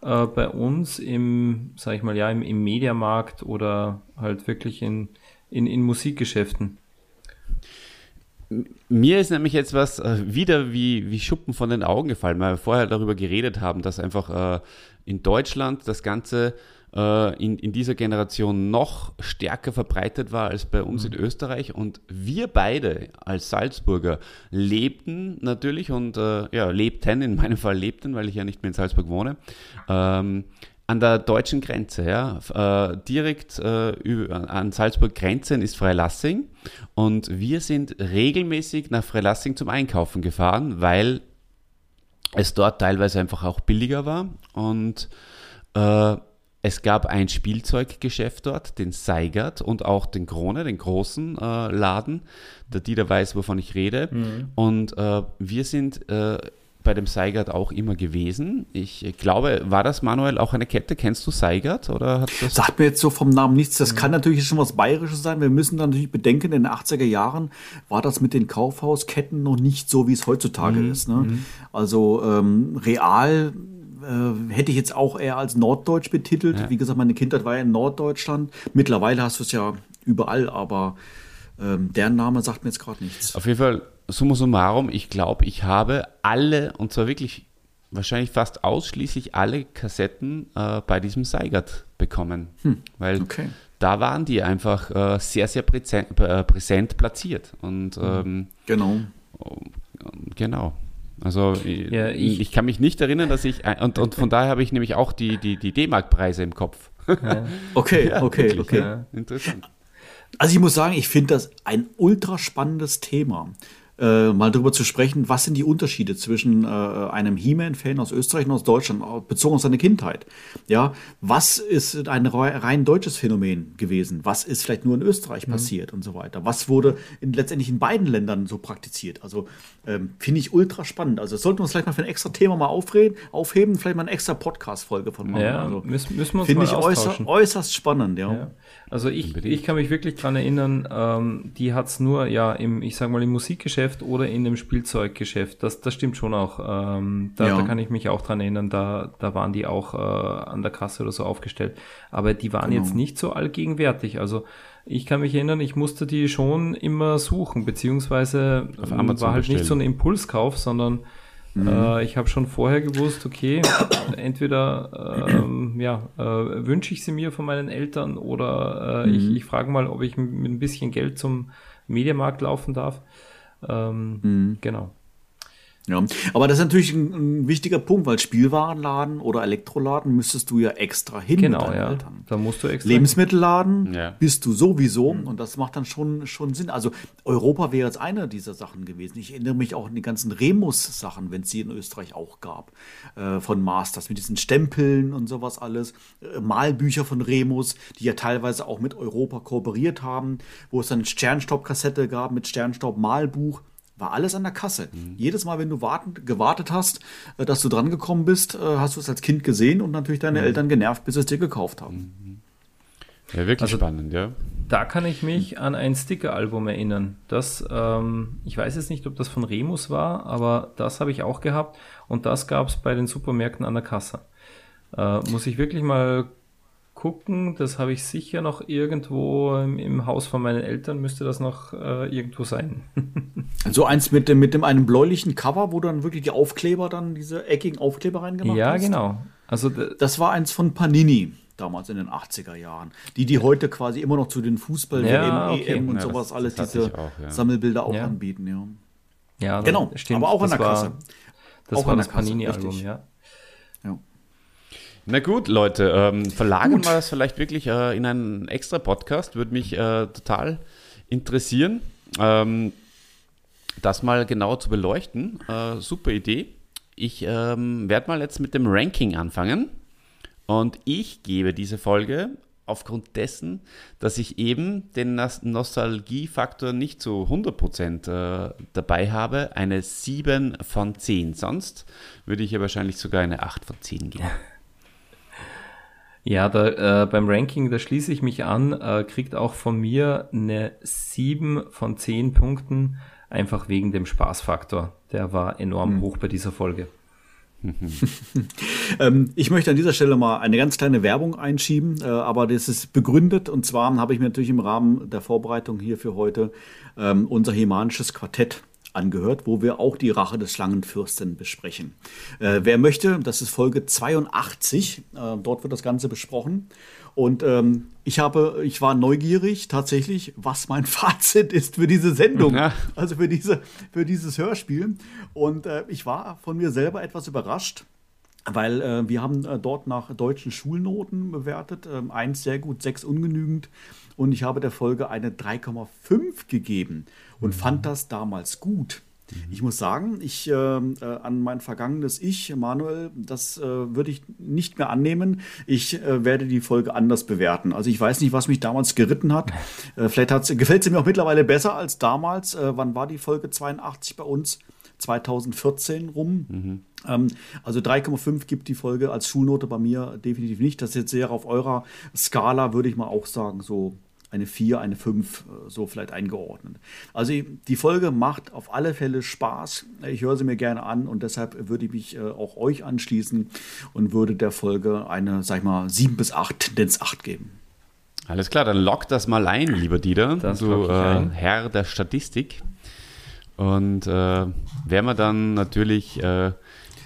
äh, bei uns im, sag ich mal, ja, im, im Mediamarkt oder halt wirklich in, in, in Musikgeschäften. Mir ist nämlich jetzt was äh, wieder wie, wie Schuppen von den Augen gefallen, weil wir vorher darüber geredet haben, dass einfach äh, in Deutschland das Ganze äh, in, in dieser Generation noch stärker verbreitet war als bei uns mhm. in Österreich. Und wir beide als Salzburger lebten natürlich und äh, ja, lebten, in meinem Fall lebten, weil ich ja nicht mehr in Salzburg wohne. Ähm, an der deutschen Grenze, ja, äh, direkt äh, an Salzburg Grenzen ist Freilassing und wir sind regelmäßig nach Freilassing zum Einkaufen gefahren, weil es dort teilweise einfach auch billiger war und äh, es gab ein Spielzeuggeschäft dort, den Seigert und auch den Krone, den großen äh, Laden. Der Dieter weiß, wovon ich rede. Mhm. Und äh, wir sind äh, bei dem Seigert auch immer gewesen. Ich glaube, war das Manuel auch eine Kette? Kennst du Seigert? Oder Sagt mir jetzt so vom Namen nichts. Das mhm. kann natürlich schon was Bayerisches sein. Wir müssen dann natürlich bedenken, in den 80er Jahren war das mit den Kaufhausketten noch nicht so, wie es heutzutage mhm. ist. Ne? Mhm. Also ähm, real äh, hätte ich jetzt auch eher als Norddeutsch betitelt. Ja. Wie gesagt, meine Kindheit war ja in Norddeutschland. Mittlerweile hast du es ja überall, aber ähm, der Name sagt mir jetzt gerade nichts. Auf jeden Fall summa summarum, ich glaube, ich habe alle, und zwar wirklich wahrscheinlich fast ausschließlich alle Kassetten äh, bei diesem Seigert bekommen. Hm. Weil okay. da waren die einfach äh, sehr, sehr präsent, äh, präsent platziert. Und hm. ähm, genau. Genau. Also ja, ich, ich, kann mich nicht erinnern, dass ich und, und von daher habe ich nämlich auch die, die, die D-Mark-Preise im Kopf. Ja. Okay, ja, okay, wirklich, okay. Interessant. Also ich muss sagen, ich finde das ein ultra spannendes Thema äh, mal darüber zu sprechen, was sind die Unterschiede zwischen äh, einem He-Man-Fan aus Österreich und aus Deutschland, bezogen auf seine Kindheit. Ja, was ist ein rein deutsches Phänomen gewesen? Was ist vielleicht nur in Österreich mhm. passiert und so weiter? Was wurde in, letztendlich in beiden Ländern so praktiziert? Also ähm, finde ich ultra spannend. Also sollten wir uns vielleicht mal für ein extra Thema mal aufreden, aufheben, vielleicht mal eine extra Podcast-Folge von machen. Ja, also, müssen, müssen wir uns Finde ich äußer, äußerst spannend, ja. ja. Also ich, ich kann mich wirklich dran erinnern, ähm, die hat es nur ja im, ich sag mal, im Musikgeschäft oder in dem Spielzeuggeschäft. Das, das stimmt schon auch. Ähm, da, ja. da kann ich mich auch dran erinnern, da, da waren die auch äh, an der Kasse oder so aufgestellt. Aber die waren genau. jetzt nicht so allgegenwärtig. Also ich kann mich erinnern, ich musste die schon immer suchen, beziehungsweise Auf Amazon war halt bestellen. nicht so ein Impulskauf, sondern Mhm. Äh, ich habe schon vorher gewusst, okay, entweder ähm, ja, äh, wünsche ich sie mir von meinen Eltern oder äh, mhm. ich, ich frage mal, ob ich mit ein bisschen Geld zum Mediamarkt laufen darf. Ähm, mhm. Genau. Ja, aber das ist natürlich ein, ein, wichtiger Punkt, weil Spielwarenladen oder Elektroladen müsstest du ja extra hin genau, mit deinen ja. Eltern. Da musst du extra Lebensmittelladen ja. bist du sowieso mhm. und das macht dann schon, schon Sinn. Also Europa wäre jetzt eine dieser Sachen gewesen. Ich erinnere mich auch an die ganzen Remus-Sachen, wenn es sie in Österreich auch gab, äh, von Masters mit diesen Stempeln und sowas alles. Äh, Malbücher von Remus, die ja teilweise auch mit Europa kooperiert haben, wo es dann eine Sternstaub-Kassette gab mit Sternstaub-Malbuch war alles an der Kasse. Mhm. Jedes Mal, wenn du warten, gewartet hast, äh, dass du dran gekommen bist, äh, hast du es als Kind gesehen und natürlich deine mhm. Eltern genervt, bis sie es dir gekauft haben. Mhm. Ja, wirklich also, spannend, ja. Da kann ich mich an ein Sticker-Album erinnern. Das, ähm, ich weiß jetzt nicht, ob das von Remus war, aber das habe ich auch gehabt und das gab es bei den Supermärkten an der Kasse. Äh, muss ich wirklich mal gucken. Das habe ich sicher noch irgendwo im, im, Haus von meinen Eltern, müsste das noch äh, irgendwo sein. so eins mit dem, mit dem einem bläulichen Cover, wo dann wirklich die Aufkleber dann, diese eckigen Aufkleber reingemacht Ja, hast. genau. Also das war eins von Panini damals in den 80er Jahren. Die, die heute quasi immer noch zu den Fußball, ja, WM, okay. EM und ja, sowas das, alles, das diese auch, ja. Sammelbilder auch anbieten, ja. Ja, genau, stimmt. aber auch an der Kasse. Das auch war das Panini-Album, ja. Na gut, Leute, ähm, verlagern gut. wir das vielleicht wirklich äh, in einen extra Podcast, würde mich äh, total interessieren, ähm, das mal genauer zu beleuchten. Äh, super Idee. Ich ähm, werde mal jetzt mit dem Ranking anfangen und ich gebe diese Folge aufgrund dessen, dass ich eben den Nostalgiefaktor nicht zu 100% äh, dabei habe, eine 7 von 10. Sonst würde ich ja wahrscheinlich sogar eine 8 von 10 geben. Ja, da, äh, beim Ranking, da schließe ich mich an, äh, kriegt auch von mir eine 7 von 10 Punkten, einfach wegen dem Spaßfaktor. Der war enorm mhm. hoch bei dieser Folge. ähm, ich möchte an dieser Stelle mal eine ganz kleine Werbung einschieben, äh, aber das ist begründet. Und zwar habe ich mir natürlich im Rahmen der Vorbereitung hier für heute ähm, unser Hemanisches Quartett angehört, wo wir auch die Rache des Schlangenfürsten besprechen. Äh, wer möchte, das ist Folge 82, äh, dort wird das Ganze besprochen. Und ähm, ich habe, ich war neugierig tatsächlich, was mein Fazit ist für diese Sendung, ja. also für diese, für dieses Hörspiel. Und äh, ich war von mir selber etwas überrascht. Weil äh, wir haben äh, dort nach deutschen Schulnoten bewertet. Ähm, eins sehr gut, sechs ungenügend. Und ich habe der Folge eine 3,5 gegeben und mhm. fand das damals gut. Ich muss sagen, ich äh, äh, an mein vergangenes Ich, Manuel, das äh, würde ich nicht mehr annehmen. Ich äh, werde die Folge anders bewerten. Also ich weiß nicht, was mich damals geritten hat. Äh, vielleicht gefällt sie mir auch mittlerweile besser als damals. Wann war die Folge 82 bei uns? 2014 rum. Mhm. Ähm, also 3,5 gibt die Folge als Schulnote bei mir definitiv nicht. Das ist jetzt sehr auf eurer Skala, würde ich mal auch sagen, so eine 4, eine 5, äh, so vielleicht eingeordnet. Also die Folge macht auf alle Fälle Spaß. Ich höre sie mir gerne an und deshalb würde ich mich äh, auch euch anschließen und würde der Folge eine, sag ich mal, 7 bis 8, Tendenz 8 geben. Alles klar, dann lock das mal ein, lieber Dieter, das du äh, Herr der Statistik. Und äh, werden wir dann natürlich äh,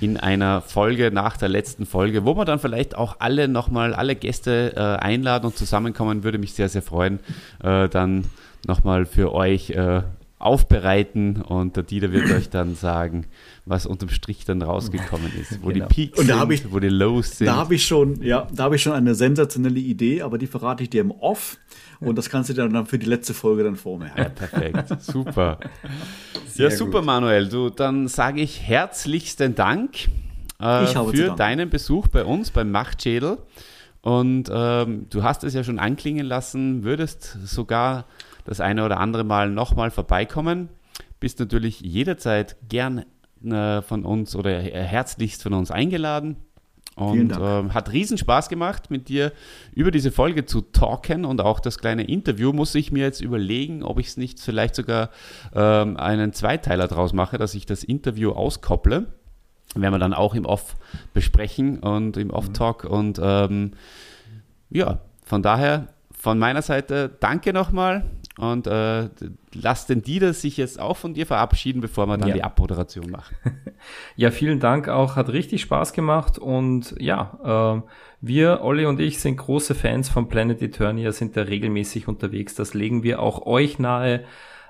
in einer Folge nach der letzten Folge, wo wir dann vielleicht auch alle nochmal, alle Gäste äh, einladen und zusammenkommen, würde mich sehr, sehr freuen, äh, dann nochmal für euch äh, aufbereiten und der Dieter wird euch dann sagen, was unterm Strich dann rausgekommen ist, wo genau. die Peaks sind, ich, wo die Lows sind. Da habe ich schon, ja, da habe ich schon eine sensationelle Idee, aber die verrate ich dir im Off und das kannst du dir dann für die letzte Folge dann vormerken. Ja, perfekt, super. Sehr ja, super, gut. Manuel. Du, dann sage ich herzlichsten Dank äh, für deinen Besuch bei uns beim Machtschädel. Und ähm, du hast es ja schon anklingen lassen, würdest sogar das eine oder andere Mal nochmal vorbeikommen. Bist natürlich jederzeit gern äh, von uns oder herzlichst von uns eingeladen. Und äh, hat riesen Spaß gemacht, mit dir über diese Folge zu talken und auch das kleine Interview muss ich mir jetzt überlegen, ob ich es nicht vielleicht sogar ähm, einen Zweiteiler draus mache, dass ich das Interview auskopple. Werden wir dann auch im Off besprechen und im Off-Talk. Mhm. Und ähm, ja, von daher von meiner Seite danke nochmal und äh, lass den Dieter sich jetzt auch von dir verabschieden, bevor wir dann ja. die Abmoderation machen. ja, vielen Dank auch. Hat richtig Spaß gemacht. Und ja, äh, wir, Olli und ich, sind große Fans von Planet Eternia, sind da regelmäßig unterwegs. Das legen wir auch euch nahe,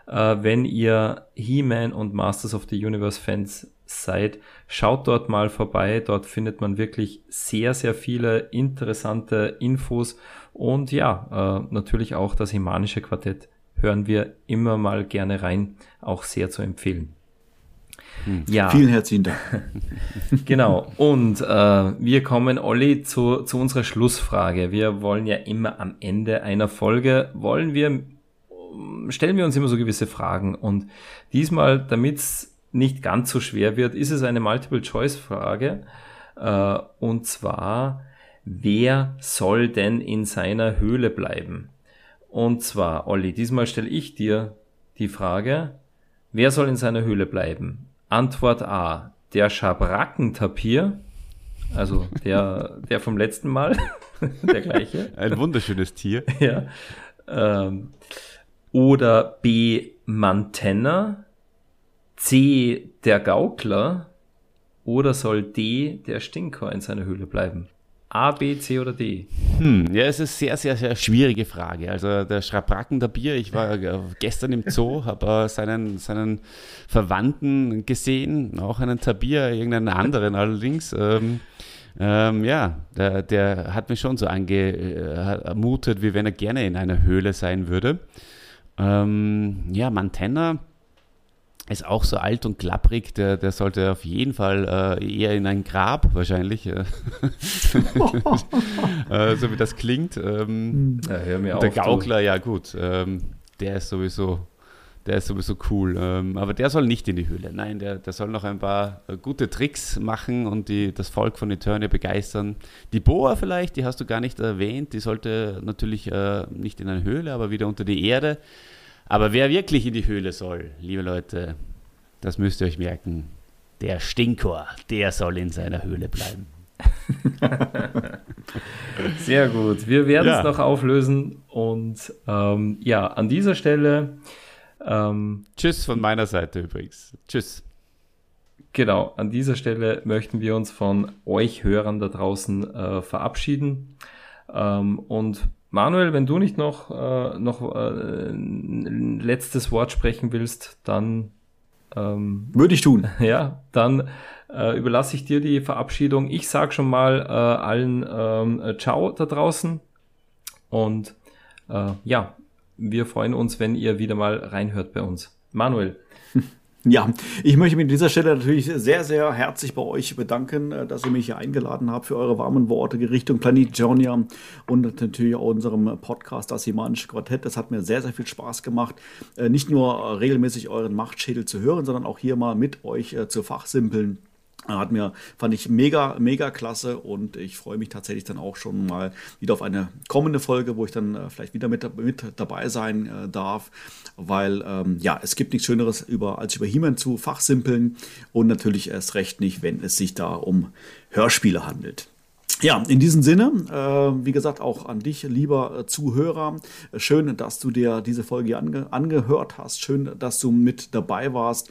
äh, wenn ihr He-Man und Masters of the Universe Fans seid. Schaut dort mal vorbei. Dort findet man wirklich sehr, sehr viele interessante Infos. Und ja, äh, natürlich auch das Himanische Quartett hören wir immer mal gerne rein, auch sehr zu empfehlen. Hm. Ja. Vielen herzlichen Dank. genau. Und äh, wir kommen, Olli, zu, zu unserer Schlussfrage. Wir wollen ja immer am Ende einer Folge, wollen wir, stellen wir uns immer so gewisse Fragen. Und diesmal, damit es nicht ganz so schwer wird, ist es eine Multiple-Choice-Frage. Äh, und zwar, wer soll denn in seiner Höhle bleiben? Und zwar, Olli, diesmal stelle ich dir die Frage, wer soll in seiner Höhle bleiben? Antwort A, der Schabrackentapir, also der, der vom letzten Mal, der gleiche. Ein wunderschönes Tier. Ja. Ähm, oder B, Mantenna, C, der Gaukler, oder soll D, der Stinker in seiner Höhle bleiben? A, B, C oder D? Hm, ja, es ist eine sehr, sehr, sehr schwierige Frage. Also der Schrabracken der Bier, ich war äh, gestern im Zoo, habe äh, seinen, seinen Verwandten gesehen, auch einen Tabir, irgendeinen anderen allerdings. Ähm, ähm, ja, der, der, hat mich schon so angemutet, wie wenn er gerne in einer Höhle sein würde. Ähm, ja, Mantenna ist auch so alt und klapprig, der, der sollte auf jeden Fall äh, eher in ein Grab wahrscheinlich, äh, äh, so wie das klingt. Ähm, ja, hör mir der auf, Gaukler, du. ja gut, ähm, der ist sowieso, der ist sowieso cool. Ähm, aber der soll nicht in die Höhle. Nein, der, der soll noch ein paar äh, gute Tricks machen und die, das Volk von Eternia begeistern. Die Boa vielleicht, die hast du gar nicht erwähnt, die sollte natürlich äh, nicht in eine Höhle, aber wieder unter die Erde. Aber wer wirklich in die Höhle soll, liebe Leute, das müsst ihr euch merken. Der Stinkor, der soll in seiner Höhle bleiben. Sehr gut. Wir werden ja. es noch auflösen. Und ähm, ja, an dieser Stelle. Ähm, Tschüss von meiner Seite übrigens. Tschüss. Genau, an dieser Stelle möchten wir uns von euch Hörern da draußen äh, verabschieden. Ähm, und Manuel, wenn du nicht noch, äh, noch äh, ein letztes Wort sprechen willst, dann ähm, würde ich tun. Ja, dann äh, überlasse ich dir die Verabschiedung. Ich sage schon mal äh, allen ähm, äh, Ciao da draußen und äh, ja, wir freuen uns, wenn ihr wieder mal reinhört bei uns. Manuel. Ja, ich möchte mich an dieser Stelle natürlich sehr, sehr herzlich bei euch bedanken, äh, dass ihr mich hier eingeladen habt für eure warmen Worte Richtung Planet Jonia und natürlich auch unserem Podcast Das Himanische Quartett. Das hat mir sehr, sehr viel Spaß gemacht, äh, nicht nur regelmäßig euren Machtschädel zu hören, sondern auch hier mal mit euch äh, zu fachsimpeln. Hat mir, fand ich mega, mega klasse und ich freue mich tatsächlich dann auch schon mal wieder auf eine kommende Folge, wo ich dann äh, vielleicht wieder mit, mit dabei sein äh, darf, weil ähm, ja, es gibt nichts Schöneres über, als über He-Man zu fachsimpeln und natürlich erst recht nicht, wenn es sich da um Hörspiele handelt. Ja, in diesem Sinne, äh, wie gesagt, auch an dich, lieber äh, Zuhörer. Schön, dass du dir diese Folge ange angehört hast. Schön, dass du mit dabei warst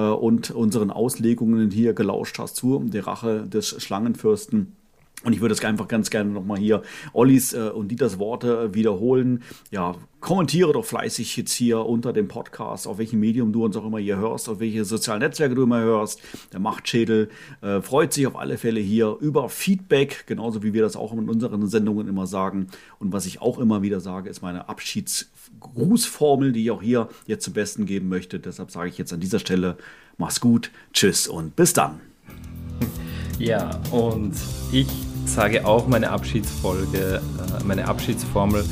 und unseren Auslegungen hier gelauscht hast zu der Rache des Schlangenfürsten. Und ich würde es einfach ganz gerne nochmal hier Ollis äh, und Dieters Worte äh, wiederholen. Ja, kommentiere doch fleißig jetzt hier unter dem Podcast, auf welchem Medium du uns auch immer hier hörst, auf welche sozialen Netzwerke du immer hörst. Der Machtschädel äh, freut sich auf alle Fälle hier über Feedback, genauso wie wir das auch in unseren Sendungen immer sagen. Und was ich auch immer wieder sage, ist meine Abschiedsgrußformel, die ich auch hier jetzt zum Besten geben möchte. Deshalb sage ich jetzt an dieser Stelle, mach's gut, tschüss und bis dann. Ja, und ich sage auch meine Abschiedsfolge, äh, meine Abschiedsformel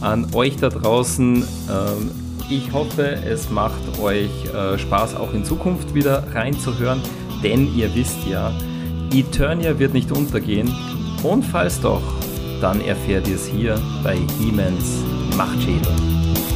an euch da draußen. Ähm, ich hoffe, es macht euch äh, Spaß, auch in Zukunft wieder reinzuhören, denn ihr wisst ja, Eternia wird nicht untergehen. Und falls doch, dann erfährt ihr es hier bei Hemens Machtschädel.